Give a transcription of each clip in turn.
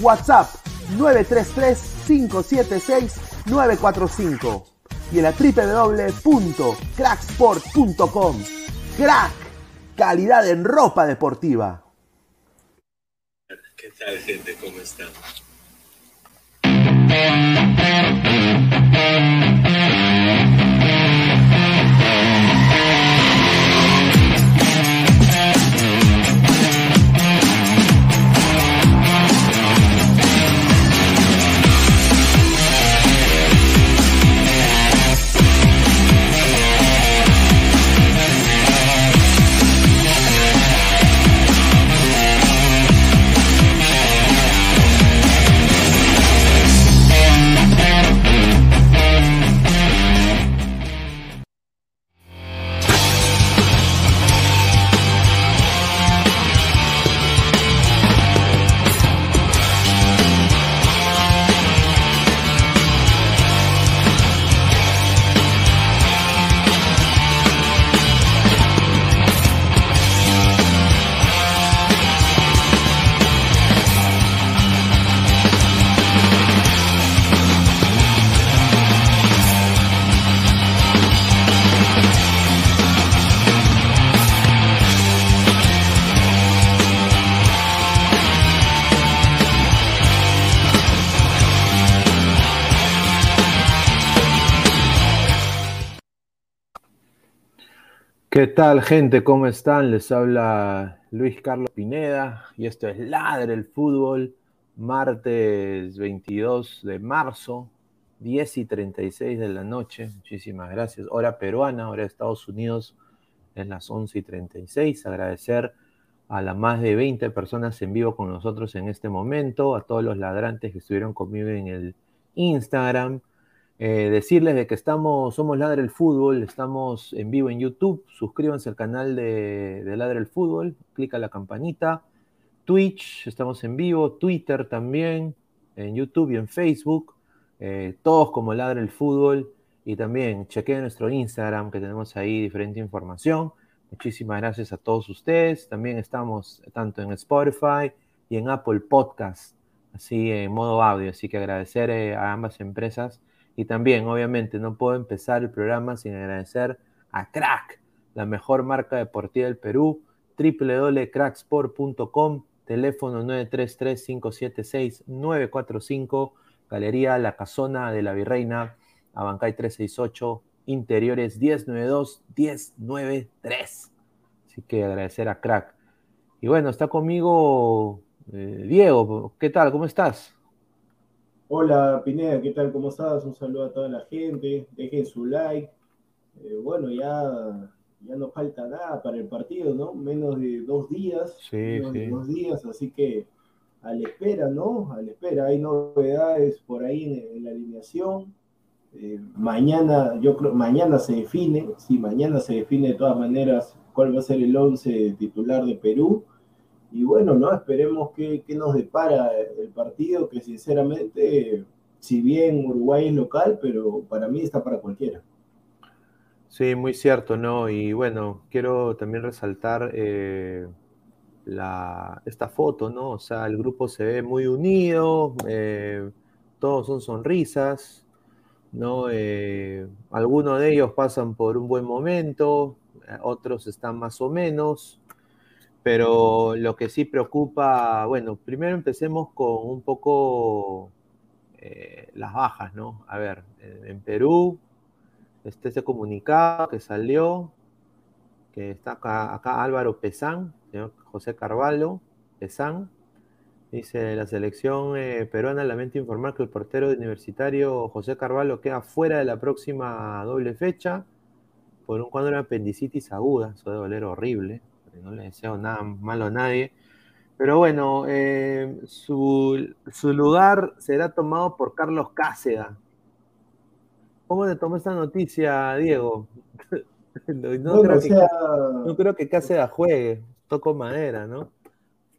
WhatsApp 933-576-945 y en la www.cracksport.com. Crack, calidad en ropa deportiva. ¿Qué tal gente? ¿Cómo están? Tal, gente? ¿Cómo están? Les habla Luis Carlos Pineda y esto es Ladre el Fútbol, martes 22 de marzo, 10 y 36 de la noche. Muchísimas gracias. Hora peruana, hora de Estados Unidos, es las 11 y 36. Agradecer a las más de 20 personas en vivo con nosotros en este momento, a todos los ladrantes que estuvieron conmigo en el Instagram eh, decirles de que estamos, somos Ladre el Fútbol, estamos en vivo en YouTube, suscríbanse al canal de, de Ladre el Fútbol, clica la campanita, Twitch, estamos en vivo, Twitter también, en YouTube y en Facebook, eh, todos como Ladre el Fútbol, y también chequeen nuestro Instagram que tenemos ahí diferente información. Muchísimas gracias a todos ustedes. También estamos tanto en Spotify y en Apple Podcast, así en modo audio. Así que agradecer eh, a ambas empresas y también, obviamente, no puedo empezar el programa sin agradecer a Crack, la mejor marca deportiva del Perú, www.cracksport.com, teléfono 933-576-945, Galería La Casona de la Virreina, Abancay 368, Interiores 1092-1093. Así que agradecer a Crack. Y bueno, está conmigo eh, Diego. ¿Qué tal? ¿Cómo estás? Hola Pineda, ¿qué tal? ¿Cómo estás? Un saludo a toda la gente. Dejen su like. Eh, bueno, ya, ya no falta nada para el partido, ¿no? Menos de dos días. Sí, menos sí. de dos días, así que a la espera, ¿no? A la espera. Hay novedades por ahí en, en la alineación. Eh, mañana, yo creo, mañana se define, sí, mañana se define de todas maneras cuál va a ser el 11 titular de Perú. Y bueno, ¿no? Esperemos que, que, nos depara el partido, que sinceramente, si bien Uruguay es local, pero para mí está para cualquiera. Sí, muy cierto, ¿no? Y bueno, quiero también resaltar eh, la, esta foto, ¿no? O sea, el grupo se ve muy unido, eh, todos son sonrisas, ¿no? Eh, algunos de ellos pasan por un buen momento, otros están más o menos. Pero lo que sí preocupa, bueno, primero empecemos con un poco eh, las bajas, ¿no? A ver, en, Perú, este ese comunicado que salió, que está acá, acá Álvaro Pesán, señor José Carvalho, Pesán, dice, la selección eh, peruana lamenta informar que el portero universitario José Carvalho queda fuera de la próxima doble fecha por un cuadro de apendicitis aguda, eso debe doler horrible no le deseo nada malo a nadie. Pero bueno, eh, su, su, lugar será tomado por Carlos Cáceda. ¿Cómo le tomó esta noticia, Diego? no, no, bueno, creo o sea... que, no, creo que, Cáceda juegue, toco madera, ¿no?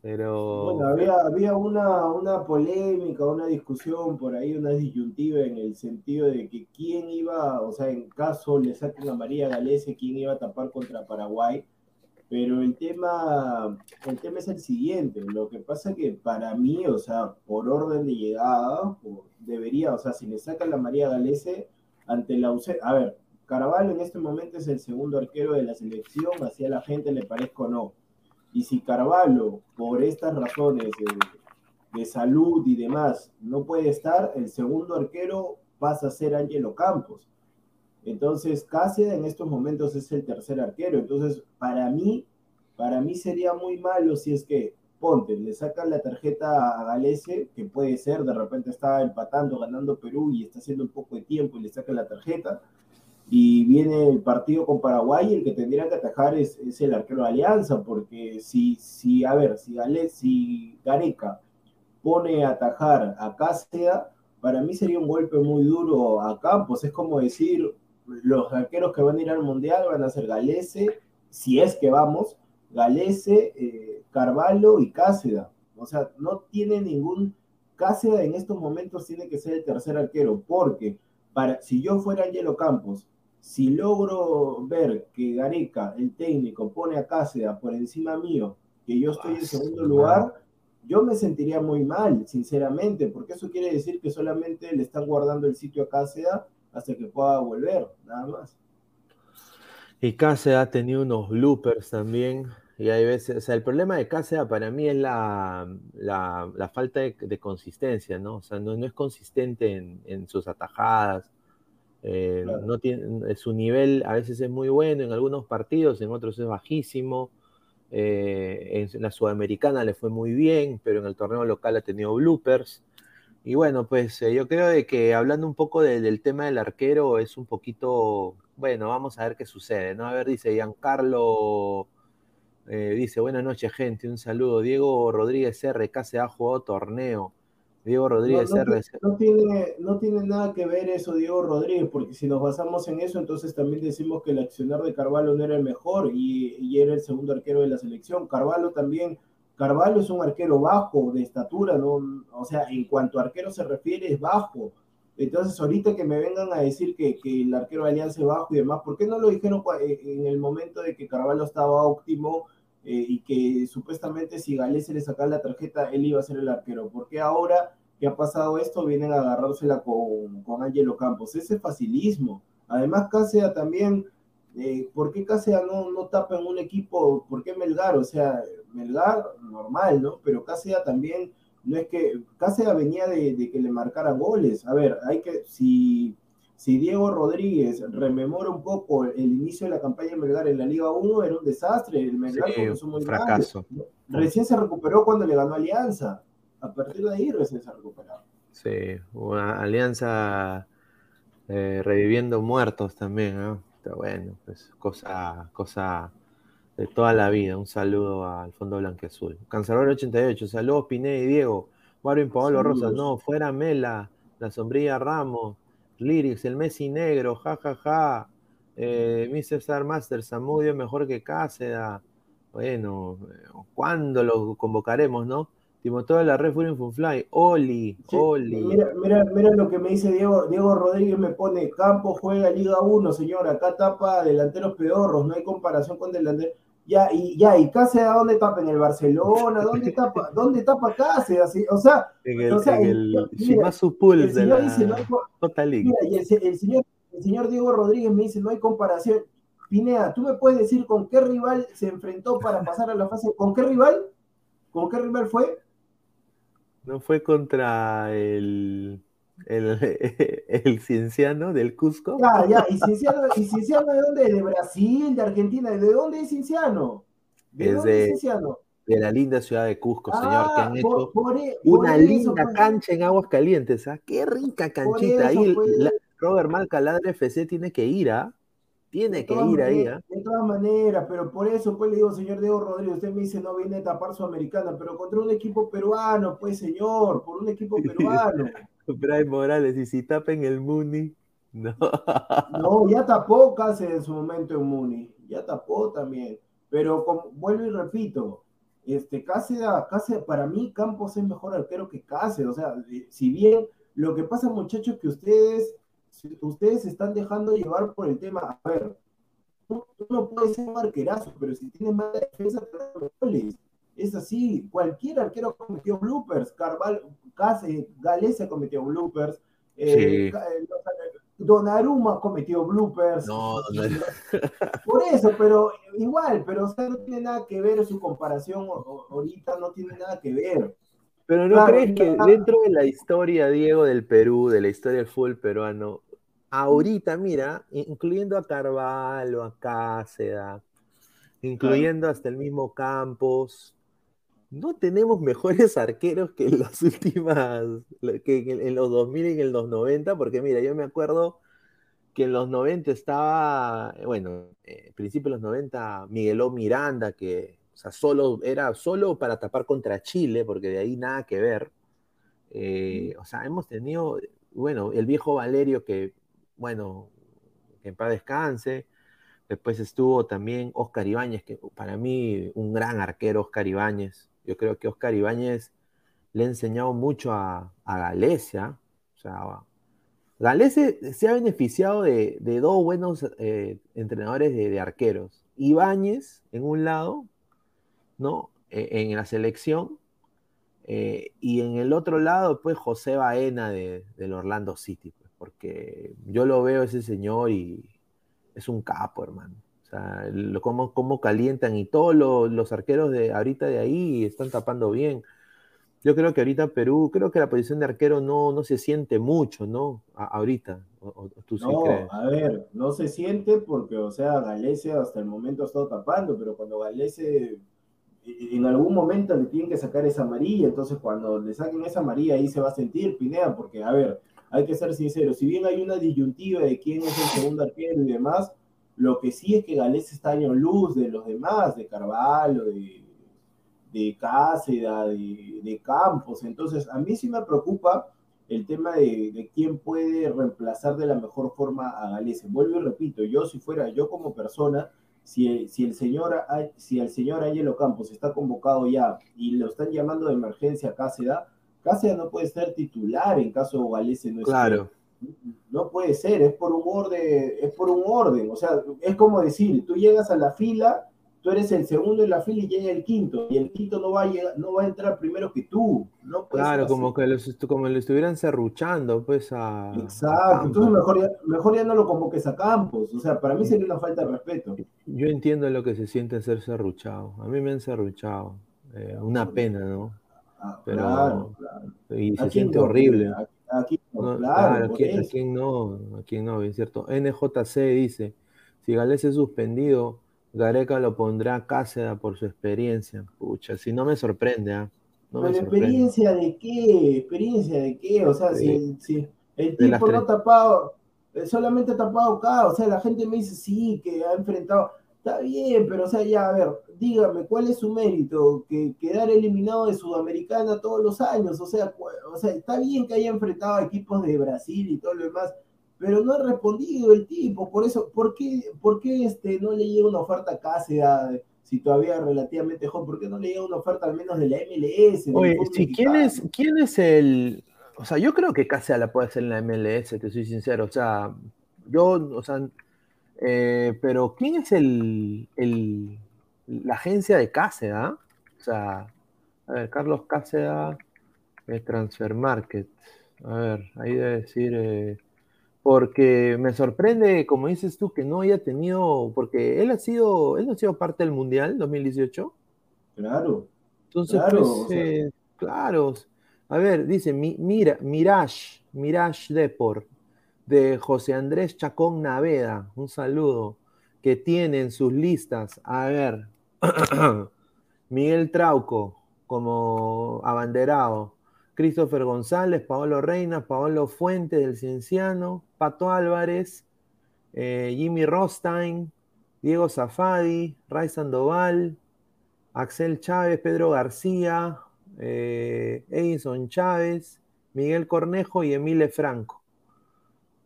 Pero... Bueno, había, había una, una polémica, una discusión por ahí, una disyuntiva en el sentido de que quién iba, o sea, en caso le saquen a María Galese, quién iba a tapar contra Paraguay pero el tema, el tema es el siguiente, lo que pasa que para mí, o sea, por orden de llegada, debería, o sea, si le sacan la María Galese ante la ausencia, a ver, Caraballo en este momento es el segundo arquero de la selección, así a la gente le parezca o no. Y si Carvalho, por estas razones de, de, salud y demás, no puede estar, el segundo arquero pasa a ser Ángelo Campos. Entonces, Cáceres en estos momentos es el tercer arquero. Entonces, para mí, para mí sería muy malo si es que, ponte, le sacan la tarjeta a Galese, que puede ser, de repente está empatando, ganando Perú y está haciendo un poco de tiempo y le sacan la tarjeta. Y viene el partido con Paraguay y el que tendría que atajar es, es el arquero de Alianza, porque si, si a ver, si, Gales, si Gareca pone a atajar a Cáceres, para mí sería un golpe muy duro a Campos. Es como decir, los arqueros que van a ir al Mundial van a ser Galese, si es que vamos, Galese, eh, Carvalho y Cáceda. O sea, no tiene ningún... Cáceda en estos momentos tiene que ser el tercer arquero, porque para, si yo fuera Angelo Campos, si logro ver que Gareca, el técnico, pone a Cáceda por encima mío, que yo estoy en segundo lugar, yo me sentiría muy mal, sinceramente, porque eso quiere decir que solamente le están guardando el sitio a Cáceda hasta que pueda volver, nada más. Y Cáceres ha tenido unos bloopers también. Y hay veces, o sea, el problema de Cáceres para mí es la, la, la falta de, de, consistencia, ¿no? O sea, no, no es consistente en, en, sus atajadas. Eh, no tiene, su nivel a veces es muy bueno en algunos partidos, en otros es bajísimo. en la Sudamericana le fue muy bien, pero en el torneo local ha tenido bloopers. Y bueno, pues yo creo de que hablando un poco del tema del arquero es un poquito, bueno, vamos a ver qué sucede, ¿no? A ver, dice Giancarlo eh, dice, buenas noches, gente. Un saludo. Diego Rodríguez RK se ha jugado torneo. Diego Rodríguez no, no, tiene, no tiene nada que ver eso, Diego Rodríguez, porque si nos basamos en eso, entonces también decimos que el accionar de Carvalho no era el mejor y, y era el segundo arquero de la selección. Carvalho también, Carvalho es un arquero bajo de estatura, ¿no? o sea, en cuanto a arquero se refiere, es bajo. Entonces, ahorita que me vengan a decir que, que el arquero de Alianza es bajo y demás, ¿por qué no lo dijeron eh, en el momento de que Carvalho estaba óptimo? Eh, y que supuestamente si Galés se le sacaba la tarjeta, él iba a ser el arquero. porque ahora que ha pasado esto vienen a agarrársela con, con Angelo Campos? Ese facilismo. Además, Cáceres también, eh, ¿por qué Cáceres no, no tapa en un equipo? ¿Por qué Melgar? O sea, Melgar, normal, ¿no? Pero Cáceres también, no es que, Cáceres venía de, de que le marcaran goles. A ver, hay que, si si Diego Rodríguez rememora un poco el inicio de la campaña de Melgar en la Liga 1, era un desastre. El Melgar sí, muy fracaso. Recién se recuperó cuando le ganó Alianza. A partir de ahí recién se recuperó. Sí, una Alianza eh, reviviendo muertos también, ¿no? Está bueno, pues cosa, cosa de toda la vida. Un saludo al Fondo Blanqueazul. Cancelador 88, saludos Pineda y Diego. Marvin Paolo Rosas, no, fuera Mela, la sombrilla Ramos. Lyrics, el Messi negro, jajaja. Ja, ja. Eh, Mr. Star Master, Samudio mejor que Cáceda. Bueno, ¿cuándo lo convocaremos, no? Timoteo de la Red Fury Funfly, Oli, Oli. Mira, mira, mira, lo que me dice Diego, Diego Rodríguez, me pone, Campo juega Liga 1, señor, acá tapa delanteros pedorros, no hay comparación con delanteros. Ya, y ya, y Cáceres, ¿dónde tapa? ¿En el Barcelona? ¿Dónde tapa? ¿Dónde tapa Cáceres? O sea, en el, o sea, en el, el de la dice, no hay, Total League. Mira, y el, señor, el señor Diego Rodríguez me dice, no hay comparación. Pinea, ¿tú me puedes decir con qué rival se enfrentó para pasar a la fase? ¿Con qué rival? ¿Con qué rival fue? No fue contra el el, el cienciano del Cusco. Ya, ya, ¿y cienciano, ¿y cienciano de dónde? ¿De Brasil, de Argentina? ¿De dónde es cienciano? ¿De dónde es cienciano? De la linda ciudad de Cusco, señor, ah, que han hecho por, e, por una linda cancha en aguas calientes. ¿ah? Qué rica canchita. Ahí pues. la, Robert Malcaladre FC tiene que ir, ¿ah? Tiene que ir manera, ahí, ¿eh? De todas maneras, pero por eso pues le digo, señor Diego Rodríguez, usted me dice no viene a tapar su americana, pero contra un equipo peruano, pues señor, por un equipo peruano. Brian Morales, y si tapen el Muni, no. No, ya tapó casi en su momento en Muni, ya tapó también. Pero vuelvo y repito, este Cáceres, Cáceres, para mí Campos es mejor arquero que Cáceres. O sea, si bien lo que pasa, muchachos, que ustedes, ustedes se están dejando llevar por el tema. A ver, tú, no puedes ser un arquerazo, pero si tienes mala defensa, te dan goles. Es así, cualquier arquero cometió bloopers. Carval, Case, Galese cometió bloopers. Eh, sí. Donnarumma cometió bloopers. No, no, Por eso, pero igual, pero o sea, no tiene nada que ver su comparación ahorita, no tiene nada que ver. Pero no claro, crees que dentro de la historia, Diego, del Perú, de la historia del fútbol peruano, ahorita, mira, incluyendo a Carvalho, a Cáceda, incluyendo hasta el mismo Campos, no tenemos mejores arqueros que en las últimas, que en, los 2000 y en los 90, porque mira, yo me acuerdo que en los 90 estaba, bueno, eh, principios de los 90, Migueló Miranda, que sea, solo, era solo para tapar contra Chile, porque de ahí nada que ver. Eh, o sea, hemos tenido, bueno, el viejo Valerio que, bueno, que en paz descanse. Después estuvo también Oscar Ibáñez, que para mí un gran arquero, Oscar Ibáñez. Yo creo que Oscar Ibáñez le ha enseñado mucho a, a Galecia. O sea, Galese se ha beneficiado de, de dos buenos eh, entrenadores de, de, arqueros. Ibáñez, en un lado, ¿no? E, en la selección. Eh, y en el otro lado, pues, José Baena de, del Orlando City. Pues, porque yo lo veo ese señor y es un capo, hermano sea, lo, cómo, cómo, calientan y todos lo, los arqueros de ahorita de ahí están tapando bien. Yo creo que ahorita Perú, creo que la posición de arquero no, no se siente mucho, ¿no? ahorita, o, tú sí no, crees. a ver, no se siente porque, o sea, Galese hasta el momento ha estado tapando, pero cuando Galese en algún momento le tienen que sacar esa amarilla, entonces cuando le saquen esa amarilla ahí se va a sentir Pineda, porque, a ver, hay que ser sinceros, si bien hay una disyuntiva de quién es el segundo arquero y demás, lo que sí es que Galese está año luz de los demás, de Carvalho, de de Cáceda, de, Campos. Entonces, a mí sí me preocupa el tema de, quién puede reemplazar de la mejor forma a Galese. Vuelvo y repito, yo si fuera yo como persona, si, si, el señor, si el señor Angelo Campos está convocado ya y lo están llamando de emergencia a Cáceda, Cáceda no puede ser titular en caso Galese no esté. Claro. No puede ser, es por un orden, es por un orden. O sea, es como decir, tú llegas a la fila tú eres el segundo en la fila y llega el quinto, y el quinto no va a, llegar, no va a entrar primero que tú. No claro, como que los, como lo estuvieran serruchando, pues a. Exacto, entonces mejor ya, mejor ya no lo convoques a Campos, o sea, para mí sería una falta de respeto. Yo entiendo lo que se siente ser serruchado, a mí me han serruchado, eh, una pena, ¿no? Ah, Pero, claro, claro. Y se siente horrible. Aquí, no, claro, aquí, aquí no, aquí no, es cierto. NJC dice, si Gales es suspendido, Gareca lo pondrá Cáceres por su experiencia. Pucha, si no me sorprende, ¿ah? No experiencia de qué? ¿Experiencia de qué? O sea, si, el tipo no ha tapado, eh, solamente ha tapado acá, o sea, la gente me dice, sí, que ha enfrentado. Está bien, pero o sea, ya, a ver, dígame, ¿cuál es su mérito? Que quedar eliminado de Sudamericana todos los años, o sea, o sea, está bien que haya enfrentado a equipos de Brasil y todo lo demás, pero no ha respondido el tipo, por eso, ¿por qué, por qué este, no le llega una oferta casi si todavía relativamente joven, ¿por qué no le llega una oferta al menos de la MLS? Oye, si ¿quién es, ¿quién es el, o sea, yo creo que Cáceres la puede hacer en la MLS, te soy sincero, o sea, yo, o sea, eh, pero ¿quién es el, el, la agencia de ah? O sea, a ver, Carlos Cáceres, de Transfer Market, a ver, ahí debe decir... Eh, porque me sorprende, como dices tú, que no haya tenido, porque él ha sido, él no ha sido parte del Mundial 2018. Claro. Entonces, claro, pues, eh, claro. A ver, dice, mira, Mirage, Mirage Deport, de José Andrés Chacón Naveda, un saludo, que tiene en sus listas, a ver, Miguel Trauco como abanderado, Christopher González, Paolo Reina, Paolo Fuente del Cienciano, Pato Álvarez, eh, Jimmy Rostein, Diego Zafadi, Ray Sandoval, Axel Chávez, Pedro García, eh, Edison Chávez, Miguel Cornejo y Emile Franco.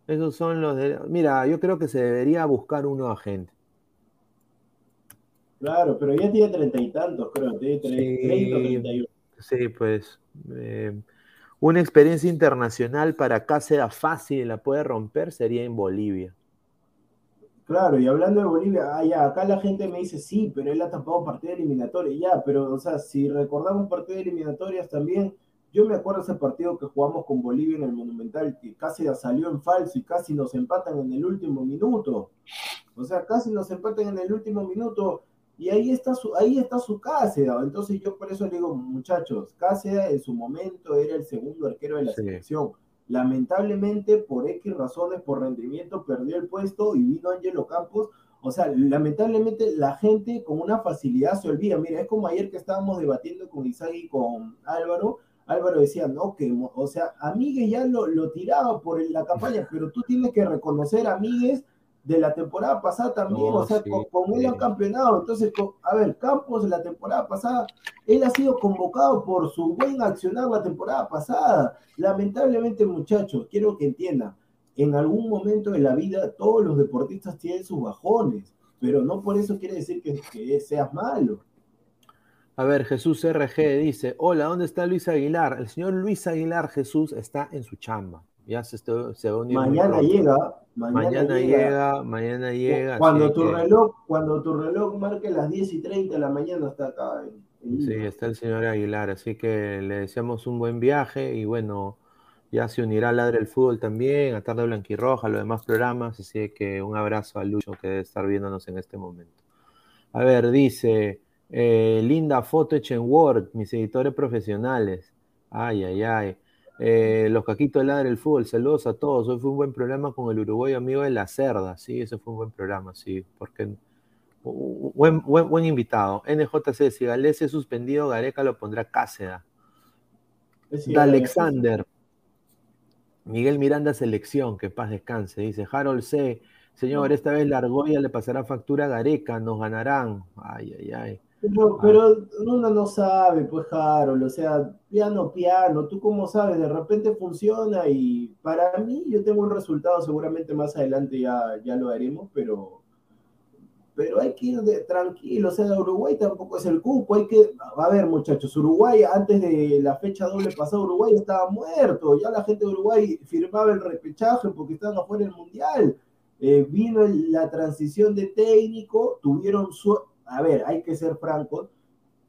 Esos son los de. Mira, yo creo que se debería buscar un nuevo agente. Claro, pero ya tiene treinta y tantos, creo. Tiene treinta y Sí, pues eh, una experiencia internacional para sea fácil la puede romper sería en Bolivia. Claro, y hablando de Bolivia, ah, ya, acá la gente me dice, sí, pero él ha tapado partidos eliminatorios, ya, pero, o sea, si recordamos partidos eliminatorias también, yo me acuerdo ese partido que jugamos con Bolivia en el Monumental, que casi salió en falso y casi nos empatan en el último minuto. O sea, casi nos empatan en el último minuto y ahí está su, ahí está su Cáceres. Entonces yo por eso le digo, muchachos, Cáceres en su momento era el segundo arquero de la selección. Lamentablemente, por X razones, por rendimiento, perdió el puesto y vino Angelo Campos. O sea, lamentablemente la gente con una facilidad se olvida. Mira, es como ayer que estábamos debatiendo con Isaac y con Álvaro. Álvaro decía, no, que, o sea, Amigues ya lo, lo tiraba por la campaña, pero tú tienes que reconocer a Amigues de la temporada pasada también, o sea, con, él han campeonado. Entonces, a ver, Campos de la temporada pasada, él ha sido convocado por su buen accionar la temporada pasada. Lamentablemente, muchachos, quiero que entiendan, en algún momento de la vida todos los deportistas tienen sus bajones, pero no por eso quiere decir que, que seas malo. A ver, Jesús RG dice, hola, ¿dónde está Luis Aguilar? El señor Luis Aguilar Jesús está en su chamba. Ya se, se va Mañana llega, mañana, llega, mañana llega. Cuando tu reloj, cuando tu reloj marque las 10 y 30 de la mañana está acá. sí, está el señor Aguilar, así que le deseamos un buen viaje y bueno, ya se unirá a Ladre el Fútbol también, a Tarde Blanquirroja, a los demás programas, así que un abrazo a Lucho que debe estar viéndonos en este momento. A ver, dice, eh, linda foto hecha en Word, mis editores profesionales. Ay, ay, ay. Eh, los caquitos de ladra el fútbol, saludos a todos. Hoy fue un buen programa con el Uruguay amigo de la Cerda. Sí, ese fue un buen programa, sí, porque buen, buen, buen invitado. NJC, si Galés es suspendido, Gareca lo pondrá Cáceda. De Alexander. Miguel Miranda, selección, que paz descanse. Dice Harold C. Señor, esta vez la Argolla le pasará factura a Gareca, nos ganarán. Ay, ay, ay. Pero, uno no sabe, pues, Harold, o sea, piano, piano, tú cómo sabes, de repente funciona y para mí yo tengo un resultado, seguramente más adelante ya, ya lo haremos, pero pero hay que ir de, tranquilo, o sea, Uruguay tampoco es el cupo, hay que, a ver muchachos, Uruguay antes de la fecha doble pasada, Uruguay estaba muerto, ya la gente de Uruguay firmaba el repechaje porque estaban afuera del Mundial, eh, vino la transición de técnico, tuvieron su, a ver, hay que ser francos,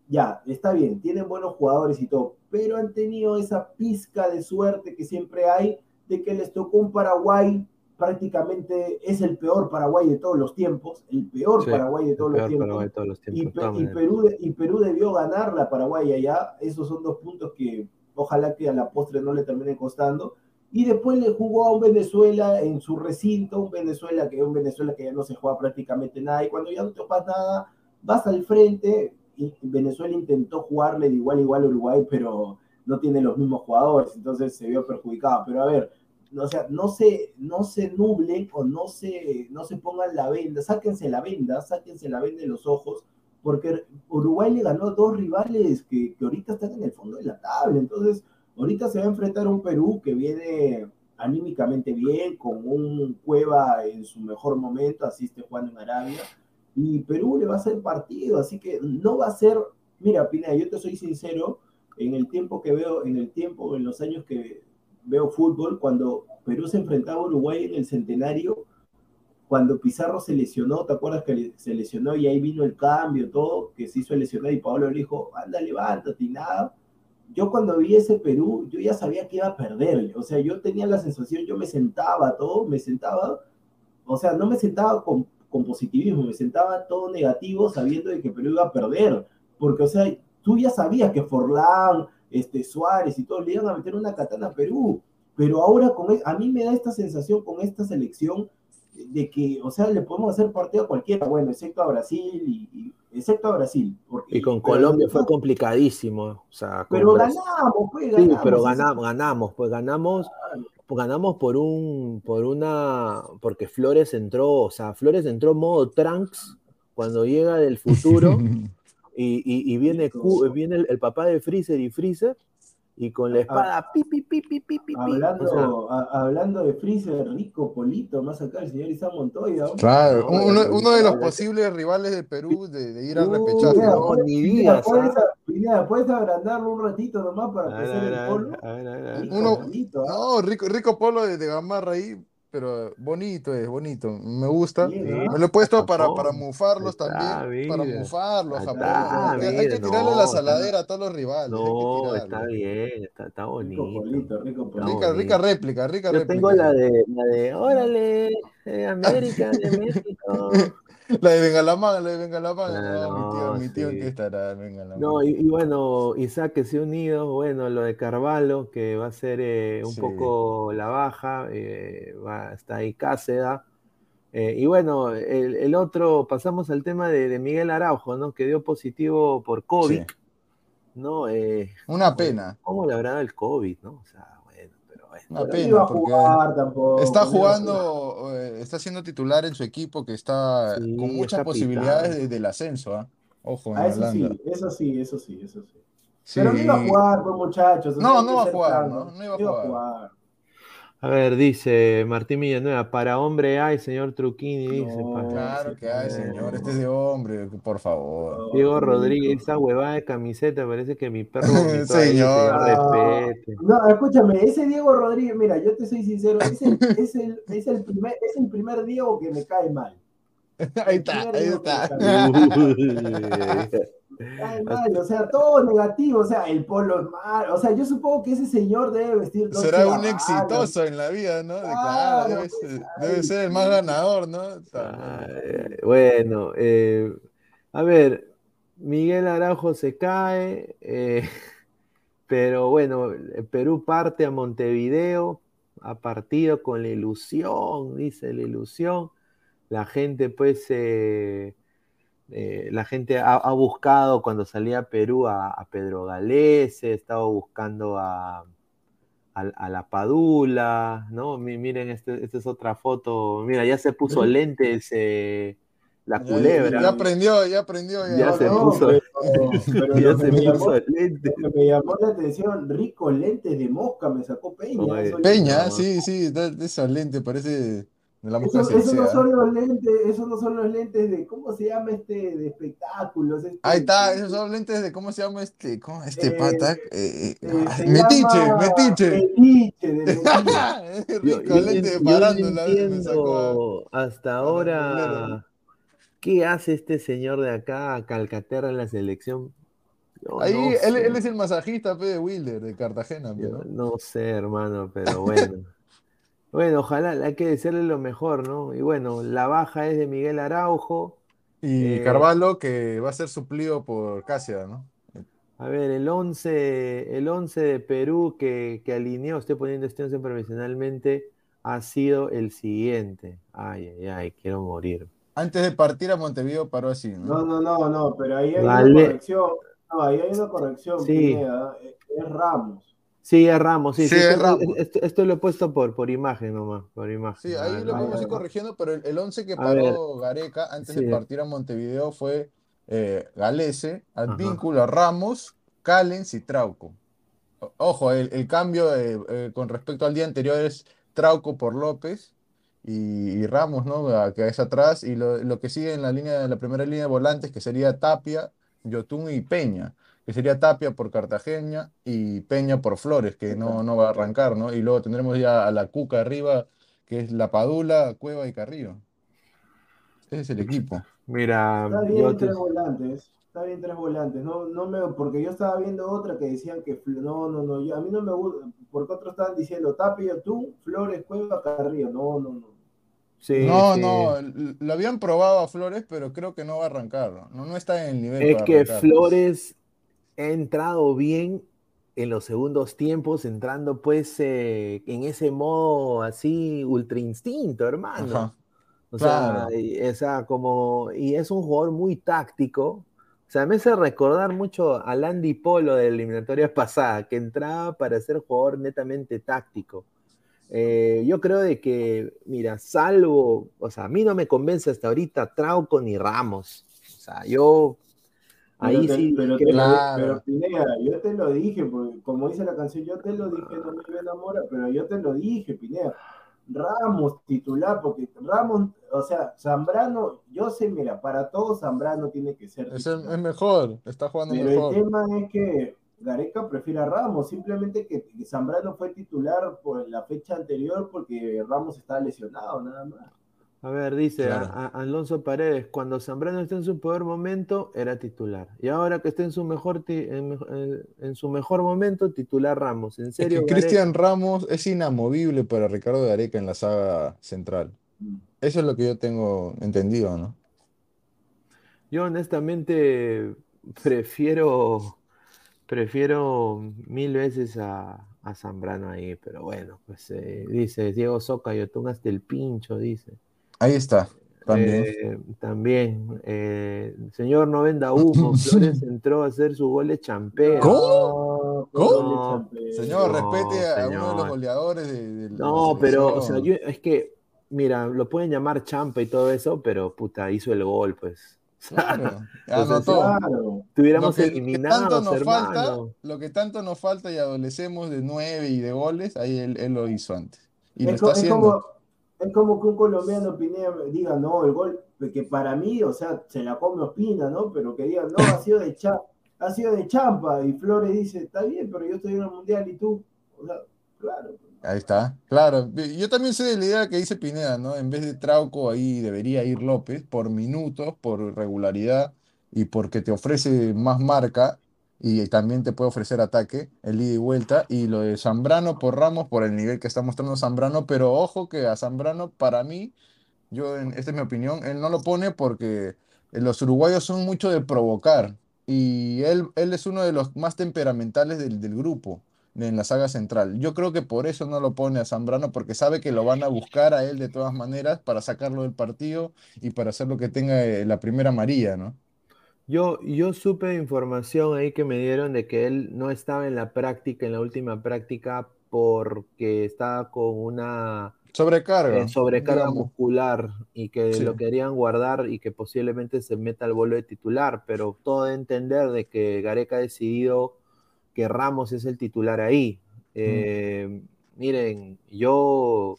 ya, está bien, tienen buenos jugadores y todo, pero han tenido esa pizca de suerte que siempre hay de que les tocó un Paraguay prácticamente es el peor Paraguay de todos los tiempos, el peor Paraguay de todos, los tiempos. Y, Perú, y, Perú, debió ganar la Paraguay allá. Esos son dos puntos que ojalá que a la postre no le termine costando. Y después le jugó a un Venezuela en su recinto, un Venezuela que es un Venezuela que ya no se juega prácticamente nada. Y cuando ya no te juegas nada, vas al frente. Venezuela intentó jugarle de igual a igual a Uruguay, pero no tiene los mismos jugadores, entonces se vio perjudicado. Pero a ver, o sea, no se, no se nublen o no se, no se pongan la venda, sáquense la venda, sáquense la venda de los ojos, porque Uruguay le ganó a dos rivales que, que ahorita están en el fondo de la tabla, entonces ahorita se va a enfrentar a un Perú que viene anímicamente bien, con un Cueva en su mejor momento, así esté jugando en Arabia, y Perú le va a hacer partido, así que no va a ser, mira, Pina, yo te soy sincero, en el tiempo que veo, en el tiempo, en los años que veo fútbol, cuando Perú se enfrentaba a Uruguay en el centenario, cuando Pizarro se lesionó, ¿te acuerdas que se lesionó y ahí vino el cambio, todo, que se hizo lesionar y Pablo le dijo, anda, levántate y nada. Yo cuando vi ese Perú, yo ya sabía que iba a perder, o sea, yo tenía la sensación, yo me sentaba todo, me sentaba, o sea, no me sentaba con, con positivismo, me sentaba todo negativo sabiendo de que Perú iba a perder, porque, o sea, tú ya sabías que Forlán, este, Suárez y todo, le iban a meter una katana a Perú. Pero ahora con, e, a mí me da esta sensación con esta selección de que, o sea, le podemos hacer partido a cualquiera, bueno, excepto a Brasil, y, excepto a Brasil. y con Colombia fue complicadísimo. O sea, pero ganamos, pues, ganamos. Sí, pero ganamos, ganamos, pues ganamos, pues ganamos por un, por una, porque Flores entró, o sea, Flores entró modo Trunks cuando llega del futuro y, viene, viene el, papá de Freezer y Freezer y con la ah, espada pi, pi, pi, pi, pi, hablando, hablando de Freezer, Rico Polito, más acá el señor Isam Montoya. Claro, uno, uno, de los posibles rivales de Perú de, ir al repechaje. No, ni días. ¿Puedes, agrandarlo un ratito nomás para que el polo? A ver, a ver, Uno, ¿ah? no, rico, rico polo de, de Gamarra ahí, pero bonito es, bonito. Me gusta. Me lo he puesto para, para mufarlos también. Para mufarlos. hay que tirarle la saladera a todos los rivales. No, está bien, está, está bonito. Rico rico rica, rica réplica, rica Yo réplica. tengo la de, la de, órale, eh, América, de México. La de Bengalamán, la de Bengalamán. no, mi tío, mi tío que estará Bengalamán. No, y, y, bueno, Isaac que se ha unido, bueno, lo de Carvalho, que va a ser eh, un poco la baja, eh, va, está ahí Cáceda. Eh, y bueno, el, el, otro, pasamos al tema de, de, Miguel Araujo, ¿no? Que dio positivo por COVID. Sí. ¿no? Una pena. ¿Cómo le habrá dado el COVID, no? O sea, una pena, porque está jugando, eh, está siendo titular en su equipo que está sí, con muchas posibilidades de, del ascenso. ¿eh? Ojo, en ah, eso sí, eso sí, eso sí, eso sí. sí. Pero no iba a jugar, pues, muchachos. No, no va a jugar, ¿no? No iba a jugar. jugar. A ver, dice Martín Villanueva, para hombre hay, señor Truquini, dice. No, claro que hay, señor, este es de hombre, por favor. Diego Rodríguez, esa huevada de camiseta, parece que mi perro señor. Respete. No, escúchame, ese Diego Rodríguez, mira, yo te soy sincero, es el, es el, es el, primer, es el primer Diego que me cae mal. Ahí está, ahí está. Ay, mal, o sea, todo negativo, o sea, el polo es mal, o sea, yo supongo que ese señor debe vestir. Será un exitoso en la vida, ¿no? Claro, debe, ser, debe, ser, el más ganador, ¿no? Ay, bueno, eh, a ver, Miguel Araujo se cae, eh, Pero bueno, Perú parte a Montevideo, ha partido con la ilusión, dice la ilusión. La gente, pues, eh, eh, la gente ha, buscado cuando salía a Perú a, Pedro Galese, estaba buscando a, a, la Padula, ¿no? Miren, este, esta es otra foto. Mira, ya se puso lentes. Eh, la culebra. Ya, aprendió, ya aprendió. Ya, se puso. ya se puso lente. Me llamó la atención, rico lentes de mosca, me sacó Peña. Peña, sí, sí, de, esos lentes, parece. De la mosca eso, eso no son los lentes, esos no son los lentes de, ¿cómo se llama este? De espectáculos. Este, Ahí está, esos son lentes de, ¿cómo se llama este? ¿Cómo, este eh, pata? Eh, eh, ah, metiche, metiche. Metiche, de metiche. rico, lente de parándola. Hasta ahora ¿Qué hace este señor de acá, Calcaterra, en la selección? Ahí, él, es el masajista de Wilder, de Cartagena. ¿no? sé, hermano, pero bueno. bueno, ojalá, hay que decirle lo mejor, ¿no? Y bueno, la baja es de Miguel Araujo. Y eh, Carvalho, que va a ser suplido por Casia, ¿no? A ver, el 11, el 11 de Perú que, que alineó, estoy poniendo este 11 profesionalmente, ha sido el siguiente. Ay, ay, ay, quiero morir. Antes de partir a Montevideo paró así, ¿no? No, no, no, pero ahí hay una corrección. No, ahí hay una corrección. Sí. es Ramos. Sí, es Ramos, sí. sí, es Ramos. Esto, lo he puesto por, por imagen nomás, por imagen. Sí, ahí lo vamos a ir corrigiendo, pero el, 11 que paró Gareca antes de partir a Montevideo fue eh, Galese, Advínculo, Ramos, Callens y Trauco. Ojo, el, cambio eh, eh, con respecto al día anterior es Trauco por López y, Ramos, ¿no? Que es atrás, y lo, que sigue en la línea, en la primera línea de volantes, que sería Tapia, Yotun y Peña, que sería Tapia por Cartagena y Peña por Flores, que no, no va a arrancar, ¿no? Y luego tendremos ya a la Cuca arriba, que es La Padula, Cueva y Carrillo. Ese es el equipo. Mira, está bien tres volantes, está bien tres volantes, no, no me, porque yo estaba viendo otra que decían que no, no, no, a mí no me gusta, porque otros estaban diciendo Tapia, Yotun, Flores, Cueva, Carrillo, no, no, no no, no, lo habían probado a Flores, pero creo que no va a arrancar. No, no está en el nivel. Es que Flores ha entrado bien en los segundos tiempos, entrando pues eh, en ese modo así ultra instinto, hermano. O sea, esa como, y es un jugador muy táctico. O sea, me hace recordar mucho a Landy Polo de la eliminatoria pasada, que entraba para ser jugador netamente táctico. Eh, yo creo de que, mira, salvo, o sea, a mí no me convence hasta ahorita Trauco ni Ramos. O sea, yo ahí sí. Pero, pero Pineda, yo te lo dije, porque como dice la canción, yo te lo dije, no me enamora, pero yo te lo dije, Pineda. Ramos titular, porque Ramos, o sea, Zambrano, yo sé, mira, para todos Zambrano tiene que ser. Es, es mejor, está jugando mejor. El tema es que Gareca prefiere a Ramos, simplemente que Zambrano fue titular por la fecha anterior porque Ramos estaba lesionado, nada más. A ver, dice Alonso Paredes, cuando Zambrano está en su peor momento, era titular. Y ahora que está en su mejor, en, su mejor momento, titular Ramos. En serio. Cristian Ramos es inamovible para Ricardo Gareca en la saga central. Eso es lo que yo tengo entendido, ¿no? Yo honestamente prefiero Prefiero mil veces a, a Zambrano ahí, pero bueno, pues eh, dice Diego Soca, yo hasta el pincho, dice. Ahí está, también. Eh, también, eh, señor no venda humo, Flores entró a hacer su gol de champera. ¿Cómo? ¿Cómo? señor, respete a uno de los goleadores de, No, pero, o sea, yo, es que, mira, lo pueden llamar champa y todo eso, pero puta, hizo el gol, pues. Claro, anotó. Tuviéramos eliminado, nos falta, lo que tanto nos falta y adolecemos de nueve y de goles, ahí él, lo hizo antes. Y es, lo está Como, es como que un colombiano diga, no, el gol, que para mí, o sea, se la come Opina, ¿no? Pero que diga, no, ha sido de, cha ha sido de champa. Y Flores dice, está bien, pero yo estoy en el mundial y tú. O sea, claro. Ahí está, claro. Yo también sé de la idea que dice Pineda, ¿no? En vez de Trauco, ahí debería ir López por minutos, por regularidad y porque te ofrece más marca y también te puede ofrecer ataque, el ida y vuelta. Y lo de Zambrano por Ramos, por el nivel que está mostrando Zambrano, pero ojo que a Zambrano, para mí, yo, esta es mi opinión, él no lo pone porque los uruguayos son mucho de provocar. y él, él es uno de los más temperamentales del, del grupo en la saga central. Yo creo que por eso no lo pone a Zambrano, porque sabe que lo van a buscar a él de todas maneras para sacarlo del partido y para hacer lo que tenga eh, la primera María, ¿no? Yo, yo supe información ahí que me dieron de que él no estaba en la práctica, en la última práctica, porque estaba con una sobrecarga, eh, sobrecarga muscular y que lo querían guardar y que posiblemente se meta al vuelo de titular, pero todo de entender de que Gareca ha decidido que Ramos es el titular ahí. Eh, miren, yo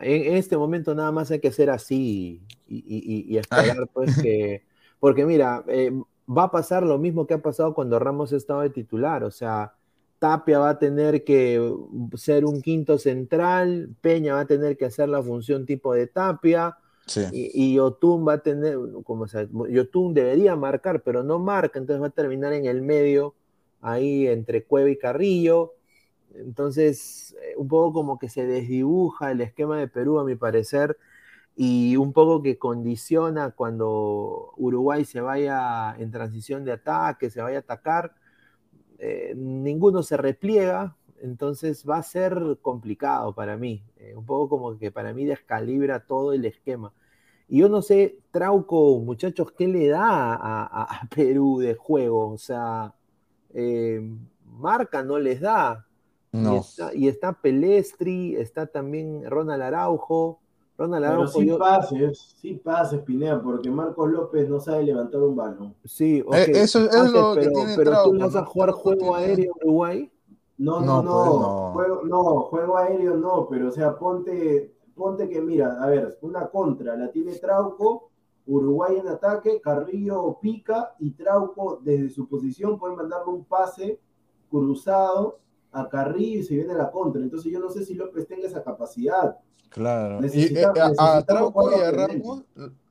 en, este momento nada más hay que ser así y, esperar pues que, porque mira, eh, va a pasar lo mismo que ha pasado cuando Ramos estaba de titular, o sea, Tapia va a tener que ser un quinto central, Peña va a tener que hacer la función tipo de Tapia, y, y, Yotun va a tener, como sea, Yotun debería marcar, pero no marca, entonces va a terminar en el medio ahí entre Cueva y Carrillo. Entonces, eh, un poco como que se desdibuja el esquema de Perú, a mi parecer, y un poco que condiciona cuando Uruguay se vaya en transición de ataque, se vaya a atacar, eh, ninguno se repliega, entonces va a ser complicado para mí, eh, un poco como que para mí descalibra todo el esquema. Y yo no sé, Trauco, muchachos, ¿qué le da a Perú de juego? O sea, eh, marca no les da. Y, está, Pelestri, está también Ronald Araujo. Ronald Araujo. sí pases, sí pases, Pinea, porque Marcos López no sabe levantar un balón. Sí, eh, eso es lo pero, que tiene pero tú vas a jugar juego aéreo Uruguay. No, no, no, pues no. Juego, no, juego aéreo no, pero o sea, ponte, ponte que mira, a ver, una contra, la tiene Trauco, Uruguay en ataque, Carrillo pica y Trauco desde su posición puede mandarle un pase cruzado a Carrillo y se viene la contra. Entonces yo no sé si López tenga esa capacidad. Claro. y, eh, a, Trauco y a Ramos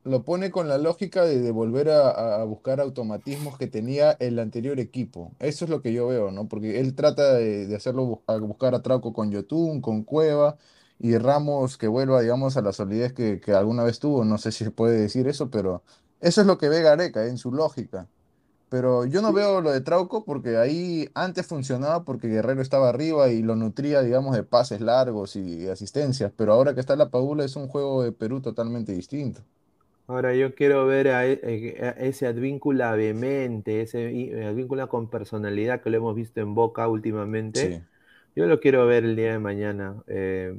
lo pone con la lógica de, volver a, buscar automatismos que tenía el anterior equipo. Eso es lo que yo veo, ¿no? Porque él trata de, hacerlo, a buscar a Trauco con Yotun, con Cueva, y Ramos que vuelva, digamos, a la solidez que, alguna vez tuvo. No sé si se puede decir eso, pero eso es lo que ve Gareca en su lógica. Pero yo no veo lo de Trauco porque ahí antes funcionaba porque Guerrero estaba arriba y lo nutría, digamos, de pases largos y asistencias. Pero ahora que está la Paula es un juego de Perú totalmente distinto. Ahora yo quiero ver a, e, eh, ese advíncula vehemente, ese advíncula con personalidad que lo hemos visto en Boca últimamente. Yo lo quiero ver el día de mañana. Eh,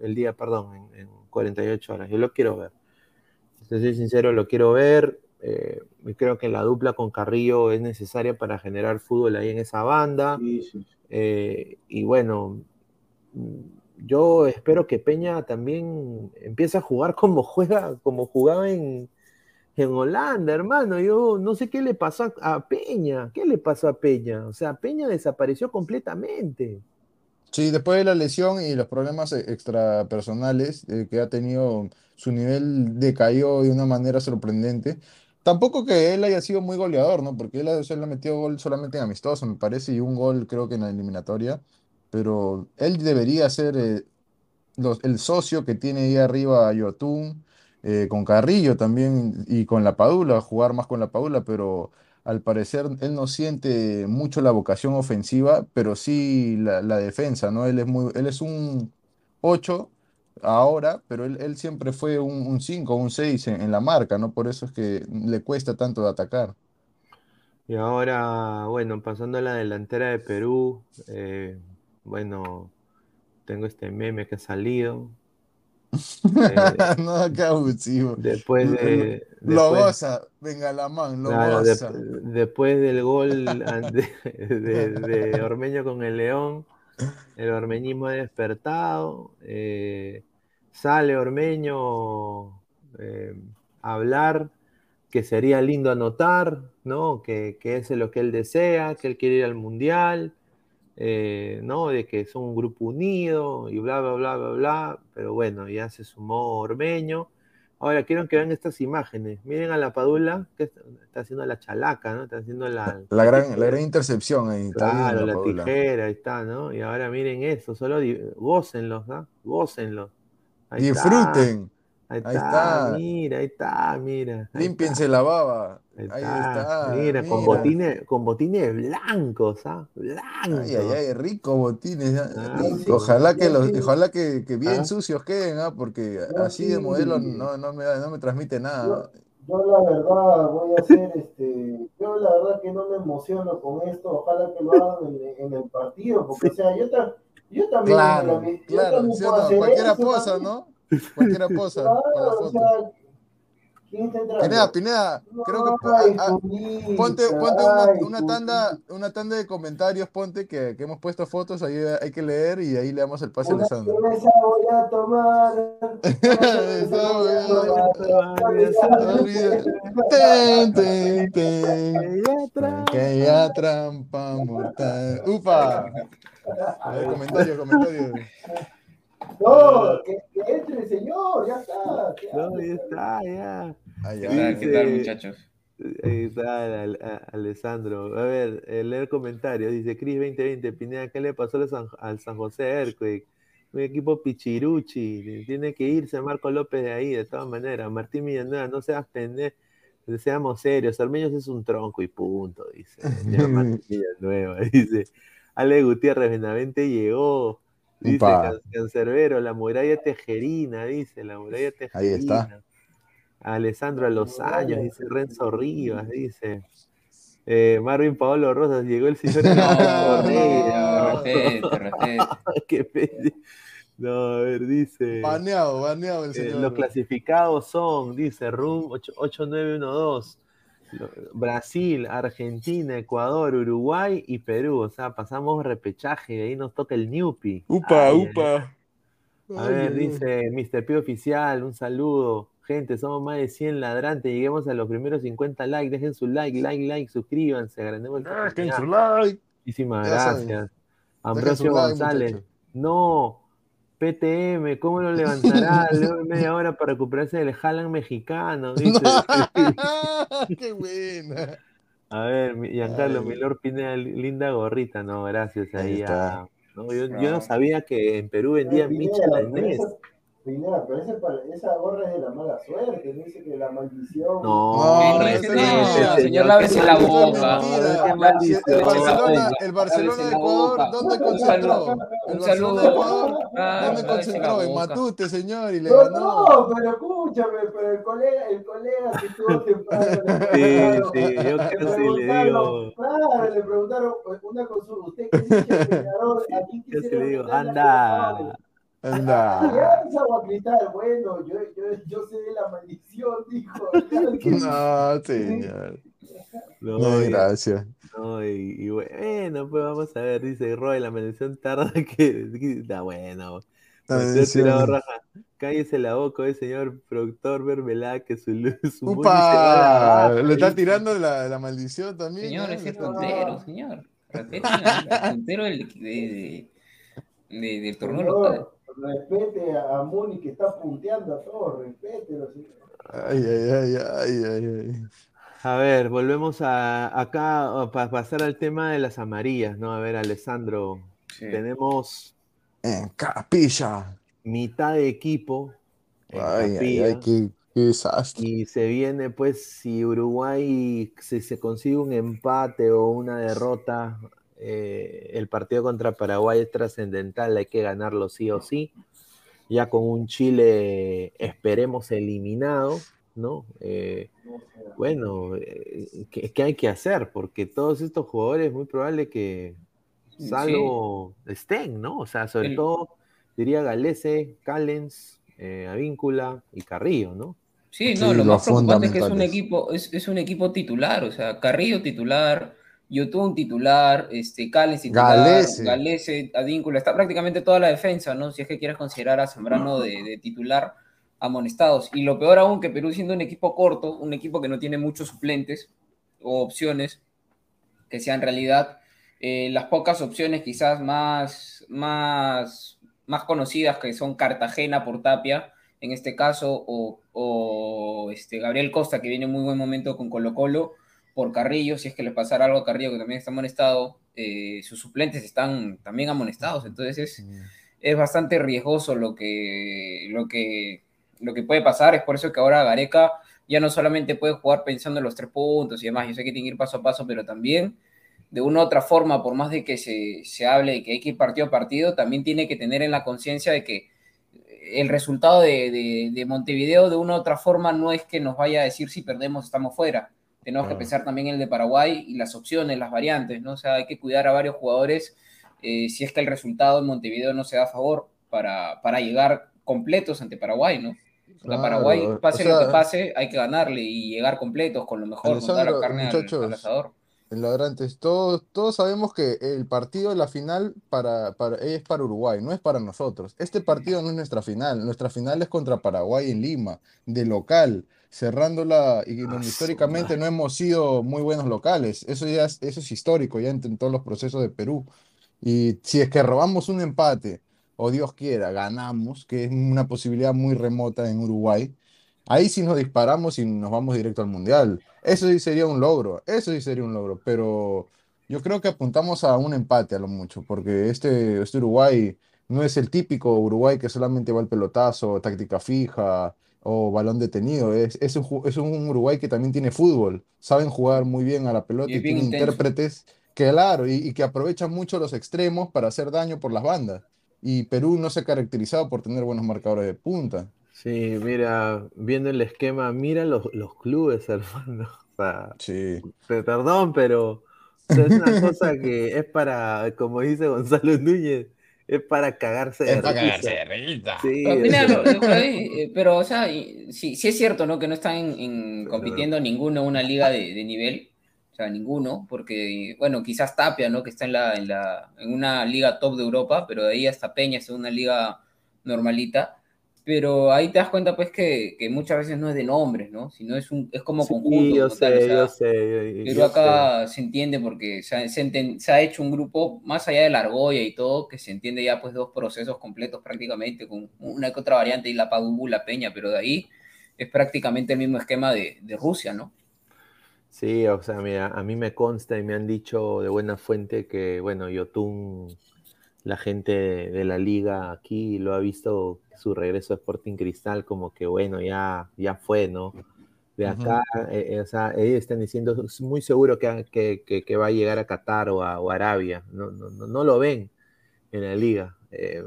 el día, perdón, en, 48 horas. Yo lo quiero ver. Si soy sincero, lo quiero ver. Eh, creo que la dupla con Carrillo es necesaria para generar fútbol ahí en esa banda. Eh, y bueno, yo espero que Peña también empiece a jugar como juega, como jugaba en, en Holanda, hermano. Yo no sé qué le pasó a Peña. ¿Qué le pasó a Peña? O sea, Peña desapareció completamente. Sí, después de la lesión y los problemas e, extrapersonales eh, que ha tenido, su nivel decayó de una manera sorprendente. Tampoco que él haya sido muy goleador, ¿no? Porque él, ha metido gol solamente en amistoso, me parece, y un gol creo que en la eliminatoria. Pero él debería ser eh, el socio que tiene ahí arriba a Yotun, eh, con Carrillo también y con la Padula, jugar más con la Padula, pero al parecer él no siente mucho la vocación ofensiva, pero sí la, defensa, ¿no? Él es, muy, él es un 8 ahora, pero él, siempre fue un 5 un 6 en, la marca, ¿no? Por eso es que le cuesta tanto de atacar. Y ahora, bueno, pasando a la delantera de Perú, eh, bueno, tengo este meme que ha salido, eh, no, qué abusivo. Después de. Lo goza, venga la mano, lo goza. después del gol de, Ormeño con el León, el ormeñismo ha despertado. Eh, sale Ormeño eh, a hablar que sería lindo anotar, ¿no? Que, que es lo que él desea, que él quiere ir al mundial eh, ¿no? De que son un grupo unido y bla, bla, bla, bla, bla, pero bueno, ya se sumó Ormeño. Ahora quiero que vean estas imágenes. Miren a la Padula, que está haciendo la chalaca, ¿no? Está haciendo la... La gran, la gran intercepción ahí. Claro, la, tijera, ahí está, ¿no? Y ahora miren eso, solo gócenlos, ¿no? Gócenlos. Disfruten. Ahí, está, mira, ahí está, mira. Límpiense la baba. Ahí está. Mira, con botines, con botines blancos, ¿ah? Blancos. Ay, ay, ay, rico botines. Ah, ojalá que los, ojalá que, bien ¿Ah? sucios queden, ¿ah? Porque así de modelo no, no, me, no me transmite nada. Yo, la verdad voy a hacer este, yo la verdad que no me emociono con esto, ojalá que lo hagan en, el partido, porque o sea, yo, yo también, claro, claro, cualquiera posa, ¿no? Cualquiera posa. Claro, o sea, Pineda, Pineda, creo que ponte, ponte una, tanda, una tanda de comentarios, ponte que, que, hemos puesto fotos, ahí hay que leer y ahí le damos el pase a Alessandro. voy a tomar. Que ya trampa mortal. Upa. Comentarios, comentarios. No, que, que entre señor, ya está. No, ya está, ya. ¿Qué, tal, muchachos? Ahí está Alessandro. A ver, eh, leer comentarios. Dice Cris 2020, Pineda, ¿qué le pasó al San, José Earthquake? Un equipo pichiruchi. Tiene que irse Marco López de ahí, de todas maneras. Martín Villanueva, no seas pendejo. Seamos serios, Armeños es un tronco y punto, dice. Martín Villanueva, dice. Ale Gutiérrez Benavente llegó. Dice Cancerbero, la muralla tejerina, dice, la muralla tejerina. Ahí está. Alessandro a los años, dice Renzo Rivas, dice. Eh, Marvin Paolo Rosas, llegó el señor. No, Qué No, a ver, dice. Baneado, baneado el eh, señor. los clasificados son, dice Room 8912. Brasil, Argentina, Ecuador, Uruguay y Perú. O sea, pasamos repechaje y ahí nos toca el Newpi. Upa, upa. A ver, dice Mr. P Oficial, un saludo. Gente, somos más de 100 ladrantes. Lleguemos a los primeros 50 likes. Dejen su like, like, like, suscríbanse. Agrandemos el ah, Dejen su like. Muchísimas gracias. Ambrosio González. No, PTM, ¿cómo lo levantará? Luego media hora para recuperarse del Haaland mexicano. Dice. ¡Qué buena! A ver, Giancarlo, Milor Pineda, linda gorrita, no, gracias ahí, a, no, yo, yo, no sabía que en Perú vendían micha la Primera, pero esa gorra es de la mala suerte, dice que la maldición. No, no, señor, lávese la boca. El Barcelona de Ecuador, ¿dónde concentró? El Barcelona de Ecuador, ¿dónde concentró? En Matute, señor, y le ganó. No, pero escúchame, pero el colega, el colega que estuvo temprano. Sí, sí, yo casi le digo. Claro, le preguntaron una consulta. ¿Usted qué dice, Aquí Yo le digo, anda. Anda. bueno, yo, yo, yo sé de la maldición, dijo. No, señor. No, gracias. No, y, bueno, pues vamos a ver, dice Roy, la maldición tarda que. Está bueno. Cállese la boca, eh, señor productor Vermelá, que su luz. Su ¡Upa! Le está tirando la, la maldición también. Señor, ese es puntero, señor. Respete el puntero del, de, de, del torneo local respete a Muni que está punteando a todos, respételo. Ay, ay, ay, ay, ay, ay. A ver, volvemos a, acá para pasar al tema de las amarillas, ¿no? A ver, Alessandro, tenemos... En capilla. Mitad de equipo. ay, ay, ay, qué, desastre. Y se viene, pues, si Uruguay si se consigue un empate o una derrota eh, el partido contra Paraguay es trascendental, hay que ganarlo sí o sí. Ya con un Chile, esperemos, eliminado, ¿no? Eh, bueno, eh, ¿qué, hay que hacer? Porque todos estos jugadores, muy probable que salvo estén, ¿no? O sea, sobre todo, diría Galese, Callens, Avíncula y Carrillo, ¿no? Sí, no, lo más preocupante es que es un equipo, es, es un equipo titular, o sea, Carrillo titular, un titular, este, Cales titular, Galese. Adíncula, está prácticamente toda la defensa, ¿no? Si es que quieres considerar a Zambrano de, titular amonestados. Y lo peor aún que Perú siendo un equipo corto, un equipo que no tiene muchos suplentes o opciones, que sean realidad eh, las pocas opciones quizás más, más, más conocidas que son Cartagena por Tapia, en este caso, o, o este, Gabriel Costa, que viene en muy buen momento con Colo Colo, por Carrillo, si es que le pasara algo a Carrillo, que también está amonestado, eh, sus suplentes están también amonestados, entonces es, es bastante riesgoso lo que, lo, que, lo que puede pasar, es por eso que ahora Gareca ya no solamente puede jugar pensando en los tres puntos y demás, yo sé que tiene que ir paso a paso, pero también de una u otra forma, por más de que se, se hable de que hay que ir partido a partido, también tiene que tener en la conciencia de que el resultado de, de, Montevideo de una u otra forma no es que nos vaya a decir si perdemos estamos fuera. Tenemos que pensar también en el de Paraguay y las opciones, las variantes, ¿no? O sea, hay que cuidar a varios jugadores eh, si es que el resultado en Montevideo no se da a favor para, para llegar completos ante Paraguay, ¿no? La Paraguay, pase lo que pase, hay que ganarle y llegar completos con lo mejor, montar la carne al, asador. Ladrantes, todos, todos sabemos que el partido de la final para, para, es para Uruguay, no es para nosotros. Este partido no es nuestra final, nuestra final es contra Paraguay en Lima, de local, cerrándola, y ah, históricamente no hemos sido muy buenos locales. Eso ya es, eso es histórico, ya en todos los procesos de Perú. Y si es que robamos un empate, o Dios quiera, ganamos, que es una posibilidad muy remota en Uruguay, ahí sí nos disparamos y nos vamos directo al Mundial. Eso sí sería un logro, eso sí sería un logro, pero yo creo que apuntamos a un empate a lo mucho, porque este, este Uruguay no es el típico Uruguay que solamente va al pelotazo, táctica fija o balón detenido, es, es, un, es un Uruguay que también tiene fútbol, saben jugar muy bien a la pelota y, tiene intérpretes que, claro, y, y que aprovechan mucho los extremos para hacer daño por las bandas y Perú no se ha caracterizado por tener buenos marcadores de punta. Sí, mira, viendo el esquema, mira los, los clubes, hermano. O sea, sí. Perdón, pero es una cosa que es para, como dice Gonzalo Núñez, es para cagarse de para cagarse de risa. Sí, pero, o sea, sí, sí es cierto, ¿no? Que no están en, compitiendo ninguno en una liga de, de nivel o sea, ninguno, porque, bueno, quizás Tapia, ¿no? Que está en, la, en, la, en una liga top de Europa, pero de ahí hasta Peña es una liga normalita. Pero ahí te das cuenta, pues, que, que muchas veces no es de nombres, ¿no? Sino es, un, es como conjunto. yo sé, yo sé. pero acá se entiende porque se, se, ha hecho un grupo, más allá de la argolla y todo, que se entiende ya, pues, dos procesos completos prácticamente, con una que otra variante y la Padú, la Peña, pero de ahí es prácticamente el mismo esquema de, de Rusia, ¿no? Sí, o sea, mira, a mí me consta y me han dicho de buena fuente que, bueno, Yotun, la gente de la liga aquí lo ha visto su regreso a Sporting Cristal como que, bueno, ya, ya fue, ¿no? De acá, eh, eh, o sea, ellos están diciendo, muy seguro que, que, que, va a llegar a Qatar o a, o Arabia, no, no, no lo ven en la liga. Eh,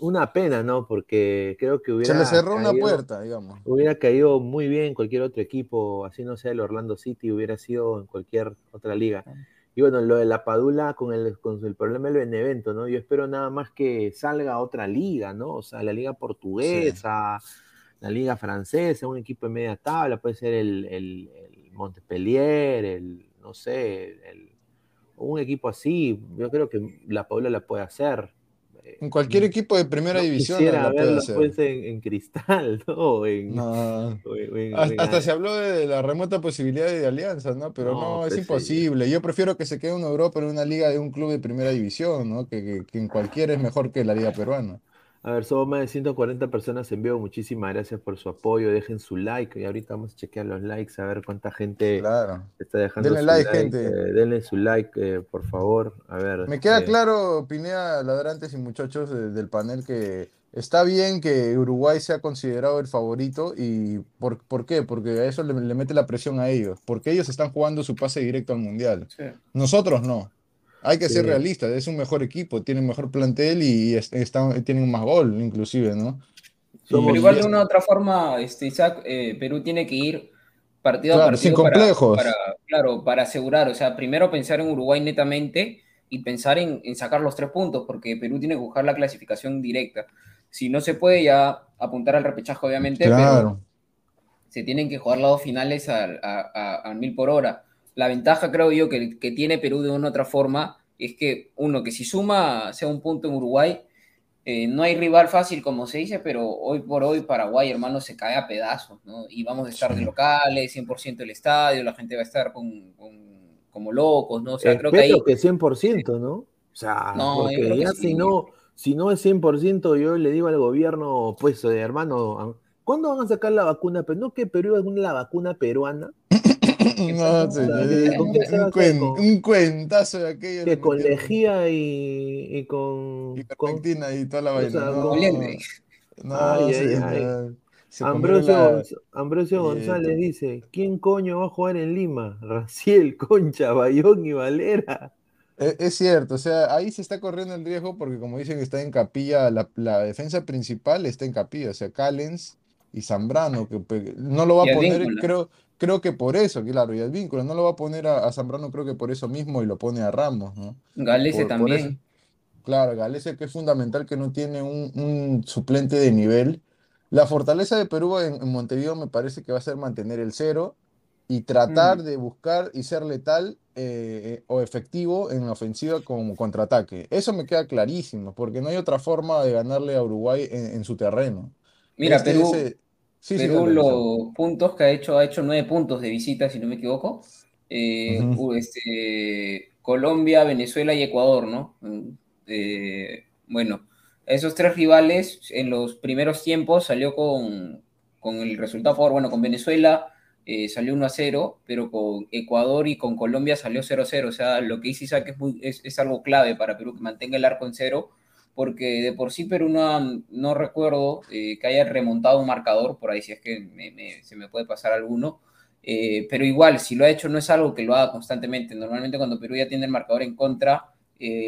una pena, ¿no? Porque creo que hubiera. Se le cerró una puerta, digamos. Hubiera caído muy bien cualquier otro equipo, así no sea el Orlando City, hubiera sido en cualquier otra liga. Y bueno, lo de la Padula con el, con el problema del Benevento, ¿no? Yo espero nada más que salga otra liga, ¿no? O sea, la liga portuguesa, la liga francesa, un equipo de media tabla, puede ser el, el, el Montpellier, el, no sé, el, un equipo así. Yo creo que la Padula la puede hacer en cualquier equipo de primera división la puede hacer. Pues en, cristal, ¿no? hasta, se habló de la remota posibilidad de alianzas, ¿no? Pero no, es pues imposible. Yo prefiero que se quede en Europa en una liga de un club de primera división, ¿no? Que, que en cualquiera es mejor que la liga peruana. A ver, somos más de 140 personas en vivo. Muchísimas gracias por su apoyo. Dejen su like. Y ahorita vamos a chequear los likes, a ver cuánta gente está dejando denle su like. gente. Eh, denle su like, eh, por favor. A ver. Me queda eh, claro, Pinea, ladrantes y muchachos del panel, que está bien que Uruguay sea considerado el favorito. ¿Y por, por qué? Porque a eso le, mete la presión a ellos. Porque ellos están jugando su pase directo al Mundial. Nosotros no. Hay que ser realistas, es un mejor equipo, tiene un mejor plantel y está, tienen más gol, inclusive, ¿no? Pero igual de una u otra forma, este, Isaac, eh, Perú tiene que ir partido a partido sin complejos. Para, claro, para asegurar, o sea, primero pensar en Uruguay netamente y pensar en, sacar los tres puntos, porque Perú tiene que buscar la clasificación directa. Si no se puede ya apuntar al repechaje, obviamente, pero se tienen que jugar las dos finales a mil por hora. La ventaja, creo yo, que, que tiene Perú de una u otra forma es que, uno, que si suma, sea un punto en Uruguay, eh, no hay rival fácil, como se dice, pero hoy por hoy Paraguay, hermano, se cae a pedazos, ¿no? Y vamos a estar de locales, 100% del estadio, la gente va a estar con, como locos, ¿no? O sea, creo que ahí... que 100%, ¿no? O sea, porque ya si no, si no es 100%, yo le digo al gobierno, pues, eh, hermano, ¿cuándo van a sacar la vacuna? Pero no que Perú es la vacuna peruana. No, sí, un, cuentazo de aquello. Que con lejía y, y con. Y con y toda la vaina. no, no, Ambrosio, González dice: ¿Quién coño va a jugar en Lima? Raciel, Concha, Bayón y Valera. E, es, cierto, o sea, ahí se está corriendo el riesgo porque como dicen que está en capilla, la, defensa principal está en capilla, o sea, Callens y Zambrano, que no lo va a poner, creo, creo que por eso, claro, y el vínculo, no lo va a poner a, Zambrano, creo que por eso mismo y lo pone a Ramos, ¿no? Galese también. claro, Galese que es fundamental que no tiene un, suplente de nivel. La fortaleza de Perú en, Montevideo me parece que va a ser mantener el cero y tratar mm. de buscar y ser letal eh, o efectivo en la ofensiva como contraataque. Eso me queda clarísimo, porque no hay otra forma de ganarle a Uruguay en, su terreno. Mira, este, Perú, Perú los puntos que ha hecho, ha hecho nueve puntos de visita, si no me equivoco. Eh, este, Colombia, Venezuela y Ecuador, ¿no? Eh, bueno, esos tres rivales en los primeros tiempos salió con, con el resultado a favor, bueno, con Venezuela eh, salió 1 a 0, pero con Ecuador y con Colombia salió 0 a 0. O sea, lo que dice Isaac es, muy, es, algo clave para Perú, que mantenga el arco en cero, porque de por sí Perú no, recuerdo eh, que haya remontado un marcador, por ahí si es que se me puede pasar alguno. Eh, pero igual, si lo ha hecho, no es algo que lo haga constantemente. Normalmente cuando Perú ya tiene el marcador en contra,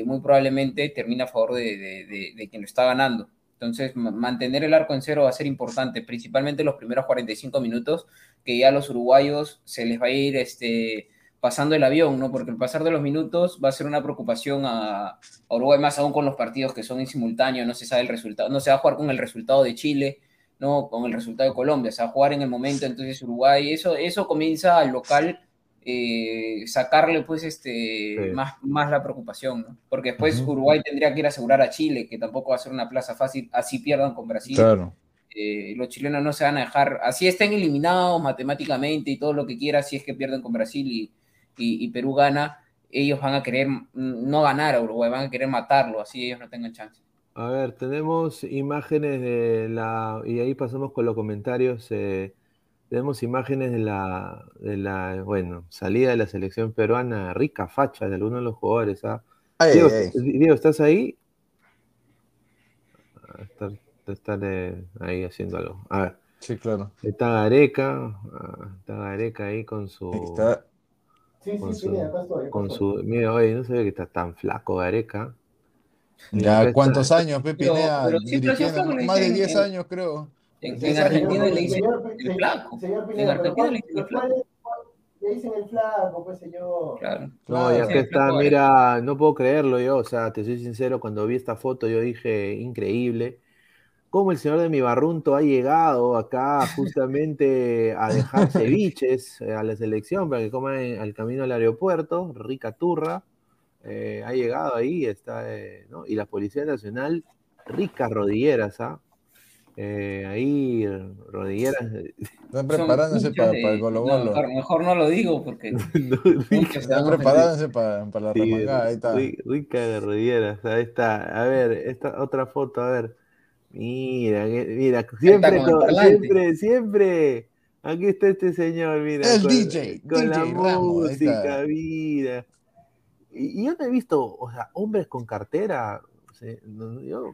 muy probablemente termina a favor de, de, de quien lo está ganando. Entonces, mantener el arco en cero va a ser importante, principalmente los primeros 45 minutos, que ya los uruguayos se les va a ir este, pasando el avión, ¿no? Porque el pasar de los minutos va a ser una preocupación a, Uruguay, más aún con los partidos que son en simultáneo, no se sabe el resultado, no se va a jugar con el resultado de Chile, no con el resultado de Colombia, se va a jugar en el momento, entonces Uruguay, eso, eso comienza al local eh, sacarle pues este más, más la preocupación, ¿no? Porque después Uruguay tendría que ir a asegurar a Chile, que tampoco va a ser una plaza fácil, así pierdan con Brasil. Eh, los chilenos no se van a dejar, así estén eliminados matemáticamente y todo lo que quiera, si es que pierden con Brasil y, y, Perú gana, ellos van a querer no ganar a Uruguay, van a querer matarlo, así ellos no tengan chance. A ver, tenemos imágenes de la, y ahí pasamos con los comentarios. Eh, tenemos imágenes de la, de la, bueno, salida de la selección peruana, rica facha de algunos de los jugadores. ¿ah? Diego, ¿estás ahí? Estar, estar ahí haciendo algo. A ver. Sí, claro. Está Gareca, ah, está Gareca ahí con su. Está... Sí, sí, sí, con su, mira, oye, no se ve que está tan flaco Gareca. Ya, ¿cuántos años, Pepe? Más de 10 años, creo. En, Argentina le dicen el flaco. en Argentina le dicen el flaco. Le dicen el flaco, pues señor. Claro. No, ya que está, mira, no puedo creerlo yo, o sea, te soy sincero, cuando vi esta foto yo dije, increíble, cómo el señor de mi barrunto ha llegado acá justamente a dejar ceviches eh, a la selección para que coman al camino al aeropuerto, rica turra, eh, ha llegado ahí, está, eh, ¿no? Y la Policía Nacional, ricas rodilleras, ¿ah? Eh, ahí, rodilleras. Están preparándose para, el Golo Golo. mejor no lo digo porque. están preparándose para, para la sí, ahí está. Rica de rodilleras, ahí está. A ver, esta otra foto, a ver. Mira, mira, siempre, siempre, siempre. Aquí está este señor, mira. El DJ. Con la música, mira. Y, yo no he visto, o sea, hombres con cartera. yo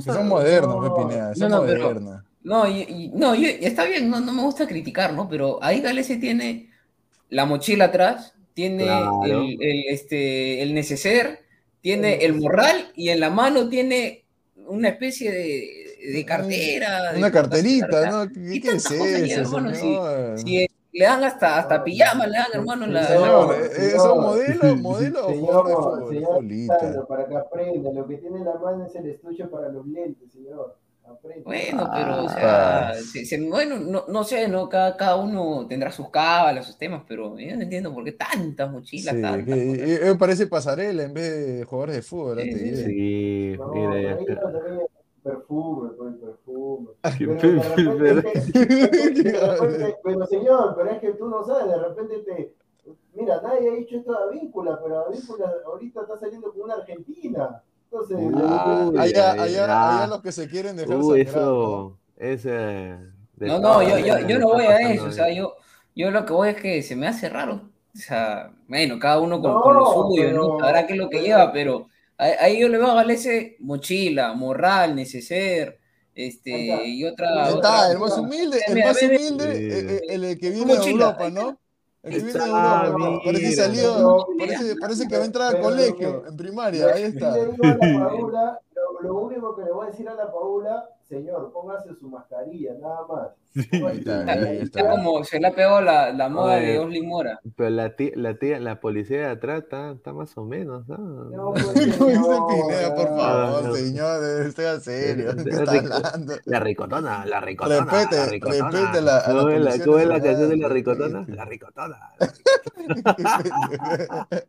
son modernos, no, son no, modernos. no, y, no está bien, no, me gusta criticar, ¿no? Pero ahí Galese tiene la mochila atrás, tiene el, este, el neceser, tiene el morral y en la mano tiene una especie de, cartera. Una carterita, ¿no? ¿Qué, qué es eso, si, le dan hasta, hasta pijama, le dan, hermano, la. Señor, ¿eso modelo, modelo o jugador de fútbol? para que aprenda, lo que tiene en la mano es el estuche para los lentes, señor. Bueno, pero, o sea, bueno, no, no, sé, ¿no? Cada, cada uno tendrá sus cábalas, sus temas, pero yo no entiendo por qué tantas mochilas, sí, tantas. me parece pasarela en vez de jugadores de fútbol. Sí, sí, sí. No, mira, perfume, pues perfume. Pero, pero señor, pero es que tú no sabes, de repente te. Mira, nadie ha dicho esto de Avíncula, pero Avíncula ahorita está saliendo con una Argentina. Entonces, ah, allá, allá, allá, los que se quieren dejar Uy, eso, ese, no, no, yo, yo, yo no voy a eso, o sea, yo, yo lo que voy es que se me hace raro. O sea, bueno, cada uno con, con lo suyo, ¿no? Sabrá qué es lo que lleva, pero Ahí yo le veo a Galese mochila, morral, neceser, Este, y otra. Está, el más humilde, el más humilde, eh, eh, el, que viene de Europa, ¿no? El que. Parece salió, parece, parece que va a entrar al colegio, en primaria, ahí está. Lo único que le voy a decir a la Paula señor, póngase su mascarilla, nada más. está, como se le ha pegado la, la moda de Osli Mora. Pero la tía, la tía, la policía de atrás está, está más o menos, ¿no? No, pues, Pineda, por favor, no. señor, esté serio. ¿Qué está hablando? La ricotona, la ricotona. Repete, la ricotona. repete la. ¿Cómo es la, ¿cómo es la canción de la ricotona? La ricotona.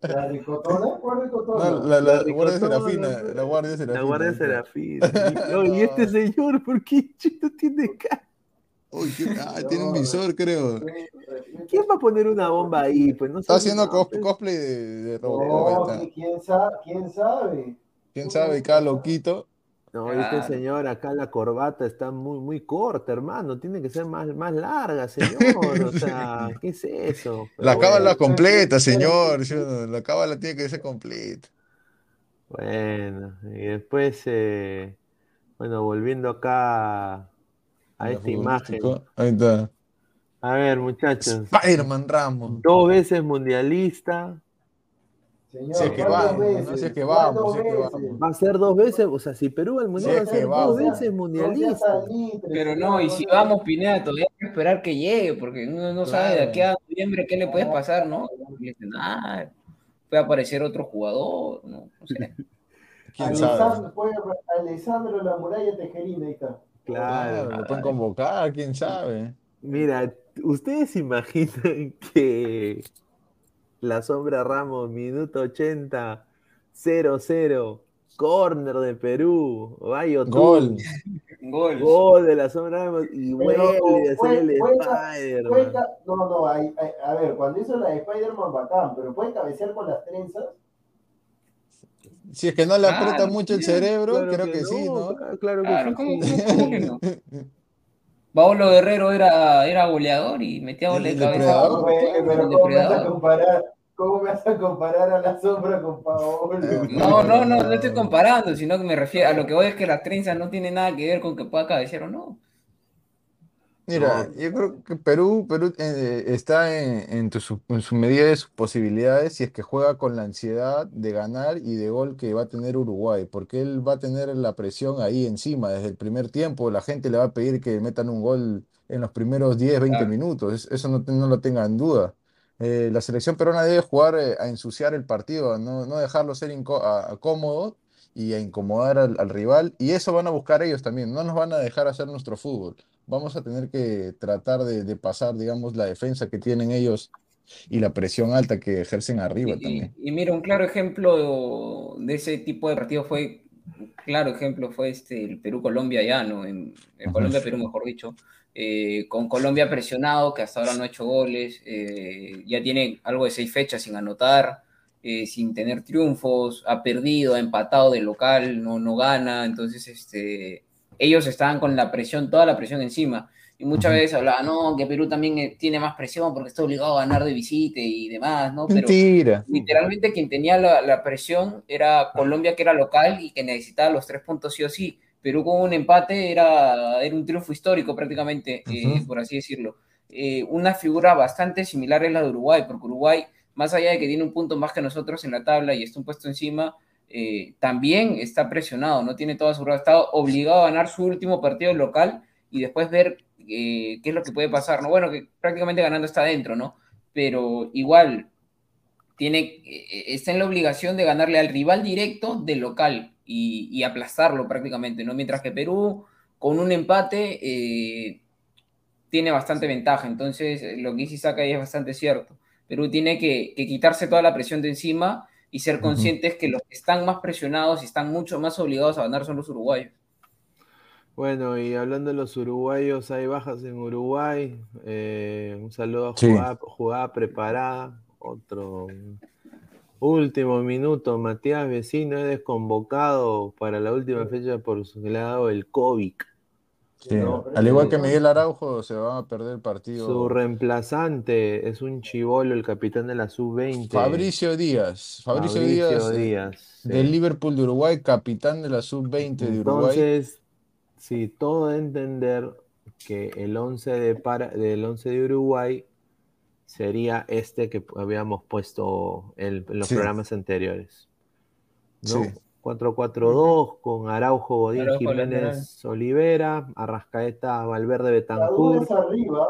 ¿La ricotona? ¿Cuál ricotona? No, la, la, la guardia serafina. La guardia serafina. La guardia serafina. y este señor ¿por qué Chito tiene cara? Uy, ah, tiene un visor, creo. ¿Quién va a poner una bomba ahí? Pues no Está haciendo cosplay de, de Robocop. No, ¿quién, sabe? ¿Quién sabe? ¿Quién sabe? Cada loquito. No, este señor, acá la corbata está muy, muy corta, hermano. Tiene que ser más, más larga, señor. O sea, ¿qué es eso? la cábala completa, señor. La cábala tiene que ser completa. Bueno, y después eh, bueno, volviendo acá a esta imagen. Ahí está. A ver, muchachos. Spider-Man Ramos. Dos veces mundialista. Señor, si es que vamos, no, si es que vamos, si es que vamos. Va a ser dos veces, o sea, si Perú va al mundial, va a ser dos veces mundialista. Pero no, y si vamos, Pineda, todavía hay que esperar que llegue, porque uno no sabe de aquí a noviembre qué le puede pasar, ¿no? puede aparecer otro jugador, no, no sé. Alessandro, Alessandro La Muralla Tejerina, ahí está. Claro, lo pueden convocar, quién sabe. Mira, ¿ustedes imaginan que la sombra Ramos, minuto 80, 0-0, corner de Perú, vaya gol. gol. Gol de la sombra Ramos y vuelve a hacer el Spider-Man. No, no, a ver, cuando hizo la de Spider-Man bacán, pero puede cabecear con las trenzas. Si es que no le aprieta mucho el cerebro, creo que, sí, ¿no? Claro que sí. Paulo Guerrero era, era goleador y metía goles de cabeza. Pero, ¿cómo, me vas a comparar, ¿cómo me vas a comparar a la sombra con Paolo? No, no, no, no estoy comparando, sino que me refiero a lo que voy es que las trenzas no tienen nada que ver con que pueda cabecear o no. Mira, yo creo que Perú, Perú eh, está en, su, medida de sus posibilidades si es que juega con la ansiedad de ganar y de gol que va a tener Uruguay, porque él va a tener la presión ahí encima desde el primer tiempo, la gente le va a pedir que metan un gol en los primeros 10, 20 minutos, eso no, no lo tenga en duda. Eh, la selección peruana debe jugar eh, a ensuciar el partido, no, no dejarlo ser cómodo y a incomodar al, al rival, y eso van a buscar ellos también, no nos van a dejar hacer nuestro fútbol vamos a tener que tratar de, pasar, digamos, la defensa que tienen ellos y la presión alta que ejercen arriba también. Y, mira, un claro ejemplo de ese tipo de partido fue, claro ejemplo fue este, el Perú-Colombia ya, ¿no? En, Colombia-Perú, mejor dicho. Eh, con Colombia presionado, que hasta ahora no ha hecho goles, eh, ya tiene algo de seis fechas sin anotar, eh, sin tener triunfos, ha perdido, ha empatado de local, no, no gana, entonces este, ellos estaban con la presión, toda la presión encima. Y muchas veces hablaban, no, que Perú también eh, tiene más presión porque está obligado a ganar de visite y demás, ¿no? Pero Mentira. literalmente quien tenía la, presión era Colombia, que era local y que necesitaba los tres puntos sí o sí. Perú con un empate era, era un triunfo histórico prácticamente, eh, por así decirlo. Eh, una figura bastante similar es la de Uruguay, porque Uruguay, más allá de que tiene un punto más que nosotros en la tabla y está un puesto encima, eh, también está presionado, no tiene toda su está obligado a ganar su último partido local y después ver eh, qué es lo que puede pasar, ¿no? Bueno, que prácticamente ganando está adentro, ¿no? Pero igual tiene, eh, está en la obligación de ganarle al rival directo del local y, aplastarlo prácticamente, ¿no? Mientras que Perú, con un empate, tiene bastante ventaja. Entonces, lo que dice Saca ahí es bastante cierto. Perú tiene que quitarse toda la presión de encima y ser conscientes que los que están más presionados y están mucho más obligados a ganar son los uruguayos. Bueno, y hablando de los uruguayos, hay bajas en Uruguay. Eh, un saludo a jugada, preparada. Otro último minuto. Matías Vecino es desconvocado para la última fecha por su lado el COVID. Al igual que Miguel Araujo, se va a perder el partido. Su reemplazante es un chivolo, el capitán de la sub-20. Fabricio Díaz. Fabricio, Díaz. Del Liverpool de Uruguay, capitán de la sub-20 de Uruguay. Entonces, Sí, todo de entender que el 11 de para, del 11 de Uruguay sería este que habíamos puesto en, los programas anteriores. ¿no? 4-4-2 con Araujo, Godín, Jiménez, Olivera, Arrascaeta, Valverde, Betancourt. arriba,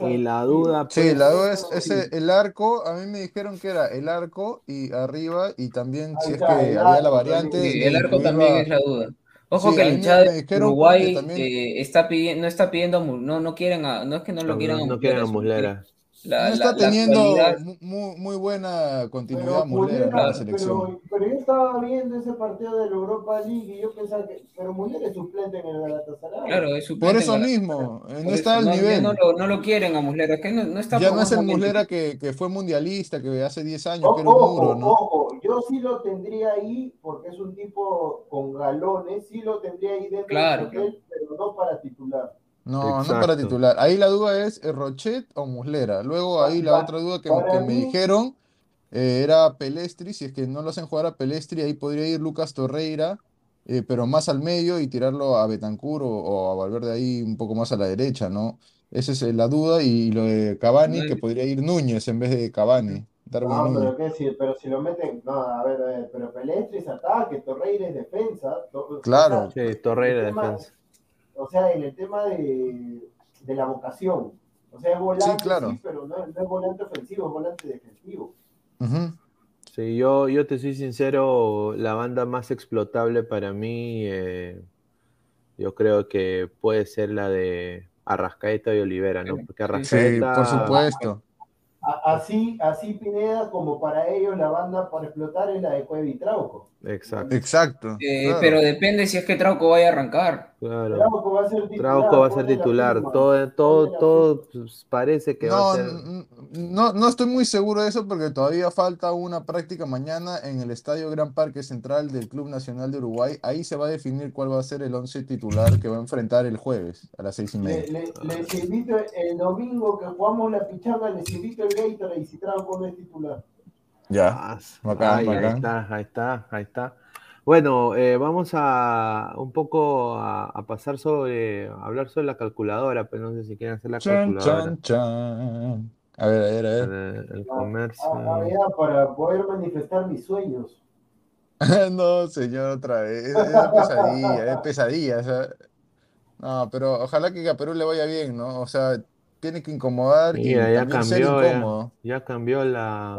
y la duda. Sí, la duda es ese, el arco. A mí me dijeron que era el arco y arriba, y también si es que había la variante. Sí, el arco también es la duda. Ojo que el hinchado de Uruguay eh, está pidiendo, no está pidiendo, no, no quieren, no es que no lo quieran no, no quieren a Muslera. No está teniendo muy, muy, buena continuidad Muslera en la selección. Pero, yo estaba viendo ese partido de la Europa League y yo pensaba que, pero Muslera es suplente en el Galatasaray. Claro, es suplente. Por eso mismo, no está al nivel. No lo, no lo, quieren a Muslera, es que no, está Ya no es el Muslera que, que, fue mundialista, que hace 10 años que era un muro, ¿no? Ojo, yo sí lo tendría ahí porque es un tipo con galones, sí lo tendría ahí dentro claro, del pero no para titular. No, no para titular. Ahí la duda es eh, Rochet o Muslera. Luego ahí la otra duda que, me dijeron eh, era Pelestri. Si es que no lo hacen jugar a Pelestri, ahí podría ir Lucas Torreira, eh, pero más al medio y tirarlo a Betancur o, a Valverde ahí un poco más a la derecha, ¿no? Esa es la duda. Y lo de Cavani, que podría ir Núñez en vez de Cavani. No, pero, ¿qué? Si, pero si lo meten, no, a ver, a ver pero Pelestri es ataque, Torreira es defensa. claro. sí, Torreira es defensa. O sea, en el tema de, de la vocación. O sea, es volante, sí, claro. pero no, no, es volante ofensivo, es volante defensivo. Sí, yo, yo te soy sincero, la banda más explotable para mí, eh, yo creo que puede ser la de Arrascaeta y Olivera, ¿no? Porque Arrascaeta... Sí, por supuesto. Así, así Pineda, como para ellos la banda para explotar es la de Cueva y Trauco. Exacto. Exacto. Eh, pero depende si es que Trauco vaya a arrancar. Claro. Trauco va a ser titular. Trauco va a ser titular. Todo, todo, todo pues, parece que no, va a ser. No, no estoy muy seguro de eso porque todavía falta una práctica mañana en el Estadio Gran Parque Central del Club Nacional de Uruguay. Ahí se va a definir cuál va a ser el once titular que va a enfrentar el jueves a las seis y media. les invito el domingo que jugamos la pichanga, les invito el Gatorade y si Trauco no es titular. Ya, ah, ahí, está, ahí está, ahí está. Bueno, eh, vamos a un poco a, pasar sobre, a hablar sobre la calculadora, pero no sé si quieren hacer la calculadora. A ver, a ver, a ver. El, comercio. Ah, ah, para poder manifestar mis sueños. no, señor, otra vez. Es, pesadilla, es pesadilla. no, pero ojalá que a Perú le vaya bien, ¿no? O sea, tiene que incomodar y ya cambió, ya, ya, cambió la.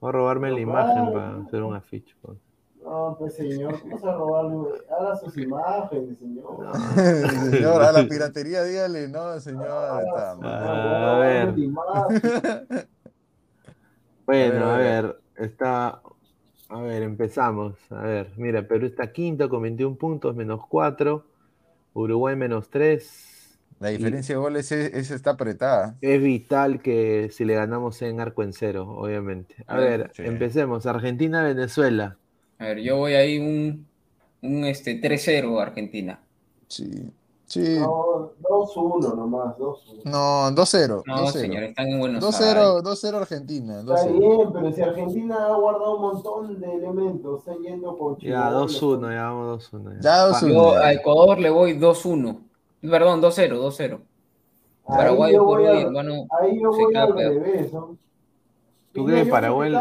Voy a robarme la imagen para hacer un afiche. Pues. No, pues señor, vamos a robarle? Haga sus imágenes, señor. señor, a la piratería dígale, no, señor. a ver. bueno, a ver, está. A ver, empezamos. A ver, mira, Perú está quinto con 21 puntos, menos 4. Uruguay menos 3. La diferencia de goles es, está apretada. Es vital que si le ganamos en arco en cero, obviamente. A ver, empecemos. Argentina-Venezuela. A ver, yo voy ahí un, un este, 3-0 Argentina. Sí. Sí. No, 2-1 nomás, 2-1. No, 2-0. No, señor, están en Buenos 2-0, 2-0 Argentina. Está bien, pero si Argentina ha guardado un montón de elementos, está yendo con Chile. Ya, 2-1, ya vamos 2-1. Ya, 2-1. Yo a Ecuador le voy 2-1. Perdón, 2-0, 2-0. Paraguay, ahí yo voy, a, hermano, ahí yo voy al revés. ¿no? ¿Tú crees Paraguay?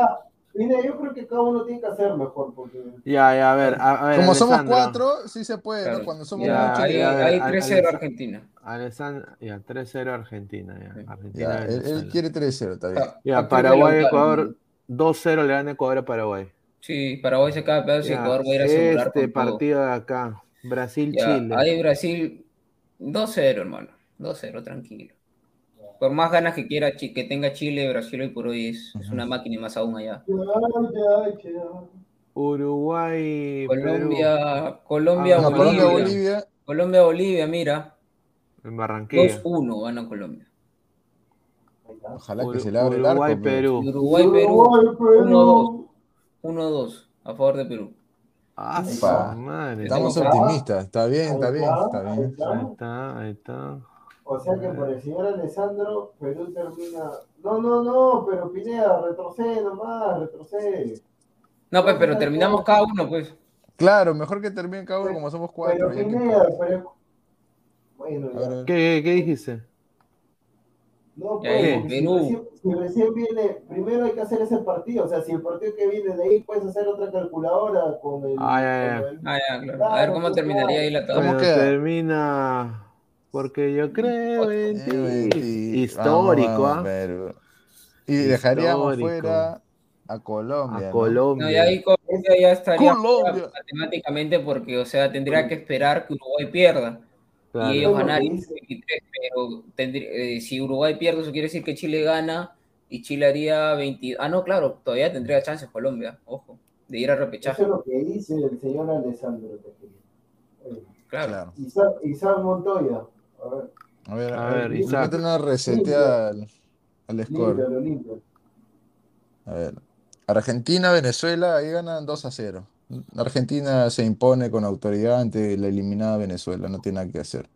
Mira, yo creo que cada uno tiene que hacer mejor. Porque... Ya, ya, a ver. A, ver Como somos cuatro, sí se puede, ¿no? Cuando somos ya, muchos. Ahí, ahí 3-0 Argentina. Alessandro, ya, 3-0 Argentina. Ya. Argentina ya, él, él, quiere 3-0, está bien. Ya, Paraguay, Ecuador, 2-0 le dan Ecuador a Paraguay. Sí, Paraguay se acaba de pedazo y Ecuador va a ir a asegurar Este partido de acá, Brasil-Chile. Ahí Brasil 2-0, hermano. 2-0, tranquilo. Por más ganas que quiera que tenga Chile, Brasil hoy por hoy es, es una máquina y más aún allá. Uruguay, Colombia, Colombia, ah, Bolivia. Bolivia. Colombia, Bolivia, mira. En Barranquilla. 2-1 gana Colombia. Ojalá que se le abra el arco. Uruguay, Perú. Uruguay, Perú. 1-2. 1-2 a favor de Perú. Ah, madre. Estamos optimistas, está bien, está bien, está bien. Ahí está, ahí está. O sea que por el señor Alessandro, Perú termina. No, no, no, pero Pineda, retrocede nomás, retrocede. No, pues, pero terminamos cada uno, pues. Claro, mejor que termine cada uno como somos cuatro. Pero, Bueno, ¿Qué, ¿Qué dijiste? No, pues, si, recién, viene, primero hay que hacer ese partido. O sea, si el partido que viene de ahí puedes hacer otra calculadora con el. Ah, ya, ya. Ah, ya claro. A ver cómo terminaría ahí la tabla. ¿Cómo termina? Porque yo creo en ti. Histórico, ¿ah? Y dejaríamos fuera a Colombia. A Colombia. No, y ahí Colombia ya estaría matemáticamente porque, o sea, tendría que esperar que Uruguay pierda. Y ellos ganarían 23, pero eh, si Uruguay pierde, eso quiere decir que Chile gana y Chile haría 20. Ah, no, claro, todavía tendría chances Colombia, ojo, de ir a repechaje. Eso es lo que dice el señor Alessandro. Claro. Isaac, Isaac Montoya. A ver. A ver, a ver, Isaac. una receta al, al score. A ver. Argentina, Venezuela, ahí ganan 2 a 0. Argentina se impone con autoridad ante la eliminada Venezuela, no tiene nada que hacer.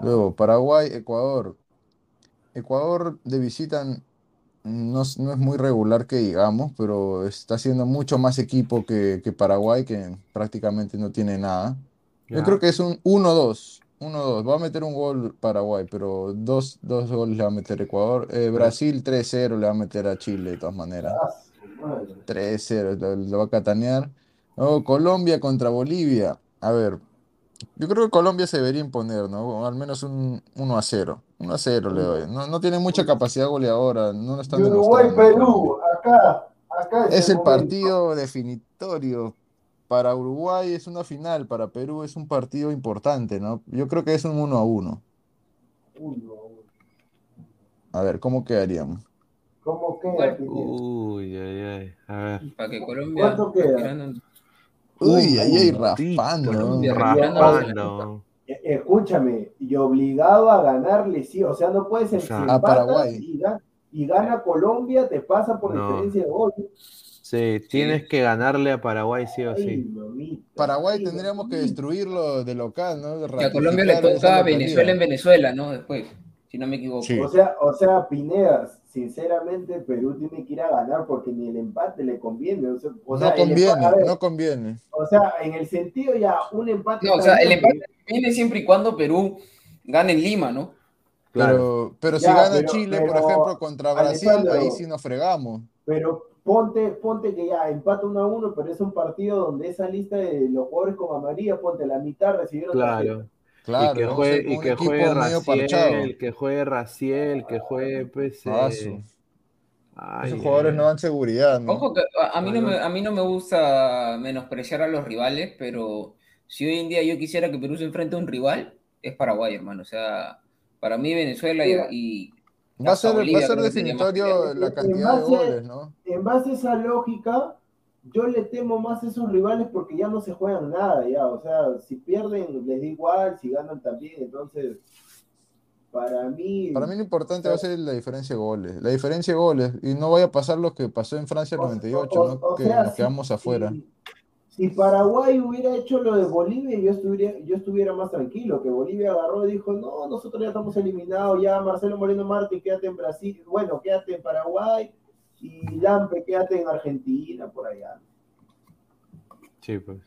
Luego, Paraguay, Ecuador. Ecuador de visita no, es muy regular que digamos, pero está siendo mucho más equipo que, Paraguay, que prácticamente no tiene nada. Yo creo que es un 1-2. 1-2. Va a meter un gol Paraguay, pero dos, goles le va a meter Ecuador. Eh, Brasil 3-0 le va a meter a Chile de todas maneras. 3-0, lo, va a catanear. Luego Colombia contra Bolivia. A ver, yo creo que Colombia se debería imponer, ¿no? Al menos un 1 a 0. 1 a 0 le doy. No, no tiene mucha capacidad goleadora. No lo están Uruguay, Perú, acá. acá es, el, partido definitorio. Para Uruguay es una final, para Perú es un partido importante, ¿no? Yo creo que es un 1 a 1. 1 a 1. A ver, ¿cómo quedaríamos? ¿Cómo queda? Uy, ay, ay. A ver. Para que Colombia. ¿Cuánto queda? Uy, ahí hay raspando. Raspando. Eh, escúchame, y obligado a ganarle, sí, o sea, no puedes ser a Paraguay. Y, gana Colombia, te pasa por diferencia de gol. Sí, tienes que ganarle a Paraguay sí o sí. Paraguay tendríamos que destruirlo de local, ¿no? Que a Colombia le toca Venezuela en Venezuela, ¿no? Después, si no me equivoco. O sea, o sea, Pinedas, sinceramente Perú tiene que ir a ganar porque ni el empate le conviene. O sea, no conviene, no conviene. O sea, en el sentido ya, un empate. No, o sea, el empate viene siempre y cuando Perú gane en Lima, ¿no? Claro. Pero, si gana Chile, por ejemplo, contra Brasil, ahí sí nos fregamos. Pero ponte, ponte que ya empata 1 a 1, pero es un partido donde esa lista de los jugadores con amarilla, ponte la mitad recibieron. Claro. Claro, y que juegue, y que juegue Raciel, que juegue Raciel, que juegue PC. Esos jugadores no dan seguridad, ¿no? Ojo que a, mí no me, a mí no me gusta menospreciar a los rivales, pero si hoy en día yo quisiera que Perú se enfrente a un rival, es Paraguay, hermano. O sea, para mí Venezuela y, va a ser, va a ser definitorio la cantidad de goles, ¿no? En base a esa lógica, yo le temo más a esos rivales porque ya no se juegan nada, ya, o sea, si pierden les da igual, si ganan también, entonces, para mí... Para mí lo importante va a ser la diferencia de goles, la diferencia de goles, y no vaya a pasar lo que pasó en Francia el 98, ¿no? que nos quedamos afuera. Si, Paraguay hubiera hecho lo de Bolivia, yo estuviera, yo estuviera más tranquilo, que Bolivia agarró y dijo, no, nosotros ya estamos eliminados, ya Marcelo Moreno Martín, quédate en Brasil, bueno, quédate en Paraguay, y Lampe, quédate en Argentina, por allá. Sí, pues.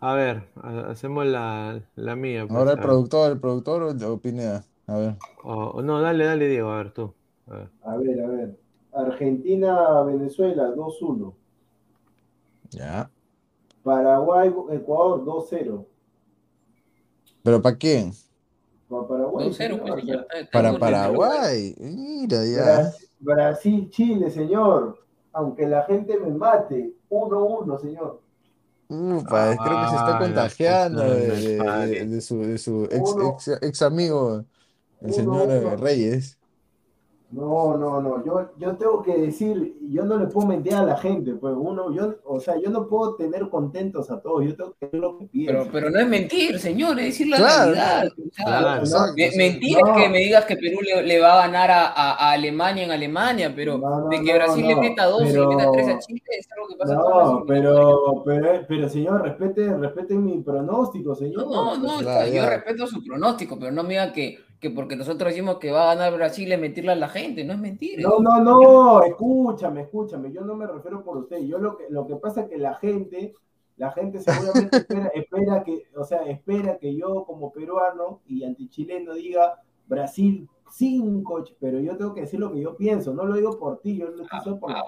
A ver, hacemos la, la mía. Pues, Ahora el productor, el productor o Pineda. A ver. no, dale, dale, Diego, a ver tú. A ver, a ver. A ver. Argentina, Venezuela, 2-1. Ya. Paraguay, Ecuador, 2-0. ¿Pero para quién? Para Paraguay. 2-0, pues, Para Paraguay. Mira, ya. Brasil, Chile, señor. Aunque la gente me mate. 1-1, señor. Ufa, creo que se está ah, contagiando de, su, de su ex, ex, amigo, el señor Reyes. No, no, no, yo, yo tengo que decir, yo no le puedo mentir a la gente, pues uno, yo, o sea, yo no puedo tener contentos a todos, yo tengo que hacer lo que pienso. Pero, pero no es mentir, señor, es decir la realidad. mentir es que me digas que Perú le, va a ganar a, a, Alemania en Alemania, pero de que Brasil le meta dos y le meta tres a Chile, es algo que pasa No, pero, pero, pero, señor, respete, respete mi pronóstico, señor. No, no, no, yo respeto su pronóstico, pero no me diga que que porque nosotros decimos que va a ganar Brasil es mentirle a la gente, no es mentira. No, no, no, escúchame, escúchame, yo no me refiero por usted, yo lo que, lo que pasa es que la gente, La gente seguramente espera, espera, que, o sea, espera que yo como peruano y antichileno diga Brasil 5, pero yo tengo que decir lo que yo pienso, no lo digo por ti, yo lo estoy por ah,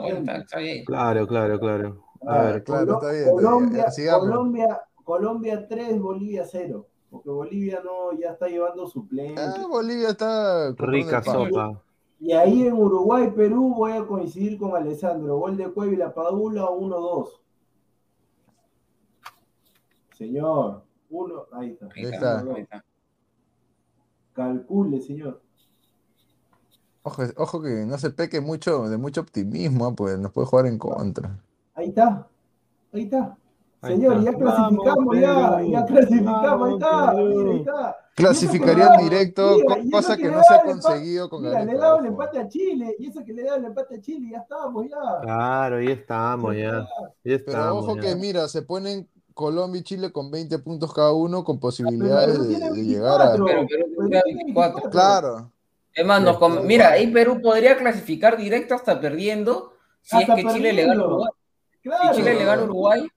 Claro, claro, claro. A ver, claro, está bien. Colombia, Colombia, Colombia 3, Bolivia 0. Porque Bolivia no ya está llevando suplente. Ah, Bolivia está rica sopa. Y ahí en Uruguay, Perú, voy a coincidir con Alessandro. Gol de Cueva y la Padula 1-2. Señor, uno, ahí está. Ahí está. Calcule, señor. Ojo, ojo que no se peque mucho de mucho optimismo, pues nos puede jugar en contra. Ahí está, ahí está. Señor, ya clasificamos, ya, ya clasificamos, ahí está, ahí está. Clasificarían directo, cosa que, no se ha conseguido con mira, le daba el empate a Chile, y eso que le daba el empate a Chile, ya estábamos, ya. Claro, ya estamos, ya. Pero ojo que, mira, se ponen Colombia y Chile con 20 puntos cada uno, con posibilidades de, llegar a. Pero, pero 24. Claro. Es más, mira, ahí Perú podría clasificar directo hasta perdiendo si es que Chile le gana a Uruguay. Si Chile le gana a Uruguay,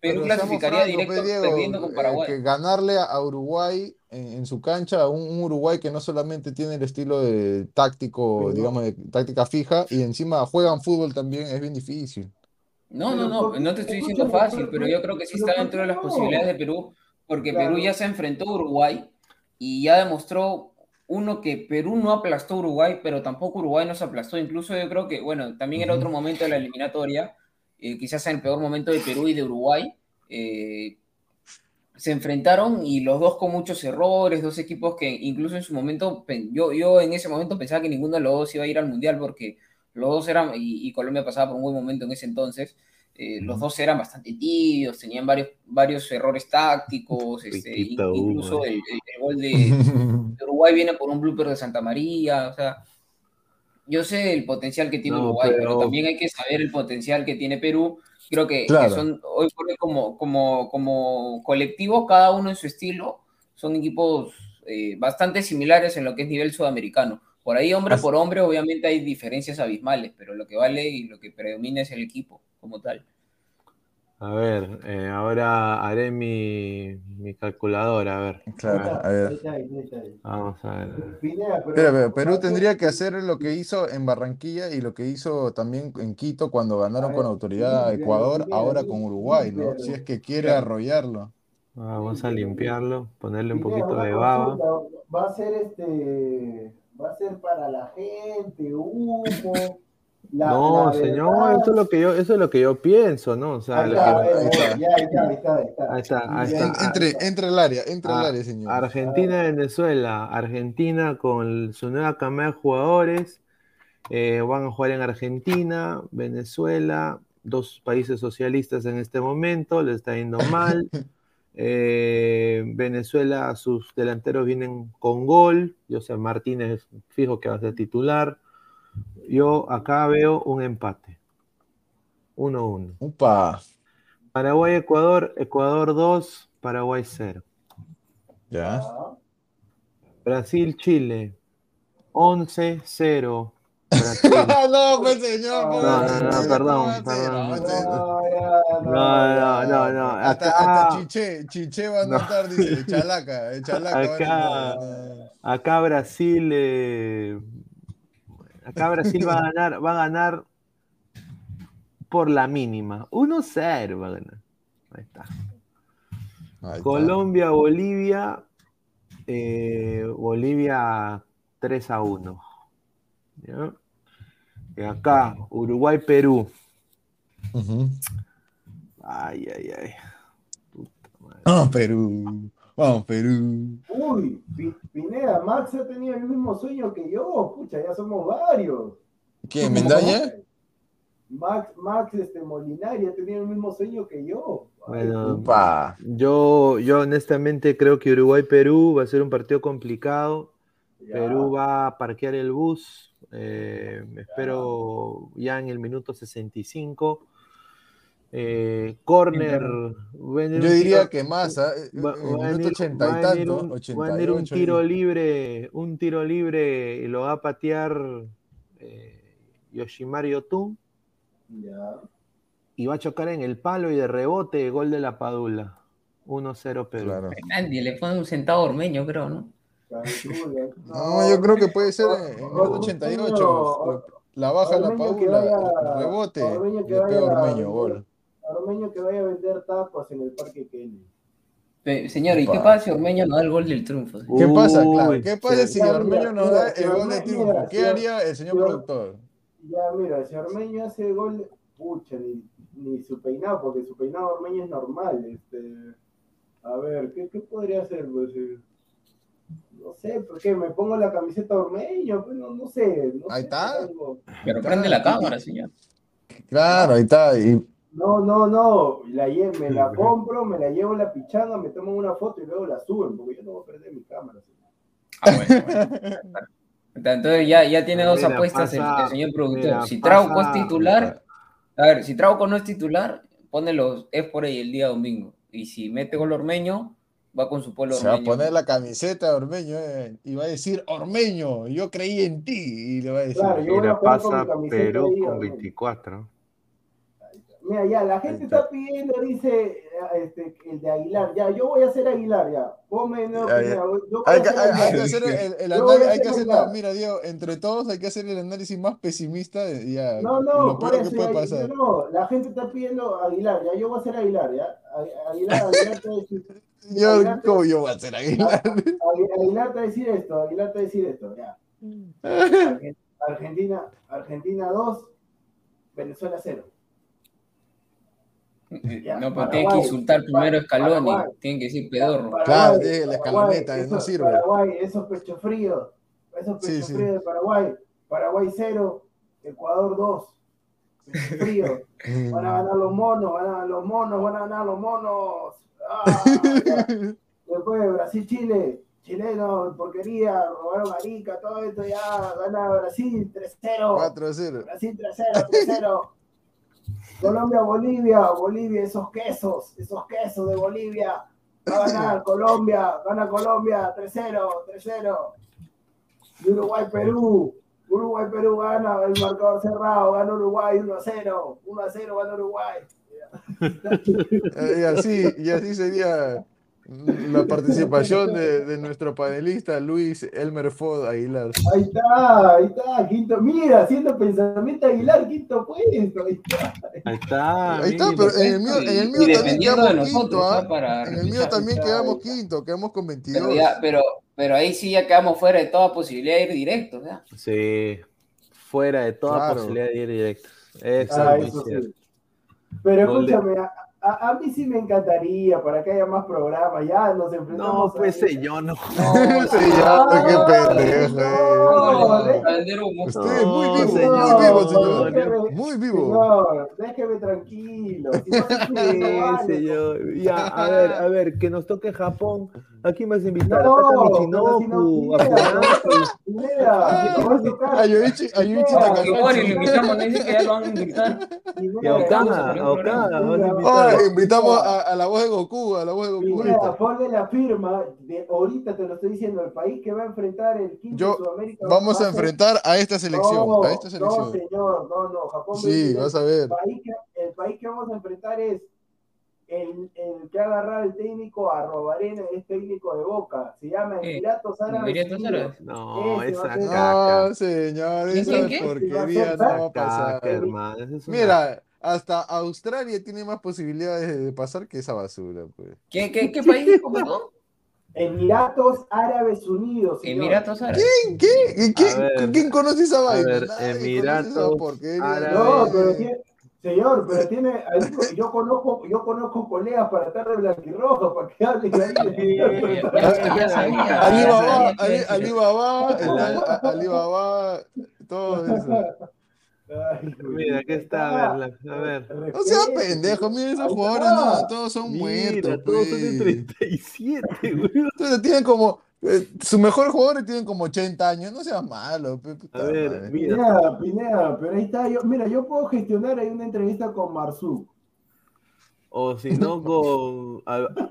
Perú clasificaría directo perdiendo con Paraguay. que ganarle a Uruguay en, su cancha, a un, Uruguay que no solamente tiene el estilo de táctico, digamos, de táctica fija, y encima juegan fútbol también, es bien difícil. No, no, no, no te estoy diciendo fácil, pero yo creo que sí está dentro de las posibilidades de Perú, porque Perú ya se enfrentó a Uruguay y ya demostró uno que Perú no aplastó a Uruguay, pero tampoco Uruguay nos aplastó. Incluso yo creo que, bueno, también era otro momento de la eliminatoria, eh, quizás en el peor momento de Perú y de Uruguay. Eh, se enfrentaron y los dos con muchos errores, dos equipos que incluso en su momento, yo, yo en ese momento pensaba que ninguno de los dos iba a ir al Mundial porque los dos eran, y, Colombia pasaba por un buen momento en ese entonces, eh, los dos eran bastante tibios, tenían varios, varios errores tácticos, este, incluso el, gol de, Uruguay viene por un blooper de Santa María, o sea, yo sé el potencial que tiene Uruguay, pero... también hay que saber el potencial que tiene Perú. Creo que, son, hoy por hoy como, como, como colectivo, cada uno en su estilo, son equipos eh, bastante similares en lo que es nivel sudamericano. Por ahí, hombre por hombre, obviamente hay diferencias abismales, pero lo que vale y lo que predomina es el equipo como tal. A ver, eh, ahora haré mi, mi, calculadora, a ver. Claro, a ver. Vamos a ver. Pero, Perú tendría que hacer lo que hizo en Barranquilla y lo que hizo también en Quito cuando ganaron con autoridad a Ecuador, ahora con Uruguay, ¿no? Si es que quiere arrollarlo. Vamos a limpiarlo, ponerle un poquito de baba. Va a ser este va a ser para la gente, humo. No, señor, eso es lo que yo, eso es lo que yo pienso, ¿no? O sea, ahí está, ahí está, Entre, entre el área, entre el área, señor. Argentina, Venezuela, Argentina con su nueva camada de jugadores, eh, van a jugar en Argentina, Venezuela, dos países socialistas en este momento, le está yendo mal. Eh, Venezuela, sus delanteros vienen con gol. Yo sé, Martínez fijo que va a ser titular. Yo acá veo un empate. 1-1. Upa. Paraguay, Ecuador, Ecuador 2, Paraguay 0. Ya. Brasil, Chile, 11-0. no, pues señor. No, no, no, perdón, perdón. No, no, no, no. Hasta, hasta Chiche, Chiche va a notar, dice, Chalaca, Chalaca. Acá, acá Brasil, eh, acá Brasil va a ganar, va a ganar por la mínima. 1-0 va a ganar. Ahí está. Colombia, Bolivia, eh, Bolivia 3 a 1. ¿Ya? Y acá, Uruguay, Perú. Ay, ay, ay. Vamos, Perú. Vamos, Perú. Uy, Pineda, Max ha tenido el mismo sueño que yo. Pucha, ya somos varios. ¿Qué, Mendaña? Max, Max este, Molinari ha tenido el mismo sueño que yo. Bueno, yo, yo honestamente creo que Uruguay-Perú va a ser un partido complicado. Perú va a parquear el bus. Eh, espero ya en el minuto 65. Eh, corner. Yo diría que más, ¿ah? eh, va, a venir, 80 y tanto, un, va a venir un tiro libre, un tiro libre y lo va a patear eh, Yoshimari Otun. Ya. y va a chocar en el palo y de rebote, gol de la Padula. 1-0 Perú. Claro. Nadie le pone un centavo ormeño, creo, ¿no? No, yo creo que puede ser en el 88. La baja la Padula, rebote, le pega Ormeño, gol. Ormeño que vaya a vender tapas en el Parque Kennedy. Señor, ¿y qué pasa si Ormeño no da el gol del triunfo? ¿Qué pasa? Claro, ¿qué pasa si Ormeño no da el gol del triunfo? ¿Qué haría el señor productor? Ya, mira, si Ormeño hace el gol, pucha, ni, ni su peinado, porque su peinado Ormeño es normal. Este, a ver, ¿qué, qué podría hacer? Pues, eh, no sé, ¿por qué? ¿Me pongo la camiseta Ormeño? Pues no, no sé. ahí está. Pero prende la cámara, señor. Claro, ahí está. Y no, no, no, la, me la compro, me la llevo la pichanga, me tomo una foto y luego la suben, porque yo no voy a perder mi cámara. Ah, Entonces ya, ya tiene dos apuestas el, señor productor. Si Trauco es titular, a ver, si Trauco no es titular, pone los es por ahí el día domingo. Y si mete gol Ormeño, va con su pueblo Ormeño. Se va a poner la camiseta de Ormeño eh, y va a decir, Ormeño, yo creí en ti. Y le va a decir, claro, yo pasa Perú con 24. Mira, ya, la gente está pidiendo, dice este, el de Aguilar. Ya, yo voy a hacer Aguilar, ya. Ponme, no, hay, que, hacer el, análisis, hay que hacer, mira, Diego, entre todos hay que hacer el análisis más pesimista. Ya, no, no, lo peor que puede pasar. No, la gente está pidiendo Aguilar, ya, yo voy a hacer Aguilar, ya. Aguilar, Aguilar te va a decir. Yo, ¿Cómo yo voy a hacer Aguilar? Aguilar te va a decir esto, Aguilar te va a decir esto, ya. Argentina, Argentina 2, Venezuela 0. No, pero tiene que insultar primero a Scaloni, tienen que decir pedorro. claro, la escaloneta, eso, no sirve. Paraguay, esos pecho fríos, esos pecho fríos de Paraguay, Paraguay 0, Ecuador 2. Pecho frío, van a ganar los monos, van a ganar los monos, van a ganar los monos. Ah, Después Brasil, Chile, chileno, porquería, robaron Arica, todo esto ya, gana Brasil 3-0. 4-0. Brasil 3-0, 3-0. Colombia, Bolivia, Bolivia, esos quesos, esos quesos de Bolivia. Va a ganar Colombia, gana Colombia 3-0, 3-0. Uruguay, Perú. Uruguay, Perú gana el marcador cerrado, gana Uruguay 1-0, 1-0 gana Uruguay. y así, y así sería la participación de, de, nuestro panelista Luis Elmer Fod Aguilar. Ahí está, ahí está, quinto. Mira, haciendo pensamiento Aguilar, quinto puesto. Ahí está. Ahí está, ahí está pero en el mío, en el mío también quedamos quinto. ¿ah? En el mío también quedamos quinto, quedamos con 22. Pero, pero, pero, ahí sí ya quedamos fuera de toda posibilidad de ir directo. ¿verdad? Sí, fuera de toda posibilidad de ir directo. Exacto. Ah, pero escúchame, a, a, mí sí me encantaría para que haya más programas. Ya nos enfrentamos. No, pues yo no. No, señor, qué pendejo. No, Usted es muy vivo, señor, muy vivo, señor. Déjeme, muy vivo. Señor, déjeme tranquilo. Si no sí, señor. Ya, a ver, a ver, que nos toque Japón. ¿A quién vas a invitar? No, a Michinoku, a Yoichi, a Yoichi Takanashi. lo invitamos, dice que ya lo van a invitar. Y a Okada, a Okada invitamos a, la voz de Goku, a la voz de Goku. Mira, ponle la firma, de, ahorita te lo estoy diciendo, el país que va a enfrentar el quinto Yo, Sudamérica. Vamos a, enfrentar a esta selección, no, a esta selección. No, señor, no, no, Japón. Sí, vas a ver. El país que vamos a enfrentar es el, el, que ha agarrado el técnico a Robarena, es técnico de Boca. Se llama Emiratos Árabes. No, esa caca. No, señor, esa porquería no va a pasar. Mira, hasta Australia tiene más posibilidades de pasar que esa basura. Pues. ¿Qué, qué, qué país? ¿Cómo no? Emiratos Árabes Unidos. Señor. Emiratos Árabes. ¿Quién? ¿Quién? ¿Quién, ¿quién conoce esa vaina? Ver, Emiratos Árabes. No, pero señor, pero tiene, yo conozco, yo conozco colegas para estar de blanquirrojo, para que hablen ahí. Alibaba, Alibaba, Alibaba, todo eso. mira, aquí está, a ver. A ver. No sea pendejo, mira esos jugadores, no, todos son mira, muertos. Todos son de 37, güey. Entonces tienen como. Eh, sus mejores jugadores tienen como 80 años, no sea malo. A ver, mira. Pineda, pero ahí está. Yo, mira, yo puedo gestionar ahí una entrevista con Marzú. O si no, con.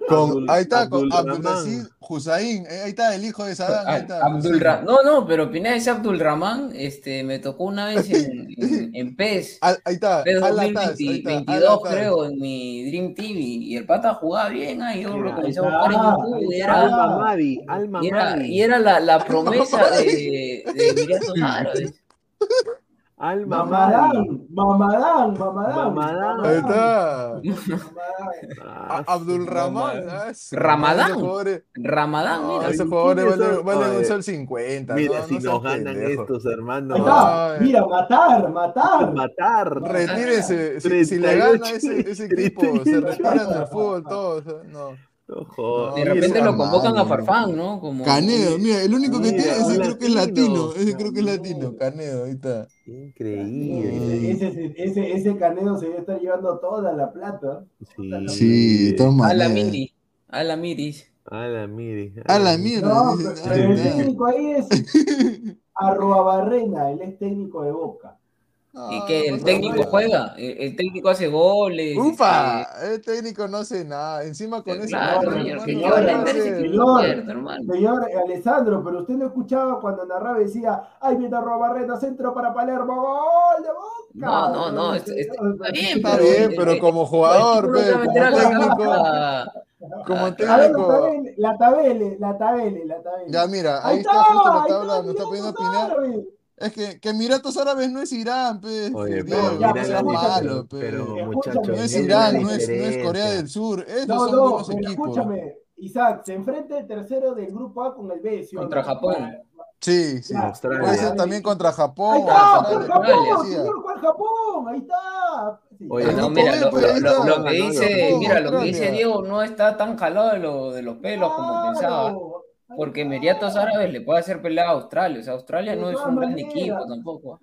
con ahí está, con Abdul Hussein. Eh, ahí está el hijo de Saddam. Ahí está, Abdul no, no, pero Pineda ese Abdul Rahman, este, me tocó una vez en, en PES. ahí está. PES 2022, creo, en mi Dream TV. Y el pata jugaba bien, ahí yo lo comencé a buscar en YouTube. Y era, Alma Madi, Alma y era, y era la, la promesa de, de Emiratos Alma Mamadán, Mamadán, Mamadán. Mamadán. Ahí está. Abdul Rahman. Ramadán. Ramadán, mira. Ese jugador vale, vale un sol 50. Mira, no, si no nos ganan estos, hermanos. Mira, matar, matar. Matar. Retírese. Si, si le gana ese, ese equipo, se retiran del fútbol todos. No. Ojo, de repente lo convocan a Farfán, ¿no? Como... Canedo, mira, el único que tiene, ese creo que es latino, ese creo que es latino, Canedo, ahí está. Increíble. Ese, ese, ese Canedo se debe estar llevando toda la plata. Sí, sí toma. A la miri, a la miris. A la miri. A la miri. No, pero el técnico ahí es Arroa Barrena, él es técnico de Boca. ¿Y que el técnico juega? ¿El, técnico hace goles? ¡Ufa! Este, el técnico no hace nada. Encima con ese. Claro, señor, señor, señor, Alessandro, pero usted no escuchaba cuando narraba decía, ¡ay, viene Barreta, centro para Palermo, gol de Boca! No, no, no, está, está bien. Está bien, pero como jugador, como técnico. Como técnico. La tabele, la tabele, la tabele. Ya, mira, ahí, está, justo la tabla, nos está pidiendo opinar. Es que, que Emiratos Árabes no es Irán, pe. Oye, pero, Dios, no malo, pe. pero muchachos, no es Irán, no es, no es Corea del Sur. Esos no, son no, buenos pero equipos. escúchame, Isaac, se enfrenta el tercero del grupo A con el B, ¿sí Contra Japón. Sí, sí. Australia. Puede ser también contra Japón. Ahí está, Australia. Japón, señor Japón, ahí está. Oye, No, mira, lo, pues, lo- que dice, mira, lo que dice Diego no está tan jalado de, lo- de los pelos como pensaba. Porque Emiratos Árabes le puede hacer pelea a Australia. O sea, Australia no es un gran equipo tampoco.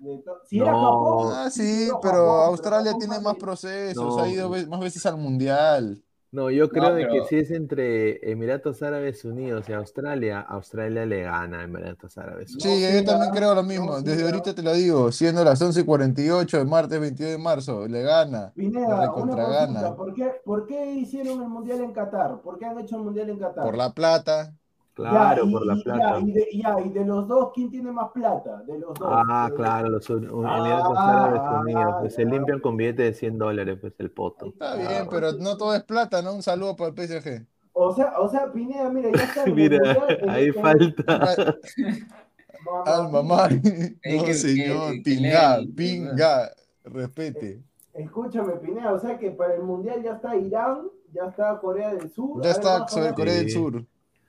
Si era No. Japón. Ah, sí, no, pero Japón, Australia tiene más procesos, No. ha ido más veces al mundial. No, yo creo de pero- que si es entre Emiratos Árabes Unidos y Australia, Australia le gana a Emiratos Árabes Unidos. Sí, yo también creo lo mismo. no, sí, Desde ah. ahorita te lo digo, siendo las 11.48 de martes 22 de marzo, le gana. Le Pineda, una gana. ¿por qué, ¿por qué hicieron el mundial en Qatar? ¿Por qué han hecho el mundial en Qatar? Por la plata. Claro, Ya, y- por la y- plata. Ya y, de, ya, y de los dos, ¿quién tiene más plata? De los dos. Ah, Eh, claro, los Ah, Emiratos Árabes ah, Unidos, pues se limpian con billetes de 100 dólares, pues el poto. Está bien, pero no todo es plata, ¿no? Un saludo para el PSG. O sea, o sea, Pineda, mira, ya está. Mira, mundial, ahí en- falta. Alma Mari. Es No, que- señor. que- que Pinga, pinga. Respete. Escúchame, Pineda, o sea que para el mundial ya está Irán, ya está Corea del Sur. Ya está sobre. Corea del Sí. Sur.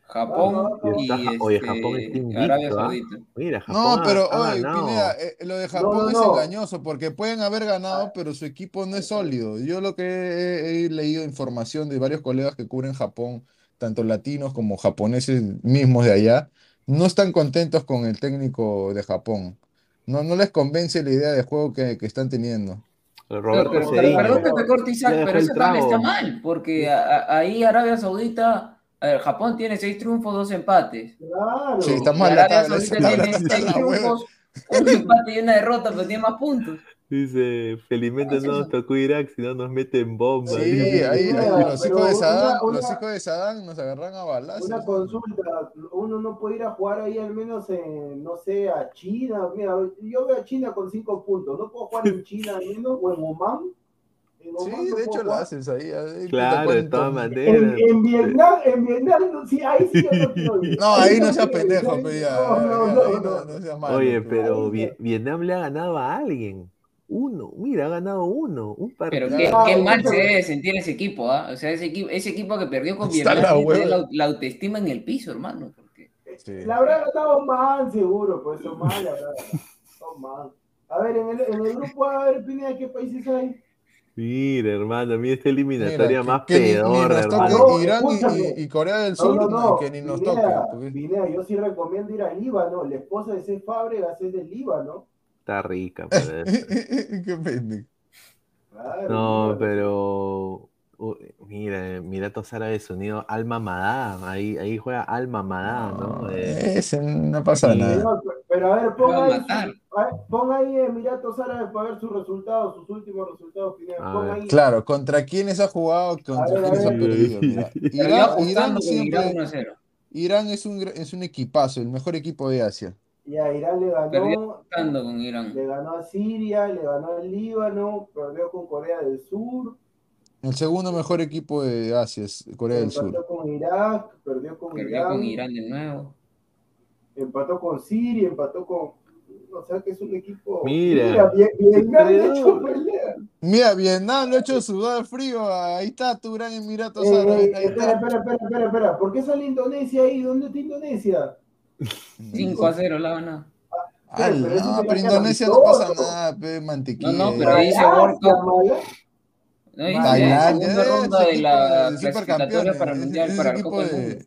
Japón Y y está Ja- oye, Japón está invicto, Arabia ¿ah? Mira, Japón No, pero ha oye. Pineda, eh, lo de Japón no, es no. engañoso porque pueden haber ganado, pero su equipo no es sólido. Yo lo que he, he leído información de varios colegas que cubren Japón, tanto latinos como japoneses mismos de allá, no están contentos con el técnico de Japón. No, no les convence la idea de juego que, que están teniendo. Roberto Pero, pero, Cedillo. perdón que te corte, Isaac, pero eso está mal, porque a- a- ahí Arabia Saudita, a ver, Japón tiene seis triunfos, dos empates. Claro. Sí, está Y mal la tabla, tiene seis triunfos, un empate y una derrota, pero tiene más puntos. Dice, felizmente no nos tocó Irak, si no nos meten bombas. Sí, ahí, los hijos de una- Saddam, una- los hijos de Saddam nos agarran a balazos. Una consulta, uno no puede ir a jugar ahí al menos en, no sé, a China. Mira, yo veo a China con cinco puntos. ¿No puedo jugar en China al menos o en Oman? Sí, no de hecho lo haces ahí. Claro, de todas maneras. en Vietnam, en Vietnam, no, sí, ahí sí yo no quiero. No, ahí no ir, pendejo, ahí- pe, ya, no, no, ya, no, ahí no. no, no seas malo, Oye, pe. pero. Vietnam le ha ganado a alguien. Uno, mira, ha ganado uno. Un Pero partido. qué, Ah, qué mal se debe sentir ese equipo, ¿ah? O sea, ese equipo, ese equipo que perdió con Vietnam la la, la autoestima en el piso, hermano. Porque... Sí. La habrá ganado mal, seguro, pues son mal, la ganado. Son mal. A ver, en el, en el grupo, a ver, Pineda, ¿qué países hay? Mira, hermano, mira esta eliminatoria Mira, más que, que ni, ni pedorra, nos hermano. Irán y, Corea del Sur, no, no. que ni nos. Pineda, Pineda, yo sí recomiendo ir al Líbano. La esposa de ese Fábregas es del Líbano. Está rica, pues. Qué pendejo. Claro, No, pero uh, mira, Emiratos Árabes Unidos, Alma Madá, ahí, ahí juega Alma Madá, ¿no? Eh, Ese no pasa y- nada. Pero a ver, Lo pon va a ahí, matar. su- a ver, pon ahí Emiratos Árabes para ver sus resultados, sus últimos resultados. Ahí. Claro, ¿contra quiénes ha jugado? ¿Contra ver, quiénes ha perdido? Mira, Irán, Irán ajustando con Irán siempre, 1-0. Irán es un, es un equipazo, el mejor equipo de Asia. Ya, Irán le ganó. con Irán. Le ganó a Siria, le ganó al Líbano, perdió con Corea del Sur. El segundo mejor equipo de Asia es Corea del Sur. Perdió con Irak, perdió con perdió Irán. con Irán de nuevo. Empató con Siria, empató con. O sea que es un equipo. Mira, mira Vietnam le ha hecho pelea. Mira, Vietnam lo ha hecho sudar frío. Ahí está tu gran Emiratos eh, Árabes. Espera, espera, espera, espera, espera. ¿Por qué sale Indonesia ahí? ¿Dónde está Indonesia? 5 a 0 la van Ah, no, pero Indonesia no pasa nada, pe, mantequilla. No, no, pero ahí se No, dice segunda ronda de la clasificatoria para el Mundial, para el Copa del Mundo.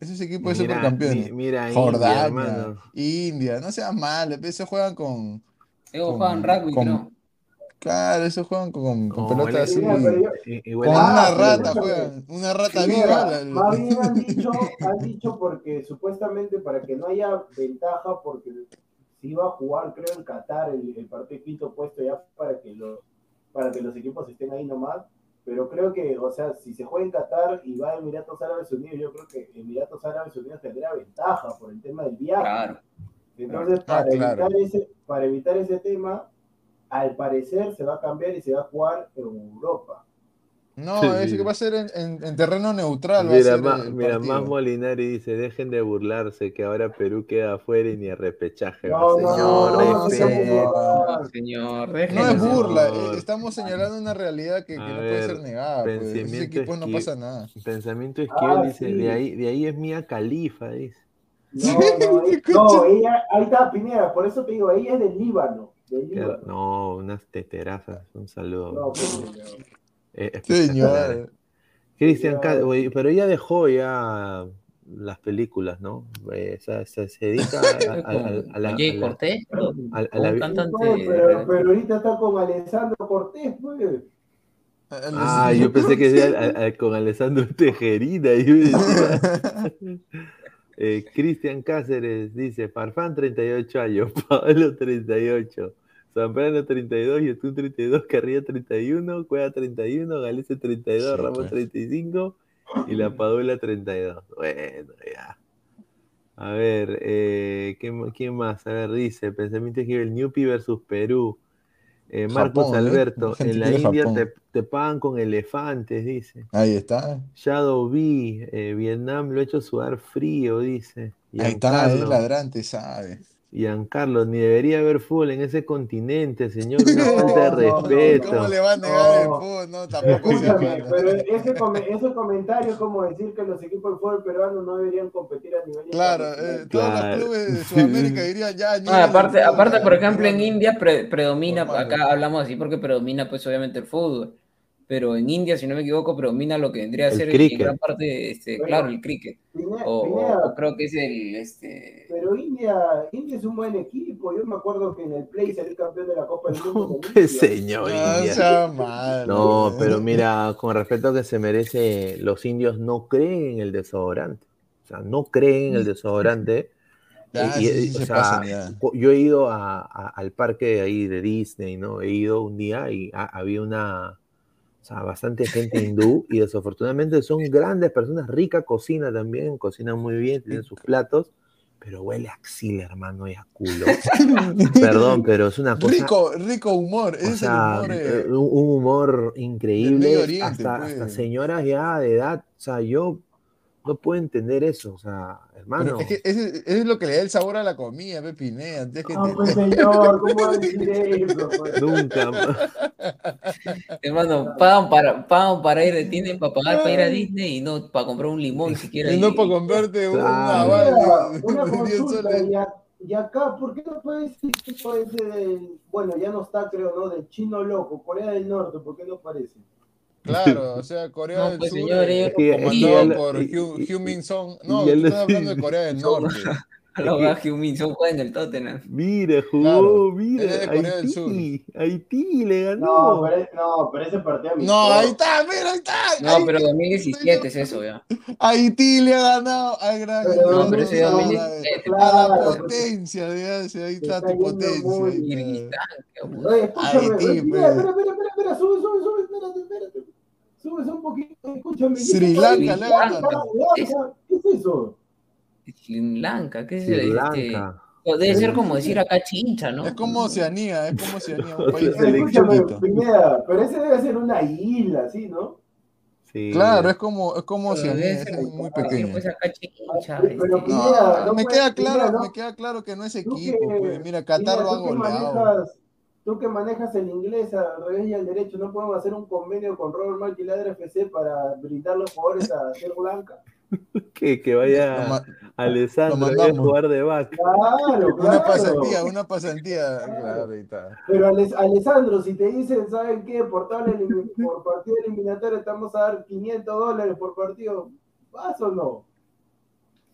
Ese es equipo de supercampeones. Mira, Jordania, India, no seas mal, esos juegan con. Ellos juegan rugby, creo. Claro, esos juegan con, con pelota así. con una rata juegan, una rata viva. Más bien han dicho, han dicho porque supuestamente para que no haya ventaja, porque si iba a jugar, creo, en Qatar el, el partido quinto puesto ya para que, los, para que los equipos estén ahí nomás. Pero creo que, o sea, si se juega en Qatar y va a Emiratos Árabes Unidos, yo creo que Emiratos Árabes Unidos tendría ventaja por el tema del viaje. Claro. Entonces, para, ah, Evitar ese, para evitar ese tema, al parecer se va a cambiar y se va a jugar en Europa. No, es que va a ser en, en, terreno neutral. Mira, mira más Molinari dice, dejen de burlarse que ahora Perú queda afuera y ni a repechaje. No, señor, no, no, señor, no es burla, eh, estamos señalando una realidad que, que no puede ser negada. Pues. Ese equipo no pasa nada. Pensamiento Esquivel ah, dice, de, ahí, de ahí es Mía Califa, dice. No, no, no, ella, ahí está Pineda, por eso te digo, ella es del Líbano. No, unas teterazas. Un saludo. No, eh, Señor. Cristian, pero ella dejó ya las películas, ¿no? Eh, o se, dedica a, la. Jay Cortés, a, la cantante. Pero, pero, ahorita está con Alessandro Cortés, pues. Ah, yo pensé que era con Alessandro Tejerina. eh, Cristian Cáceres dice: Farfán 38 años, Pablo 38. Zambrano 32, YouTube 32, Carrillo 31, Cueva 31, Galese 32, Ramos 35 y La Padula 32. Bueno, ya. A ver, eh, ¿quién, más? A ver, dice, pensamiento que el Newpi versus Perú. Eh, Marcos ¿eh? Alberto, en la India te, pagan con elefantes, dice. Ahí está. Shadow B, Vietnam lo ha hecho sudar frío, dice. Ahí está, es ladrante, sabe. Giancarlo, ni debería haber fútbol en ese continente, señor. Una falta de respeto. ¿Cómo le va a negar el fútbol? No, tampoco Pero ese, ese, comentario es como decir que los equipos de fútbol peruanos no deberían competir a nivel Claro, eh, todos los clubes de Sudamérica dirían ya. aparte, aparte, por ejemplo, en India predomina, acá hablamos así porque predomina, pues obviamente el fútbol pero en India, si no me equivoco, predomina lo que vendría a ser en gran parte, este, claro, el cricket. o, creo que es el... Este... Pero India, India es un buen equipo. Yo me acuerdo que en el Play salió campeón de la Copa del Mundo. señor India. No, pero mira, con respecto a que se merece, los indios no creen en el desodorante. O sea, no creen en el desodorante. yo he ido a, al parque ahí de Disney, ¿no? He ido un día y había una o sea, bastante gente hindú y desafortunadamente son grandes personas, rica cocina también, cocinan muy bien, tienen sus platos, pero huele a axila, hermano, y a culo. Perdón, pero es una cosa. Rico, rico humor, es humor, eh, un, humor increíble. hasta, hasta pues. señoras ya de edad, o sea, yo no puedo entender eso, o sea, hermano. es que ese, es lo que le da el sabor a la comida, Pepiné. Antes que no, pues señor, ¿cómo va a decir eso? Pues? Nunca. hermano, pagan para, pagan para ir, tienen para pagar para ir a Disney y no para comprar un limón siquiera. Y no para comprarte una bala. Una consulta, y, acá, ¿por qué no puede decir tipo ese del, bueno, ya no está creo, ¿no? Del chino loco, Corea del Norte, ¿por qué no parece? Claro, o sea, Corea del pues, Sur, comandado por Hugh Min Song. No, estoy hablando de Corea del Norte. Lo Hugh Min Song juega en el Tottenham. Mira, jugó, mira. De Corea Haití. Haití le ganó. No, pero, no, pero ese partido. No, ahí está, mira, ahí está. No, pero 2017 es eso, ya. Haití le ha ganado al gran. Pero, no, pero ese 2017. A la potencia, digamos, ahí está tu potencia. Haití, espera, espera, espera, espera, sube, sube, sube, espérate, espérate. Subes un poquito, escúchame. Sri Lanka, ¿Qué es eso? Sri Lanka, ¿qué es. Debe ser como decir acá chincha, ¿no? Es como Oceanía, es como Oceanía, un país pero ese debe ser una isla, ¿sí, no? Sí. Claro, es como, es como Oceanía, es muy pequeño. Pues acá chincha, pero, este. no, me queda claro, me queda claro que no es equipo, pues. Mira, Qatar lo ha goleado tú que manejas el inglés al revés y al derecho, ¿no podemos hacer un convenio con Robert Marquiladre FC para brindar los jugadores a Ser Blanca? que, que vaya Alessandro a jugar de back. Claro, Una pasantía, una pasantía. Pero Alessandro, si te dicen, ¿saben qué? Por, por partido eliminatorio estamos a dar 500 dólares por partido, ¿vas o no?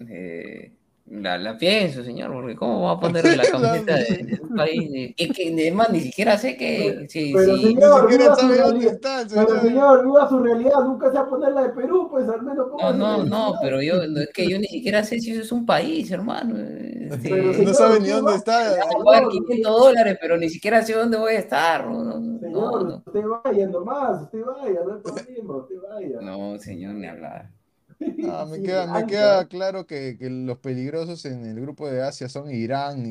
Eh, la, la, pienso, señor, porque ¿cómo va a poner la camiseta de, un país? Es que además ni siquiera sé que. Sí, pero, sí, señor, viva su realidad, pero señor, viva su realidad, nunca se va a poner la de Perú, pues al menos. No, no, no, pero yo, es que yo ni siquiera sé si eso es un país, hermano. Este, no sabe ni dónde está. Voy a pagar 500 dólares, pero ni siquiera sé dónde voy a estar. No, no, señor, usted vaya nomás, usted vaya, no hay problema, usted vaya. No, señor, ni hablar. Ah, me, queda, me queda claro que, que, los peligrosos en el grupo de Asia son Irán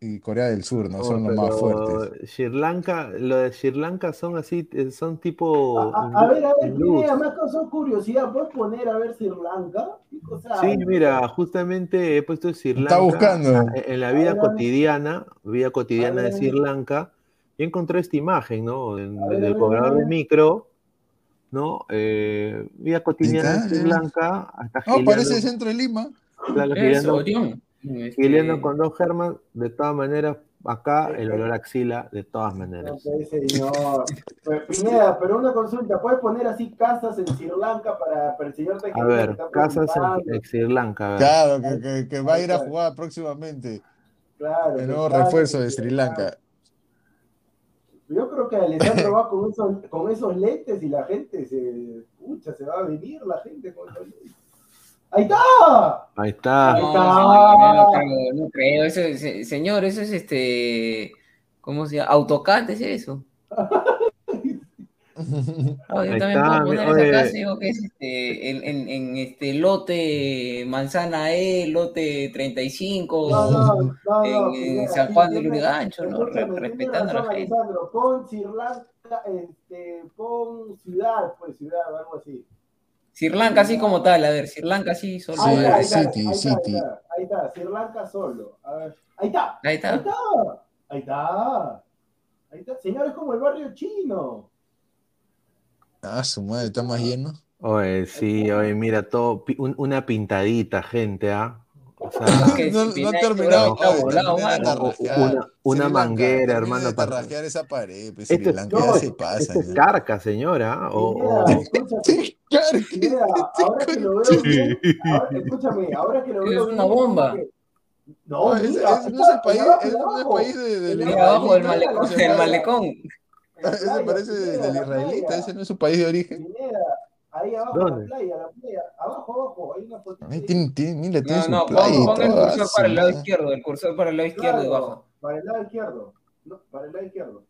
y, Corea del Sur, ¿no? son los más fuertes. Sri Lanka, lo de Sri Lanka son así, eh, son tipo. A, ver, a ver, tiene más son curiosidad, ¿puedes poner a ver Sri Lanka? sí, mira, justamente he puesto Sri Lanka. Está buscando. En la vida cotidiana, vida cotidiana de Sri Lanka, y encontré esta imagen, ¿no? del cobrador de micro ¿no? Eh, vida cotidiana en Blanca, hasta No, parece el centro de Lima. Claro, este... con dos germas, de todas maneras, acá el olor axila, de todas maneras. señor. Pineda, pero una consulta, ¿puedes poner así casas en Sri Lanka para, para el señor A ver, casas en, Sri Lanka. Claro, que, que, va a ir a jugar próximamente. Claro. El nuevo refuerzo de Sri Lanka. Yo creo que Alessandro va con esos, con esos lentes y la gente se. Pucha, se va a venir la gente con esos lentes. ¡Ahí está! Ahí está. Ahí está. No, creo, Eso, señor, eso es este. ¿Cómo se llama? ¿AutoCAD es eso? Oh, yo también puedo poner esa digo que es este, en, en, este lote manzana E, lote 35, no, no, no, en, San Juan del Urigancho, ¿no? respetando a la gente. Pon Cirlanca, este, pon ciudad, pues ciudad, algo así. Sri Lanka así como tal, a ver, Sri Lanka así solo. Ahí, está, ahí, está, ahí, está, Sri Lanka solo. A ver, ahí está. Ahí está. Ahí está. Ahí está. Ahí está. Señor, es como el barrio chino. Ah, su madre, está más lleno. Oye, sí, oye, mira, todo, una pintadita, gente, ¿ah? O sea, no, no ha terminado. Una, una manguera, hermano. Para rajear esa pared, pues, este, no, se pasa. Este es carca, señora. O, este ahora que lo veo escúchame, ahora que lo veo Es una bomba. No, es, no es el país, es, el país de, de, de abajo del malecón. Ese parece del israelita, ese no es su país de origen. Ahí abajo, ¿Dónde? la playa, la playa, abajo, abajo, hay una foto. Tiene, tiene, mira, tiene no, no, playa pon, el cursor para el lado izquierdo, el cursor para el lado izquierdo claro, baja. Para el lado izquierdo, no, para el lado izquierdo.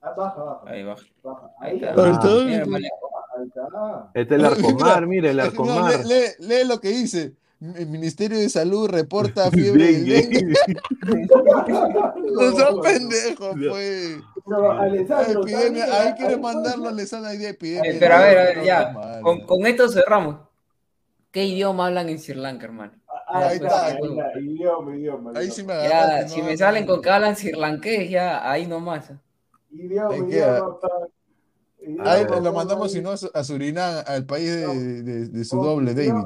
Ah, baja, baja. Ahí baja. baja. Ahí, está. Ahí está. Ahí está. Este es el arcomar, mire, el arcomar. No, lee, lee, lee lo que dice. El Ministerio de Salud reporta fiebre y dengue. no son pendejos, pues. Ahí quiere mandarlo a Alessandro de epidemia. Pero a ver, a ver, ya. Con, con, esto cerramos. ¿Qué idioma hablan en Sri Lanka, hermano? ahí, está, ahí está, idioma, idioma. Ahí sí me Ya, si me salen con que hablan sri ya ahí nomás. Idioma, idioma. Ahí lo mandamos, si no, a Surinam, al país de, de, de su doble, David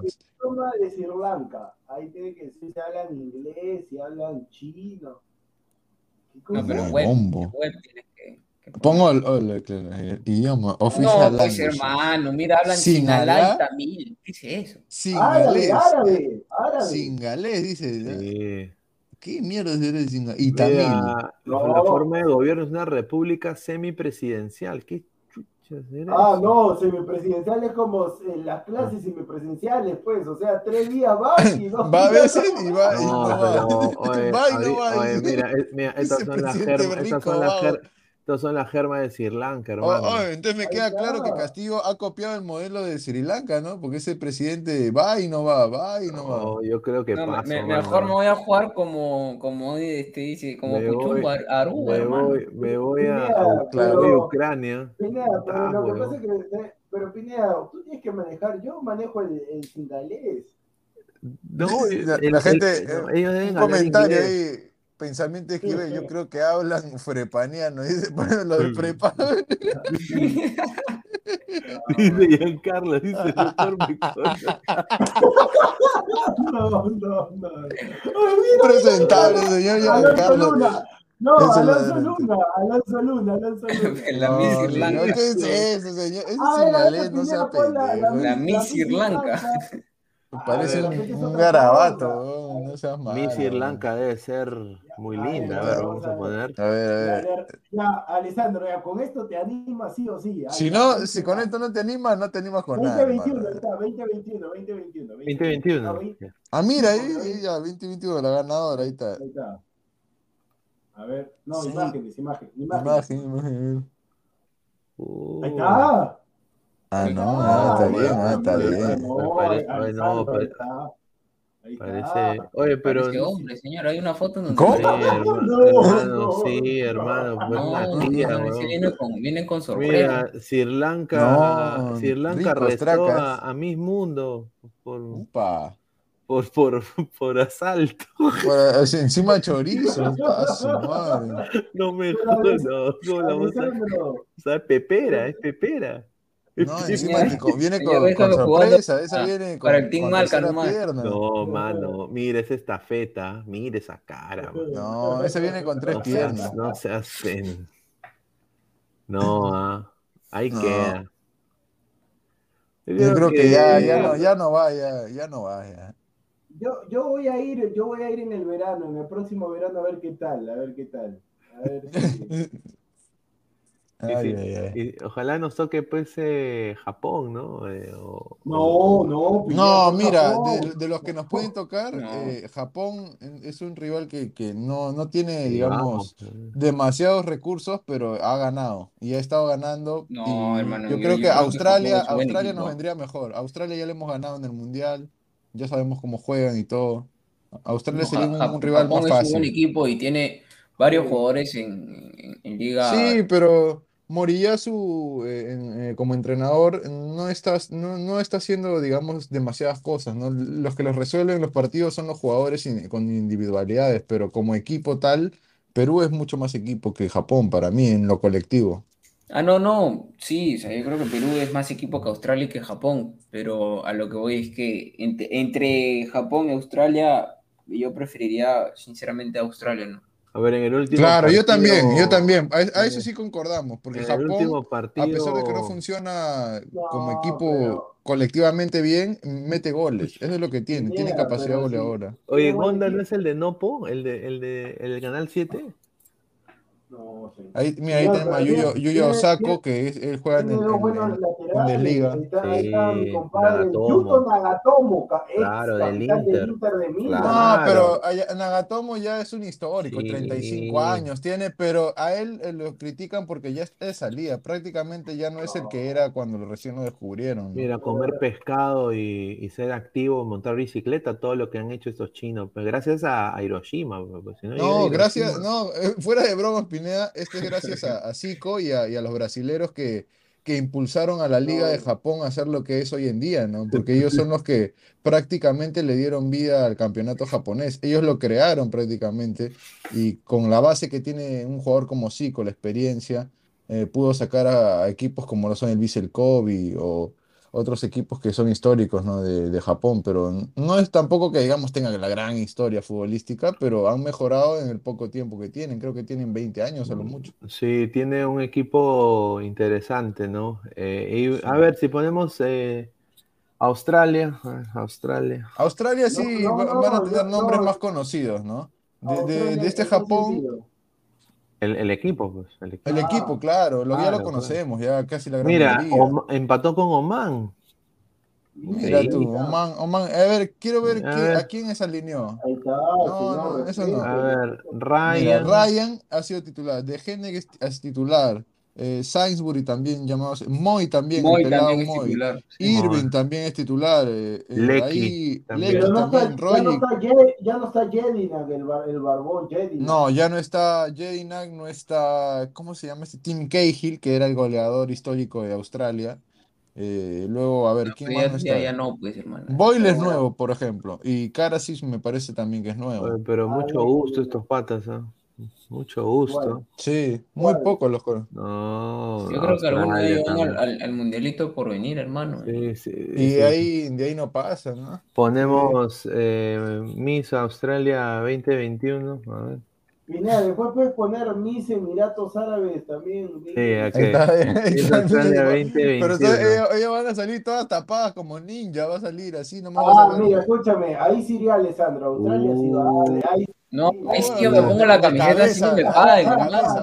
de Sri Lanka. Ahí tiene que decir si hablan inglés, si hablan chino. No, pero web, web tienes que, Pongo el, el, idioma oficial. No, pues hermano, mira, hablan singalés tamil. ¿Qué es eso? Singalés. Árabe, árabe. Singalés, dice. ¿Qué mierda es el singalés? Y tamil. La forma de gobierno es una república semipresidencial. ¿Qué Ah, no, semipresidencial es como eh, las clases semipresenciales, pues, o sea, tres días va y dos Va a veces y va y no, va. va y no va. Oye, mira, mira, estas son las germas, estas son las Estos son las germas de Sri Lanka, hermano. entonces me queda claro que Castillo ha copiado el modelo de Sri Lanka, ¿no? Porque ese presidente va y no va, va y no va. yo creo que pasa. mejor me voy a jugar como, como este dice, como Aruba, me voy, me voy a, claro, Ucrania. Pineda, pero lo que pasa es que, eh, pero Pineda, tú tienes que manejar, yo manejo el, el singalés. No, la, gente, ellos deben un comentario ahí pensamiento escribe, yo creo que hablan frepaniano, dice, bueno, lo del prepa. dice Giancarlo, dice el doctor No, no, no. Presentable, señor Giancarlo. No, Alonso Luna, Alonso Luna, Alonso Luna. La Miss Irlanda. ¿Qué es eso, señor? Ese singalés no se pendejo. La Miss Irlanda. Parece un, garabato, no seas malo. Mi Sri Lanka debe ser muy linda. A ver, vamos a poner. A ver, a ver. Ya, Alessandro, ya, con esto te animas sí o sí. Si no, si con esto no te animas, no te animas con 2021, nada. 2021, 2021, 2021. 2021. Ah, mira, ahí, ya, 2021, la ganadora, ahí está. Ahí está. A ver, no, imágenes, imágenes. Imagen, imagen. Ahí está. Ah, no, ah, está bien, ah, está bien. No, parece. Oye, pero. Parece hombre, señor, hay una foto donde. ¿Cómo? Sí, hermano, sí, hermano. Pues, no, viene, con, viene con sorpresa. Mira, Sri Lanka, no, Sri Lanka arrestó a, a Miss Mundo por. Upa. Por, por, por asalto. Por, encima chorizo. No me jodas, no. ¿Cómo la vamos a... O sea, pepera, es pepera. No, encima viene con, con sorpresa, esa viene con, para el Team Malca pierna. No, mano, mire esa estafeta, mire esa cara. No, esa viene con tres piernas. no se hacen. No, ah, ahí queda. Yo, creo que, ya, ya, no, ya no va, ya, ya no va. Ya. Yo, yo voy a ir, yo voy a ir en el verano, en el próximo verano a ver qué tal, a ver qué tal. A ver si... Y, ojalá nos toque pues eh, Japón, ¿no? Eh, no, no. No, mira, de, los que nos pueden tocar, eh, Japón es un rival que, que no, no, tiene, digamos, pues. demasiados recursos, pero ha ganado y ha estado ganando. No, hermano. Yo, creo que Australia, Australia nos vendría mejor. Australia ya le hemos ganado en el mundial, ya sabemos cómo juegan y todo. Australia sería un, rival más fácil. Es un equipo y tiene varios jugadores en, en liga. Sí, pero Moriyasu eh, eh, como entrenador no está, no, está haciendo, digamos, demasiadas cosas, ¿no? Los que los resuelven los partidos son los jugadores con individualidades, pero como equipo tal, Perú es mucho más equipo que Japón para mí en lo colectivo. Ah, no, no, sí, yo creo que Perú es más equipo que Australia y que Japón, pero a lo que voy es que entre, Japón y Australia, yo preferiría sinceramente Australia, ¿no? A ver, en el último Claro, yo también, yo también. A, eso sí concordamos, porque Japón, a pesar de que no funciona como equipo colectivamente bien, mete goles. Eso es lo que tiene, tiene capacidad goleadora. Oye, Gonda no es el de Nopo, el de el de el Canal 7. Ahí, mira, ahí tenemos a Yuyo, Yuyo Osako, que es, él juega en, el, en, en, Liga. Ahí está mi compadre Yuto Nagatomo, claro, del Inter. de No, pero Nagatomo ya es un histórico, 35 años tiene, pero a él eh, lo critican porque ya es de salida, prácticamente ya no es el que era cuando recién lo descubrieron. Mira, comer pescado y, y, ser activo, montar bicicleta, todo lo que han hecho estos chinos, pues gracias a, Hiroshima. Pues, no, no gracias, no, eh, fuera de bromas, esto es gracias a, Zico y a, los brasileros que, que impulsaron a la Liga de Japón a hacer lo que es hoy en día, ¿no? Porque ellos son los que prácticamente le dieron vida al campeonato japonés. Ellos lo crearon prácticamente y con la base que tiene un jugador como Zico, la experiencia, eh, pudo sacar a, equipos como lo son el Vissel Kobe o otros equipos que son históricos ¿no? de, Japón, pero no es tampoco que digamos tengan la gran historia futbolística, pero han mejorado en el poco tiempo que tienen, creo que tienen 20 años a lo mucho. Sí, tiene un equipo interesante, ¿no? Eh, y, a ver, si ponemos eh, Australia, Australia. Australia sí van a tener nombres más conocidos, ¿no? De, este Japón... El, equipo, pues. El equipo, claro, lo, ya lo conocemos, ya casi la gran Mira, empató con Oman. Mira tú, Oman, Oman, a ver, quiero ver, a, quién es alineó. Ahí está, no, no, eso no. A ver, Ryan. Ryan ha sido titular, De Gene es titular, eh, Sainsbury también llamados, Moy también, Moy también es titular. Irving también es titular, eh, eh ahí, también. Pero no también, está, ya, no está, ya no está Jedinak, el, el barbón Jedinak. No, ya no está Jedinak, no está, ¿cómo se llama este? Tim Cahill, que era el goleador histórico de Australia. Eh, luego, a ver, no, ¿quién más no está? Ya, no, pues, hermano. Boyle es nuevo, por ejemplo, y Karasis me parece también que es nuevo. Pero mucho gusto estos patas, ¿eh? Mucho gusto. Sí, muy poco los No, Yo creo que algunos de ellos van al, mundialito por venir, hermano. Sí, sí, y Ahí, de ahí no pasa, ¿no? Ponemos eh, Miss Australia 2021. A ver. Mira, después puedes poner Miss Emiratos Árabes también. Sí, aquí. Australia 2021. Pero ellos, van a salir todas tapadas como ninja, va a salir así nomás. Ah, mira, escúchame, ahí sí iría Alessandro, Australia sí va, uh. ahí no, es que yo me pongo la camiseta así no me paguen.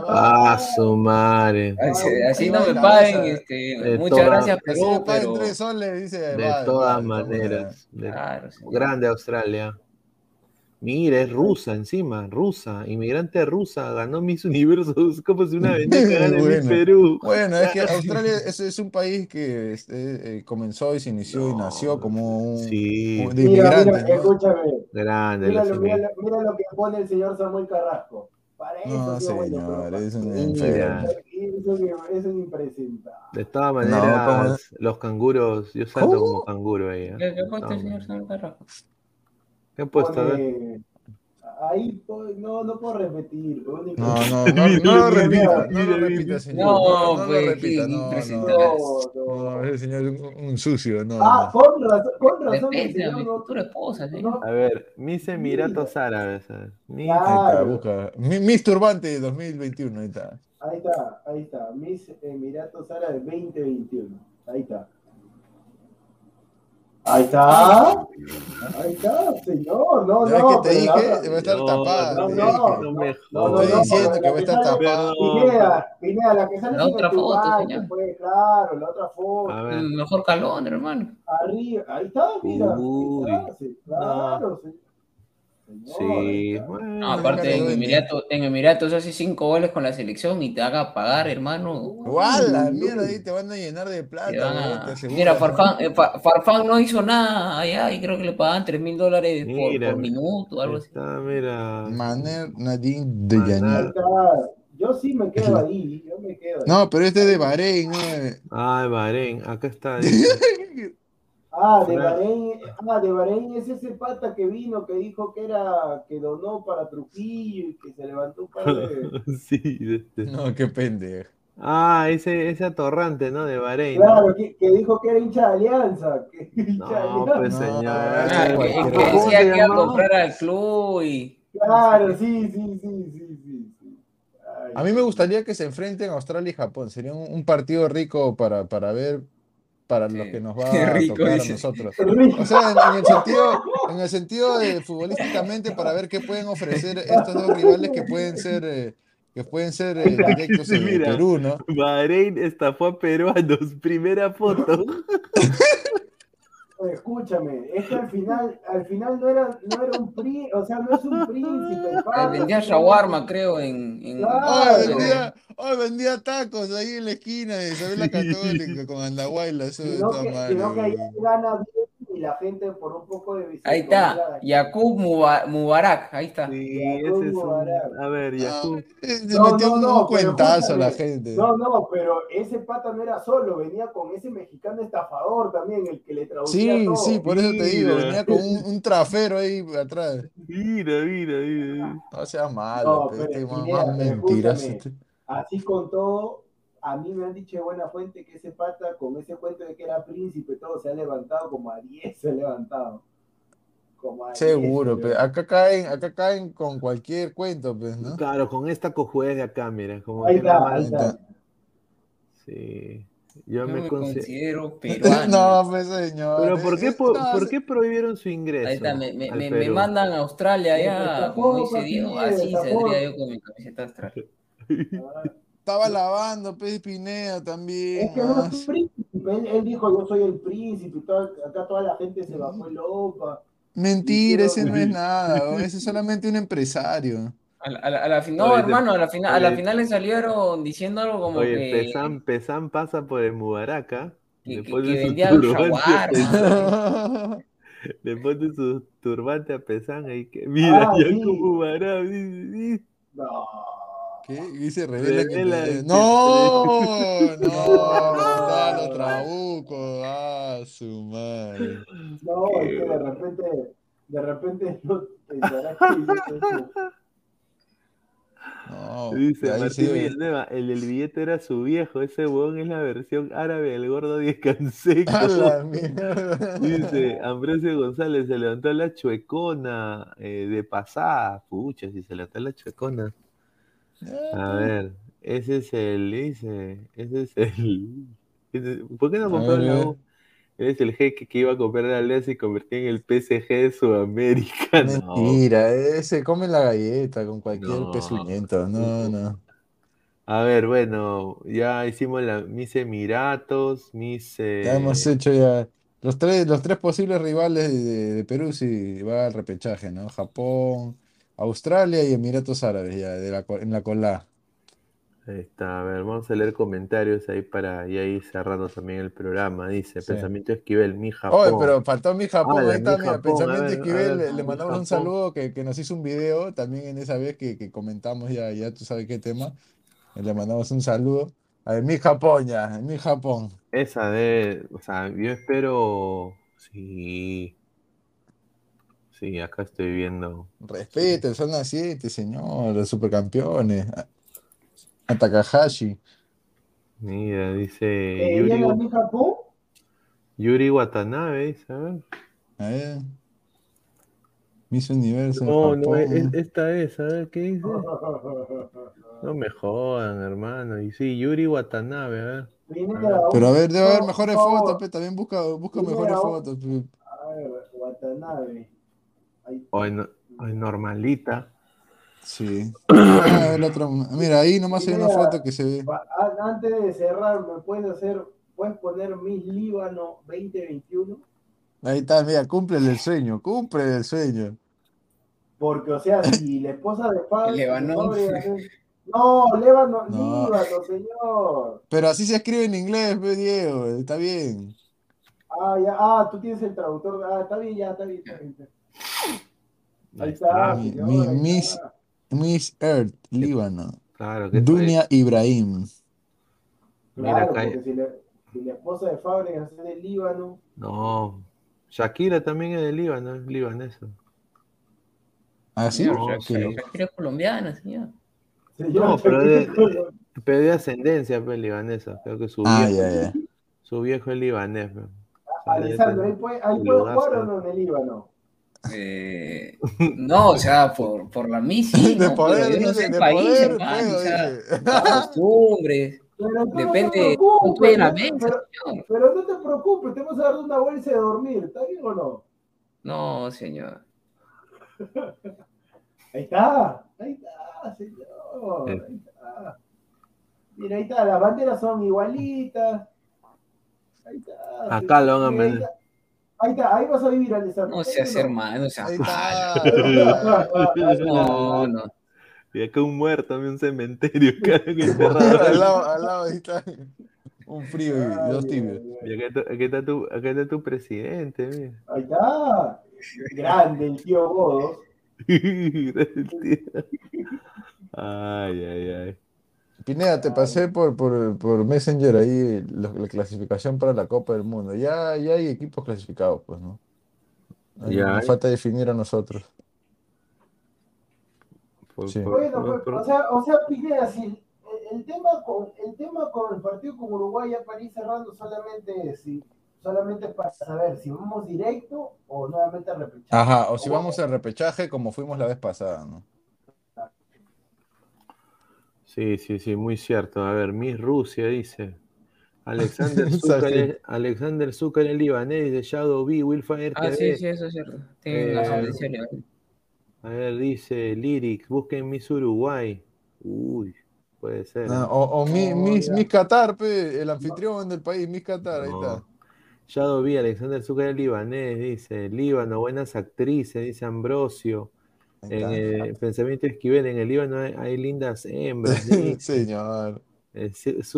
Ah, su madre. Así, no me paguen. Este, muchas gracias, Perú. Pero... Tres soles, dice, de todas maneras. Claro, Grande Australia. Mira, es rusa encima, rusa, inmigrante rusa, ganó Miss Universos, como si una en bueno. Perú. Bueno, es que Australia es, es un país que este, eh, comenzó y se inició y nació como un, sí. de inmigrante. Mira, escúchame. Grande, mira, lo, mira, mira, lo que pone el señor Samuel Carrasco. Para eso, no, señor, bueno, es un enfermo. Eso, es impresentable. De todas maneras, no, los canguros, yo salto como canguro ahí. ¿eh? ¿Qué, qué el señor Samuel Carrasco? ¿Qué han puesto? ahí no, no puedo repetir. No, no, no, no, lo repita, no lo repita, señor. No, no, pues, lo repita, no, no, no, ese señor es un, sucio, no. Ah, con razón, con razón. Esposa, ¿no? A ver, Miss Emiratos Árabes. Mis, ahí está, busca. Miss Turbante 2021, ahí está. Ahí está, ahí está. Miss Emiratos Árabes 2021. Ahí está. Ahí está. Ahí está, señor. No, ¿Ya no. que te dije? Va a estar tapada. No, no, no. no, estoy diciendo que va a estar tapada. Pineda, Pineda, la que sale la otra foto, señor. Claro, la otra foto. Mejor calón, hermano. Arriba, ahí está, mira. Uy. Claro, señor. Sí, bueno, aparte en Emiratos, en Emiratos hace cinco goles con la selección y te haga pagar, hermano. Igual, la mierda ahí te van a llenar de plata. Mira, Farfán, eh, Farfán no hizo nada allá y creo que le pagan tres mil dólares por, minuto, algo así. mira. Maner Nadine de Llanar. Yo sí me quedo ahí, yo me quedo ahí. No, pero este es de Bahrein. Ah, de Bahrein, acá está. Ah, de Bahrein, ah, de Bahrein es ese pata que vino, que dijo que era, que donó para Trujillo y que se levantó un par de... sí, este. No, qué pendejo. Ah, ese, ese atorrante, ¿no? De Bahrein. Claro, que, que, dijo que era hincha de Alianza. Que hincha no, de alianza. pues señor. Ah, que, que, decía que iba a comprar al club y... Claro, sí, sí, sí, sí, sí. Ay, a mí me gustaría que se enfrenten Australia y Japón. Sería un, un partido rico para, para ver para lo que nos va a tocar a nosotros. O sea, en, el sentido, en el sentido de futbolísticamente para ver qué pueden ofrecer estos dos rivales que pueden ser eh, que pueden ser eh, directos en Perú, ¿no? Bahrein estafó a peruanos, primera foto. escúchame, es que al final, al final no era, no era un príncipe, o sea, no es un príncipe. vendía shawarma, creo, en. en... vendía, vendía, tacos ahí en la esquina de Isabel la Católica con Andahuayla, eso de todas maneras. que ahí gana bien y la gente por un poco de Ahí está, Yakub Mubarak, ahí está. Sí, ese es un... A ver, Yakub. Ah, se metió un cuentazo a la gente. No, no, pero ese pata no era solo, venía con ese mexicano estafador también, el que le traducía Sí, todo. sí, por eso te digo, venía con un, un, trafero ahí atrás. Mira, mira, mira. No seas malo, no, pero, este, más mentiras. Así con todo, a mí me han dicho de buena fuente que ese pata, con ese cuento de que era príncipe, todo se ha levantado como a 10 se ha levantado. Como a Seguro, pero acá caen, acá caen con cualquier cuento, pues, ¿no? Claro, con esta cojuez de acá, mira, como ahí está, ahí está. Sí. Yo, me, considero peruano. no, pues señor. Pero ¿por qué, por, ¿por qué prohibieron su ingreso? Ahí está, me, me, me mandan a Australia ya, como dice Diego, así saldría yo con mi camiseta austral. Estaba lavando, Pez Pineda también. Es que no es un príncipe. Él, dijo, yo soy el príncipe. acá toda la gente se bajó loca. Mentira, ese no es nada. ese es solamente un empresario. A la, no, hermano, a la, final, a la final le salieron diciendo algo como oye, que. Pesán, Pesán pasa por el Mubaraka. Que, que, que vendía el jaguar. Le pone su turbante a Pesán y que mira, ah, ya sí. como No. ¿Qué? Y se revela, revela que... ¡No! ¡No! ¡Está los trabucos! ¡Ah, su madre! No, es que de repente, de repente no no, Dice Martín Villanueva, el del billete era su viejo, ese huevón es la versión árabe del gordo Diez Canseco. Dice Ambrosio González, se levantó la chuecona eh, de pasada. Pucha, si se levantó la chuecona. A ver, ese es el, dice, ese es el... ¿Por qué no compraron la es el jeque que iba a comprar la Alianza y convertía en el PSG de Sudamérica. Mentira, ese come la galleta con cualquier no. pezuñento. No, no. A ver, bueno, ya hicimos la, mis Emiratos, mis. Ya hemos hecho ya. Los tres, los tres posibles rivales de, Perú si va al repechaje, ¿no? Japón, Australia y Emiratos Árabes, ya, de la, en la cola. Ahí está, a ver, vamos a leer comentarios ahí para y ahí cerrando también el programa. Dice, Pensamiento Esquivel, mi Japón. Oye, pero faltó mi Japón, ahí está, mira, Pensamiento Esquivel, le, mandamos un saludo que, que, nos hizo un video también en esa vez que, que, comentamos ya, ya tú sabes qué tema. Le mandamos un saludo. A ver, mi Japón ya, mi Japón. Esa de, o sea, yo espero, sí, sí, acá estoy viendo. Respete, son las 7, señor, los supercampeones. A Takahashi. Mira, dice. ¿Eh, Yuri? Yuri Watanabe, dice, a ver. A ver. Miss Universo. No, no, esta es, a ver, ¿qué dice? No me jodan, hermano. Y sí, Yuri Watanabe, a ver. Pero a ver, debe haber mejores fotos, pe. también busca, busca mejores fotos. Pe. A ver, Watanabe. Hoy normalita. Sí. Ah, mira, ahí nomás hay una foto que se ve. Antes de cerrar, ¿me puedes hacer, puedes poner Miss Líbano 2021? Ahí está, mira, cumple el sueño, cumple el sueño. Porque, o sea, si la esposa de padre. No, Líbano, no. Líbano, señor. Pero así se escribe en inglés, Diego, está bien. Ah, ya, ah, tú tienes el traductor. Ah, está bien, ya, está bien, está bien. Ahí está. Miss, Miss Earth, Líbano. Claro, Dunia Ibrahim. Claro, porque si, la esposa de Fábregas es de Líbano. No, Shakira también es de Líbano, es libanesa. ¿Ah, sí? No, Shakira es colombiana, señor. No, pero de, pero de ascendencia pues, libanesa. Creo que su, ah, viejo, ya, ya. su viejo es libanés. Pues. Alessandro, ¿ahí puede, ahí puede jugar o no en el Líbano? Eh, no, o sea, por, por la misión. De no, poder, no sé, de país, poder, hermano, o sea, costumbres. Depende de la mesa. Pero, pero, no te preocupes, te vamos a dar una bolsa de dormir, ¿está bien o no? No, señor. Ahí está, ahí está, señor. Ahí está. Mira, ahí está, las banderas son igualitas. Ahí está. Acá lo van a. Ahí está, ahí vas a vivir, Alessandro. No seas hermano, no seas No, no. Y acá un muerto, un cementerio. al, lado, al lado ahí está. Un frío y dos tibios. Y acá, está tu, acá está tu presidente. Mira. Ahí está. Grande el tío Godo. ay, ay, ay. Pineda, te pasé por, por, por Messenger ahí la, clasificación para la Copa del Mundo. Ya, ya hay equipos clasificados, pues, ¿no? ya nos falta definir a nosotros. sí. Bueno, pues, o, sea, o sea, Pineda, si el, tema con, el tema con el partido con Uruguay ya para ir cerrando solamente si solamente para saber si vamos directo o nuevamente a repechaje. Ajá, o si vamos a repechaje como fuimos la vez pasada, ¿no? Sí, sí, sí, muy cierto. A ver, Miss Rusia dice. Alexander Zucker, Alexander Zucker el libanés de Shadow B, Willfire Ah, sí, sí, eso es cierto. Tiene eh, A ver, dice Lyrics, busquen Miss Uruguay. Uy. Puede ser. o, o mi, Miss, Qatar, el anfitrión del país, Miss Qatar, ahí está. Ya vi, Alexander Zucker libanés, dice. Líbano, buenas actrices, dice Ambrosio. En el pensamiento Esquivel, en el Líbano hay, lindas hembras. Señor. El,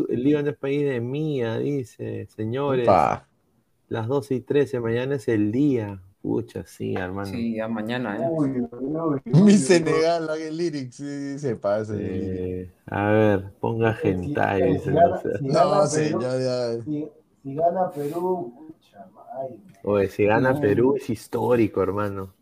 Líbano es país de mía, dice. Señores. Las 12 y 13, mañana es el día. Pucha, sí, hermano. Sí, ya mañana, ¿eh? Mi Senegal, el lyrics, sí, se pasa. a ver, ponga hentai. Si, no, sí, ya, ya. Si, gana Perú, pucha, Oye, si gana Perú es histórico, hermano.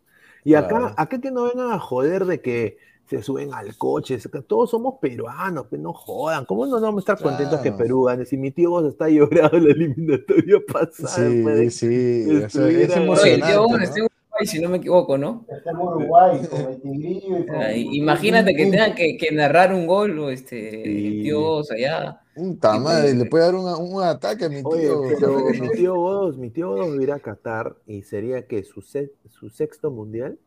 Y acá, acá que no vengan a joder de que se suben al coche, todos somos peruanos, que no jodan, ¿cómo no vamos a estar contentos que Perú gane? Si mi tío vos está llorando la eliminatoria pasada. Sí, sí, es emocionante. ¿no? Si no me equivoco, ¿no? Está en Uruguay, con el tigrillo y Imagínate que tengan que, que, narrar un gol, o este, sí. Dios allá. Un madre, le puede dar un, un ataque a mi tío. Oye, pero mi tío vos, mi tío vos irá a Qatar y sería que su, se, su sexto mundial.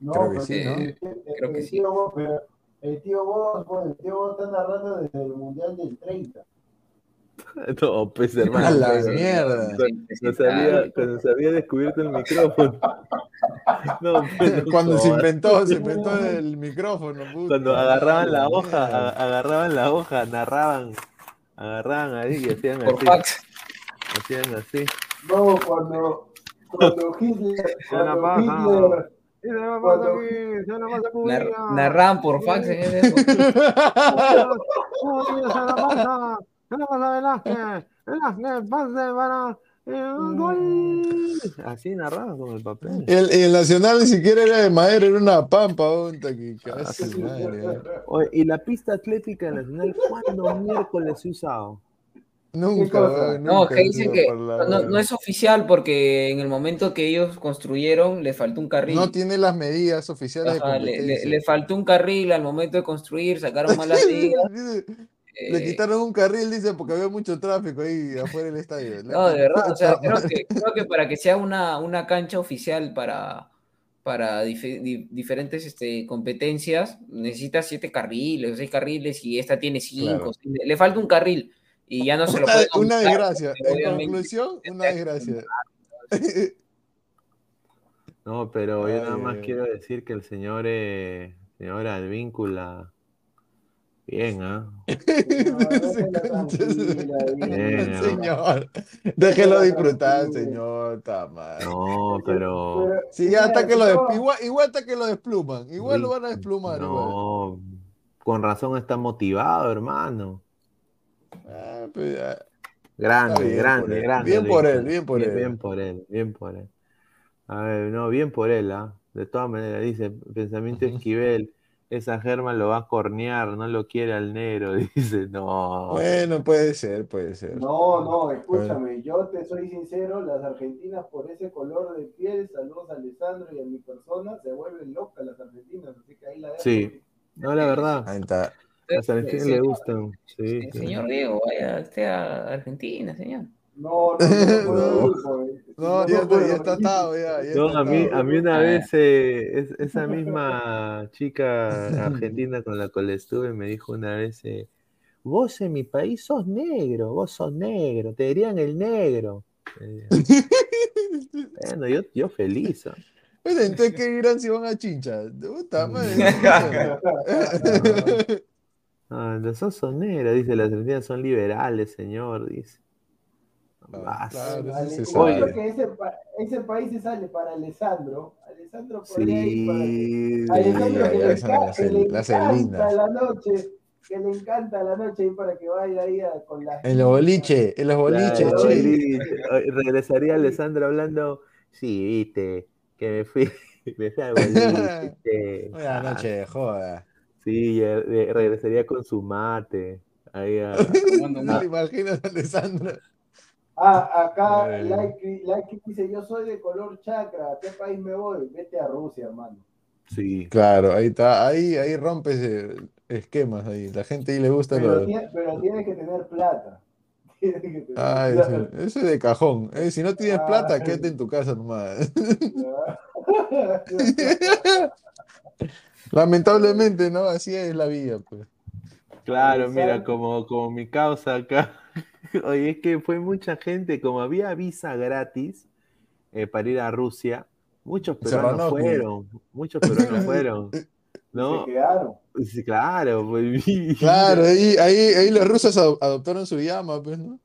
No, Creo que sí, ¿no? Creo que sí. Tío pero el tío bueno, el tío vos está narrando desde el mundial del 30. No, pues hermano. A la pues, mierda. Cuando, se había, descubierto el micrófono. No, pues, cuando se inventó, se inventó el micrófono. Cuando agarraban la hoja, agarraban la hoja, narraban, agarraban ahí y hacían Por así. Fax. Hacían así. No, cuando, cuando Hitler, cuando Hitler narraban por fax en eso. Así narraba con el papel. El, el, Nacional ni siquiera era de madera, era una pampa. ¿Y la pista atlética Nacional cuándo miércoles se usado? Nunca, No, que dicen que no, es oficial porque en el momento que ellos construyeron le faltó un carril. No tiene las medidas oficiales le, le, faltó un carril al momento de construir, sacaron malas medidas. Le eh, quitaron un carril, dice, porque había mucho tráfico ahí afuera del estadio. No, de verdad, o sea, creo que, creo que para que sea una, una cancha oficial para, para diferentes este, competencias, necesita siete carriles, seis carriles, y esta tiene cinco. Le falta un carril y ya no se lo puede. Una desgracia. En conclusión, una desgracia. No, pero yo nada más quiero decir que el señor, eh, señor Advíncula Bien, ¿ah? señor, déjelo disfrutar, señor. No, pero. Sí, hasta que lo igual, igual hasta que lo despluman. Igual lo van a desplumar. No, con razón está motivado, hermano. Ah, pues grande, grande, grande. Bien por él, bien por él. Bien por él, bien por él. A ver, no, bien por él, ¿ah? De todas maneras, dice pensamiento Esquivel esa Germa lo va a cornear, no lo quiere al negro, dice, no. Bueno, puede ser, puede ser. No, no, escúchame, yo te soy sincero, las argentinas por ese color de piel, saludos a Alessandro y a mi persona, se vuelven locas las argentinas, así que ahí la dejo. Sí, no, la verdad. Ahí está. A las argentinas le gustan. Sí, señor Diego, vaya usted a Argentina, señor. No, no, no, ya, está atado, ya, a, mí, a mí una vez eh, esa misma chica argentina con la cual estuve me dijo una vez, eh, vos en mi país sos negro, vos sos negro, te dirían el negro. bueno, yo, yo feliz. entonces, ¿qué dirán si van a chincha? Puta madre. ah, los son negros, dice, las argentinas son liberales, señor, dice. Claro, que ese, ese, país se sale para Alessandro. Alessandro por sí, para... Alessandro que, le, encanta la noche. Que le encanta la noche y para que vaya ahí con la. En los boliches, en los boliches, Regresaría Alessandro hablando. Sí, viste, que me fui, me fui al boliche. Buenas noches, joda. Sí, regresaría con su mate. Ahí a, no te imaginas, Alessandro. Ah, acá like, like dice, yo soy de color chakra, ¿a qué país me voy? Vete a Rusia, hermano. Sí. Claro, ahí está, ahí, ahí rompes esquemas ahí. La gente ahí le gusta pero, pero tienes que tener plata. ah, Eso, es de cajón. Eh, si no tienes plata, ah. quédate en tu casa nomás. Lamentablemente, ¿no? Así es la vida, pues. Claro, mira, como, como mi causa acá. Oye, es que fue mucha gente, como había visa gratis eh, para ir a Rusia, muchos peruanos fueron, muchos peruanos fueron. ¿no? Se quedaron. Sí, claro, pues, Claro, ahí, ahí, ahí los rusos adoptaron su llama, pues, ¿no?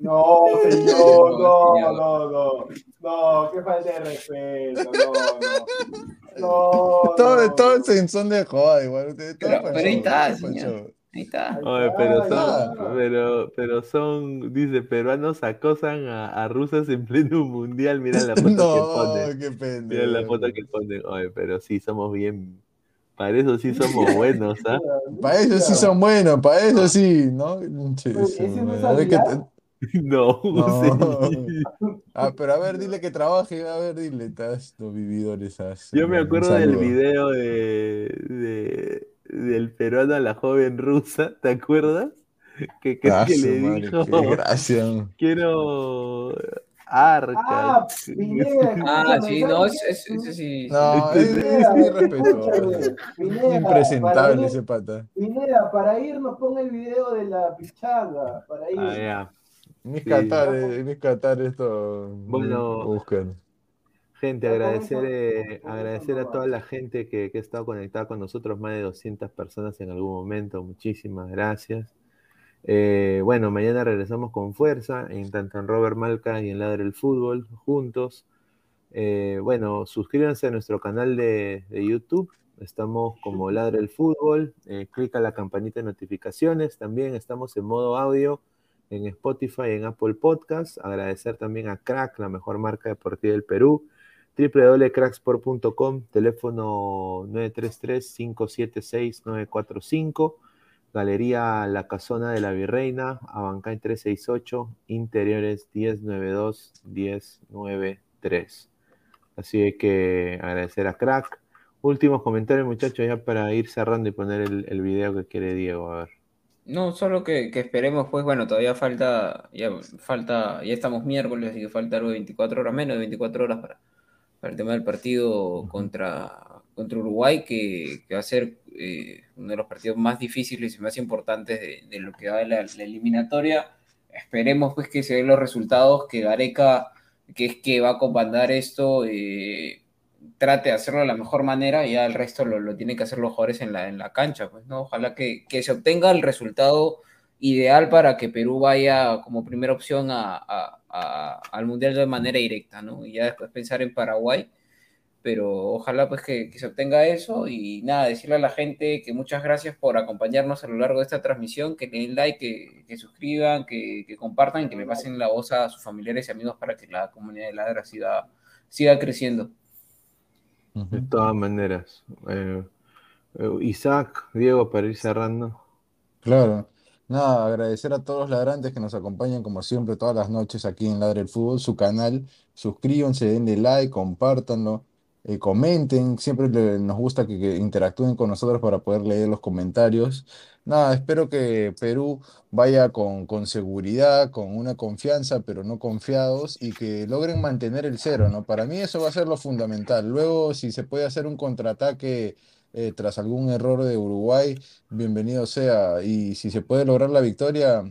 No, señor, no, no, no. No, qué falta de respeto, no, no. No. Todo, todo en son de joda, igual. Pero, pero ahí está, señor. Ahí está. Oye, pero son, pero, pero son, dice, peruanos acosan a, a rusas en pleno mundial. Mira la foto no, que ponen. qué pendejo. Mira la foto que ponen. Oye, pero sí, somos bien. Para eso sí somos buenos, ¿ah? Para eso sí son buenos, para eso sí, ¿no? Sí, no. Ah, pero a ver, dile que trabaje, a ver, dile, estás los vividores. haz- Yo me acuerdo del video de, de- del peruano a la joven rusa, ¿te acuerdas? Que Ah, que su le madre, dijo, qué gracia. quiero arca. Ah, Pineda, Ah, sí, no, ¿sabes es, es, sí. No, es, es Pineda, irrespetuoso. Impresentable ir- ese pata. Pineda, para ir nos pon el video de la pichanga, para ir. Ah, ya. Mis Sí. catares, mis catares, esto. Bueno, buscan. Gente, agradecer, eh, agradecer a toda la gente que, que ha estado conectada con nosotros, más de 200 personas en algún momento. Muchísimas gracias. Eh, bueno, mañana regresamos con fuerza, en tanto en Robert Malca y en Ladre el Fútbol, juntos. Eh, bueno, suscríbanse a nuestro canal de, de YouTube. Estamos como Ladre el Fútbol. Eh, clica la campanita de notificaciones. También estamos en modo audio en Spotify, en Apple Podcast. Agradecer también a Crack, la mejor marca deportiva del Perú. www.cracksport.com, teléfono 933-576-945. Galería La Casona de la Virreina, Abancay 368, Interiores 1092-1093. Así que agradecer a Crack. Últimos comentarios, muchachos, ya para ir cerrando y poner el, video que quiere Diego. A ver. No, solo que, esperemos, pues bueno, todavía falta, ya falta, ya estamos miércoles, así que falta algo de 24 horas, menos de 24 horas para, para el tema del partido contra, contra Uruguay, que, que va a ser eh, uno de los partidos más difíciles y más importantes de, de lo que va de la, la eliminatoria. Esperemos pues que se den los resultados, que Gareca, que es que va a comandar esto, eh, trate de hacerlo de la mejor manera y ya el resto lo, lo tienen que hacer los jugadores en la, en la cancha, pues, ¿no? Ojalá que, que se obtenga el resultado ideal para que Perú vaya como primera opción a, a- a- al Mundial de manera directa, ¿no? Y ya después pensar en Paraguay, pero ojalá pues que, que se obtenga eso y nada, decirle a la gente que muchas gracias por acompañarnos a lo largo de esta transmisión, que le den like, que, que suscriban, que, que compartan y que le pasen la voz a sus familiares y amigos para que la comunidad de Ladra siga, siga creciendo. De todas maneras. Eh, eh, Isaac, Diego, para ir cerrando. Claro. Nada, agradecer a todos los ladrantes que nos acompañan como siempre todas las noches aquí en Ladre el Fútbol, su canal. Suscríbanse, denle like, compártanlo, eh, comenten. Siempre nos gusta que, que interactúen con nosotros para poder leer los comentarios. Nada, espero que Perú vaya con, con seguridad, con una confianza, pero no confiados, y que logren mantener el cero, ¿no? Para mí eso va a ser lo fundamental. Luego, si se puede hacer un contraataque eh, tras algún error de Uruguay bienvenido sea. Y si se puede lograr la victoria,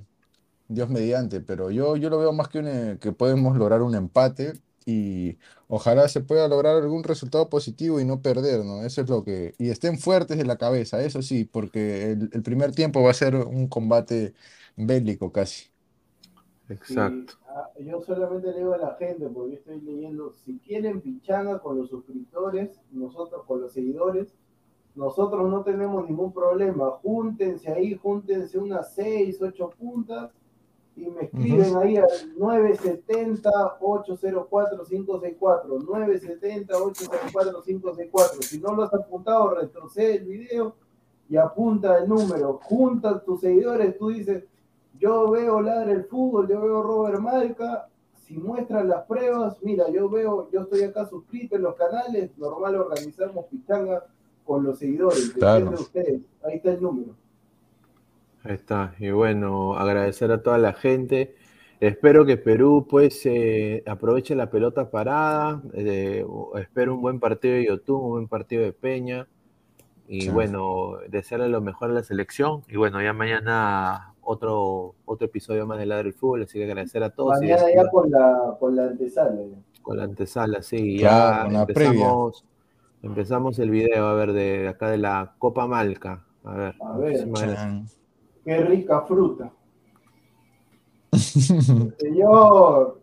Dios mediante. Pero yo, yo lo veo más que, un, eh, que podemos lograr un empate y ojalá se pueda lograr algún resultado positivo y no perder, ¿no? Eso es lo que... Y estén fuertes de la cabeza, eso sí, porque el, el primer tiempo va a ser un combate bélico casi. Exacto. Sí, ah, yo solamente le digo a la gente, porque yo estoy leyendo, si quieren pichanga con los suscriptores, nosotros con los seguidores, nosotros no tenemos ningún problema. Júntense ahí, júntense unas 6, 8 puntas y me escriben Ujú. ahí al 970-804-564. 970-804-564. Si no lo has apuntado, retrocede el video y apunta el número. Junta tus seguidores, tú dices, yo veo Ladra el Fútbol, yo veo Robert Malca, si muestran las pruebas, mira, yo veo, yo estoy acá suscrito en los canales, normal organizamos pichanga con los seguidores, Claro. depende de ustedes, ahí está el número. Ahí está. Y bueno, agradecer a toda la gente. Espero que Perú pues eh, aproveche la pelota parada. eh, espero un buen partido de YouTube, un buen partido de Peña. Y bueno, desearle lo mejor a la selección. Y bueno, ya mañana otro, otro episodio más de Ladre del Fútbol, así que agradecer a todos. Mañana ya con la, con la antesala. Con la antesala, sí. Ya empezamos, empezamos el video, a ver, de acá de la Copa Malca. A ver. A ver. Qué rica fruta. Señor.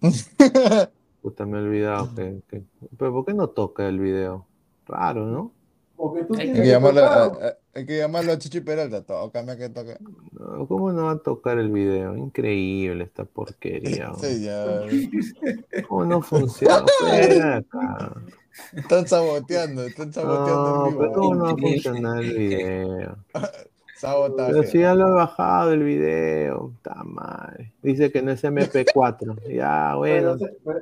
Puta, me he olvidado que, Pero ¿por qué no toca el video? Raro, ¿no? Porque tú hay, que a, hay que llamarlo a Chichi Peralta, tócame que toque. No, ¿Cómo no va a tocar el video? Increíble esta porquería. Sí, ya. ¿Cómo no funciona? Están saboteando, están saboteando. No, pero ¿cómo no va a funcionar el video? Sabotaje. Pero si ya lo he bajado el video, está mal. Dice que no es MP4. Ya, bueno. Pero,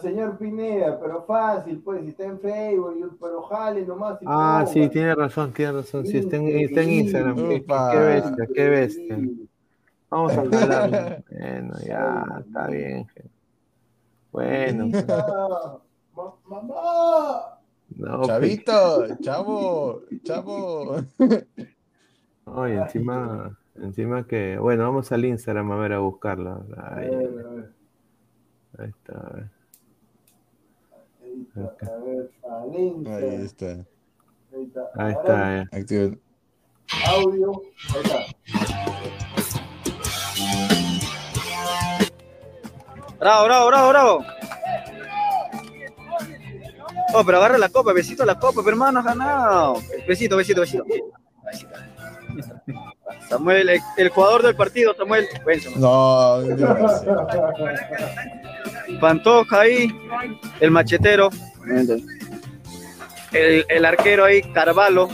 señor Pineda, pero fácil, pues, si está en Facebook, pero jale nomás. ah, sí, tiene razón, tiene razón. Sí, está en, está en Instagram. Qué, bestia, qué bestia. Vamos a hablar. bueno, ya, está bien. Bueno. Mamá. No, Chavito, chavo, chavo. Oye, encima, encima que, bueno, vamos al Instagram a ver a buscarla. Ahí, ahí está, a ver. Ahí está. Ahí está. Ahí está. Eh. Activa. Audio. Ahí está. Bravo, bravo, bravo, bravo. Oh, pero agarra la copa, besito a la copa, pero hermano, ganado. Besito, besito, besito. Samuel, el, jugador del partido, Samuel. No, Pantoja ahí, el machetero. El, arquero ahí, Carvalho.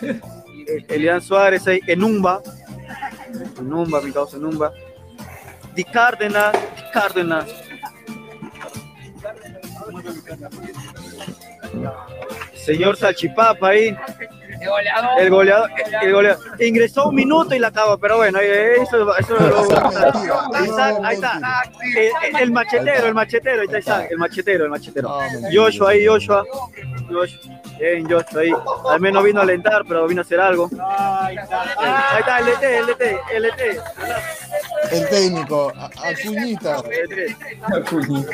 Elian Suárez ahí, Enumba. Enumba, mi causa Enumba. Di Cárdenas, Cárdenas. Señor Salchipapa ahí. El goleador. El goleador, el goleador. Ingresó un minuto y la acabó, pero bueno, eso, eso lo... ahí está. El, machetero, el machetero, ahí está Isaac, el machetero, el machetero. Joshua ahí, Joshua. Joshua. Bien, Joshua ahí. Al menos vino a alentar, pero vino a hacer algo. Ahí está, el DT, el DT, el DT. El técnico, Acuñita. Acuñita.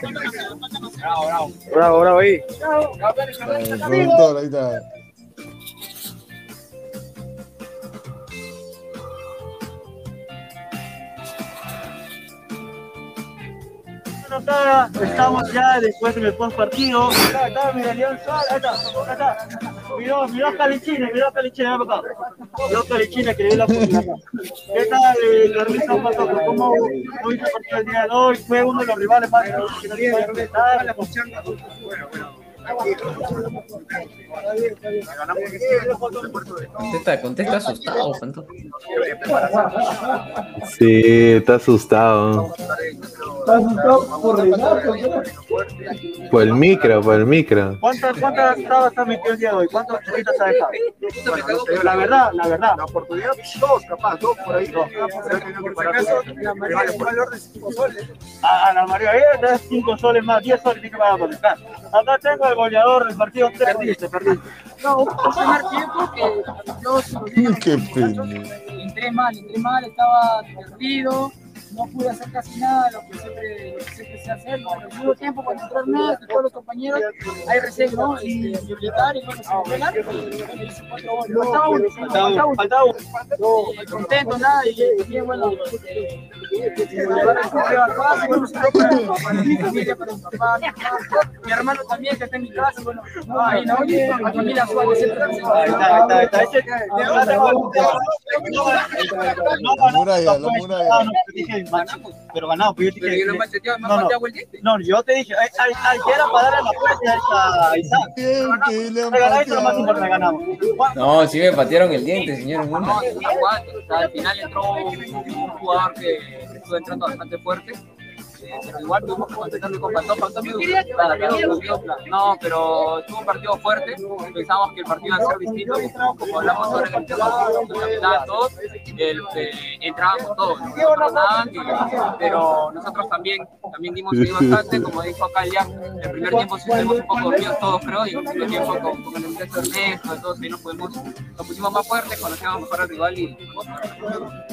Bravo, bravo. Bravo, bravo ahí. El productor, ahí está. Estamos ya después del post partido. Acá está, mira, León está. Miró, ven acá. Miró Calichine que le dio la oportunidad. ¿Qué tal, eh, el partido día de hoy? Fue uno de los rivales más que no tiene que Bueno, bueno. Contesta, contesta asustado, Sí, está asustado. Está asustado por Por el micro, por el micro. ¿Cuántas cuántas estabas has metido el día de hoy? ¿Cuántas chiquitas has dejado? la verdad, la verdad. La oportunidad, dos, capaz, dos por ahí. Dos. A la María, ahí cinco soles más, diez soles tiene que pagar por estar. Acá tengo el goleador del partido. Perdiste, perdiste. No, un primer tiempo que yo... Qué pena. Entré mal, entré mal, estaba perdido no pude hacer casi nada lo que siempre, lo que siempre sé hacer. En el segundo tiempo, cuando entró Ernesto y todos los compañeros, ahí recién, ¿no? Este, y militar y bueno, se. Faltaba uno, faltaba uno. Faltaba uno. Contento, nada, y bien, bueno. Mi hermano también, que está en mi casa, bueno, ahí no, mi familia Suárez. Está, está, está. Muralla, la muralla pero ganado, pues yo te dije. no, no, no, yo te dije, hay, que era para darle la puerta a Isaac. No, sí me patearon el diente, señor. No, al final entró un jugador que estuvo entrando bastante fuerte pero igual tuvimos que contestarle con Pantón. Pantón no, pero tuvo un partido fuerte, pensamos que el partido iba a ser distinto, como hablamos en el tema de todos, el, eh, entrábamos todos, pero nosotros también, también dimos ahí bastante, como dijo acá ya, el primer tiempo estuvimos un poco dormidos todos creo, y el segundo tiempo con, con el muchacho Ernesto, todos ahí nos, podemos, nos pusimos más fuertes, conocíamos mejor al rival y...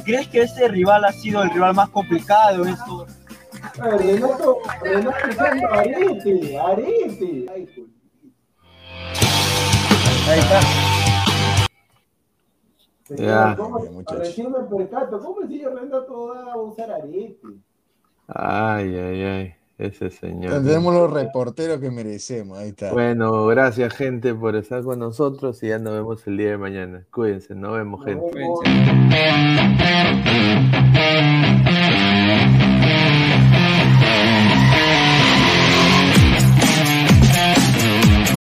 ¿Crees que este rival ha sido el rival más complicado en esto? Renato, Renato Arete, Arete. Ahí está. Ya. ¿Cómo, recién me percato, ¿cómo el señor Renato va a usar arete? Ay, ay, ay. Ese señor. Tendremos los reporteros que merecemos. Ahí está. Bueno, gracias, gente, por estar con nosotros y ya nos vemos el día de mañana. Cuídense, nos vemos, gente. Cuídense.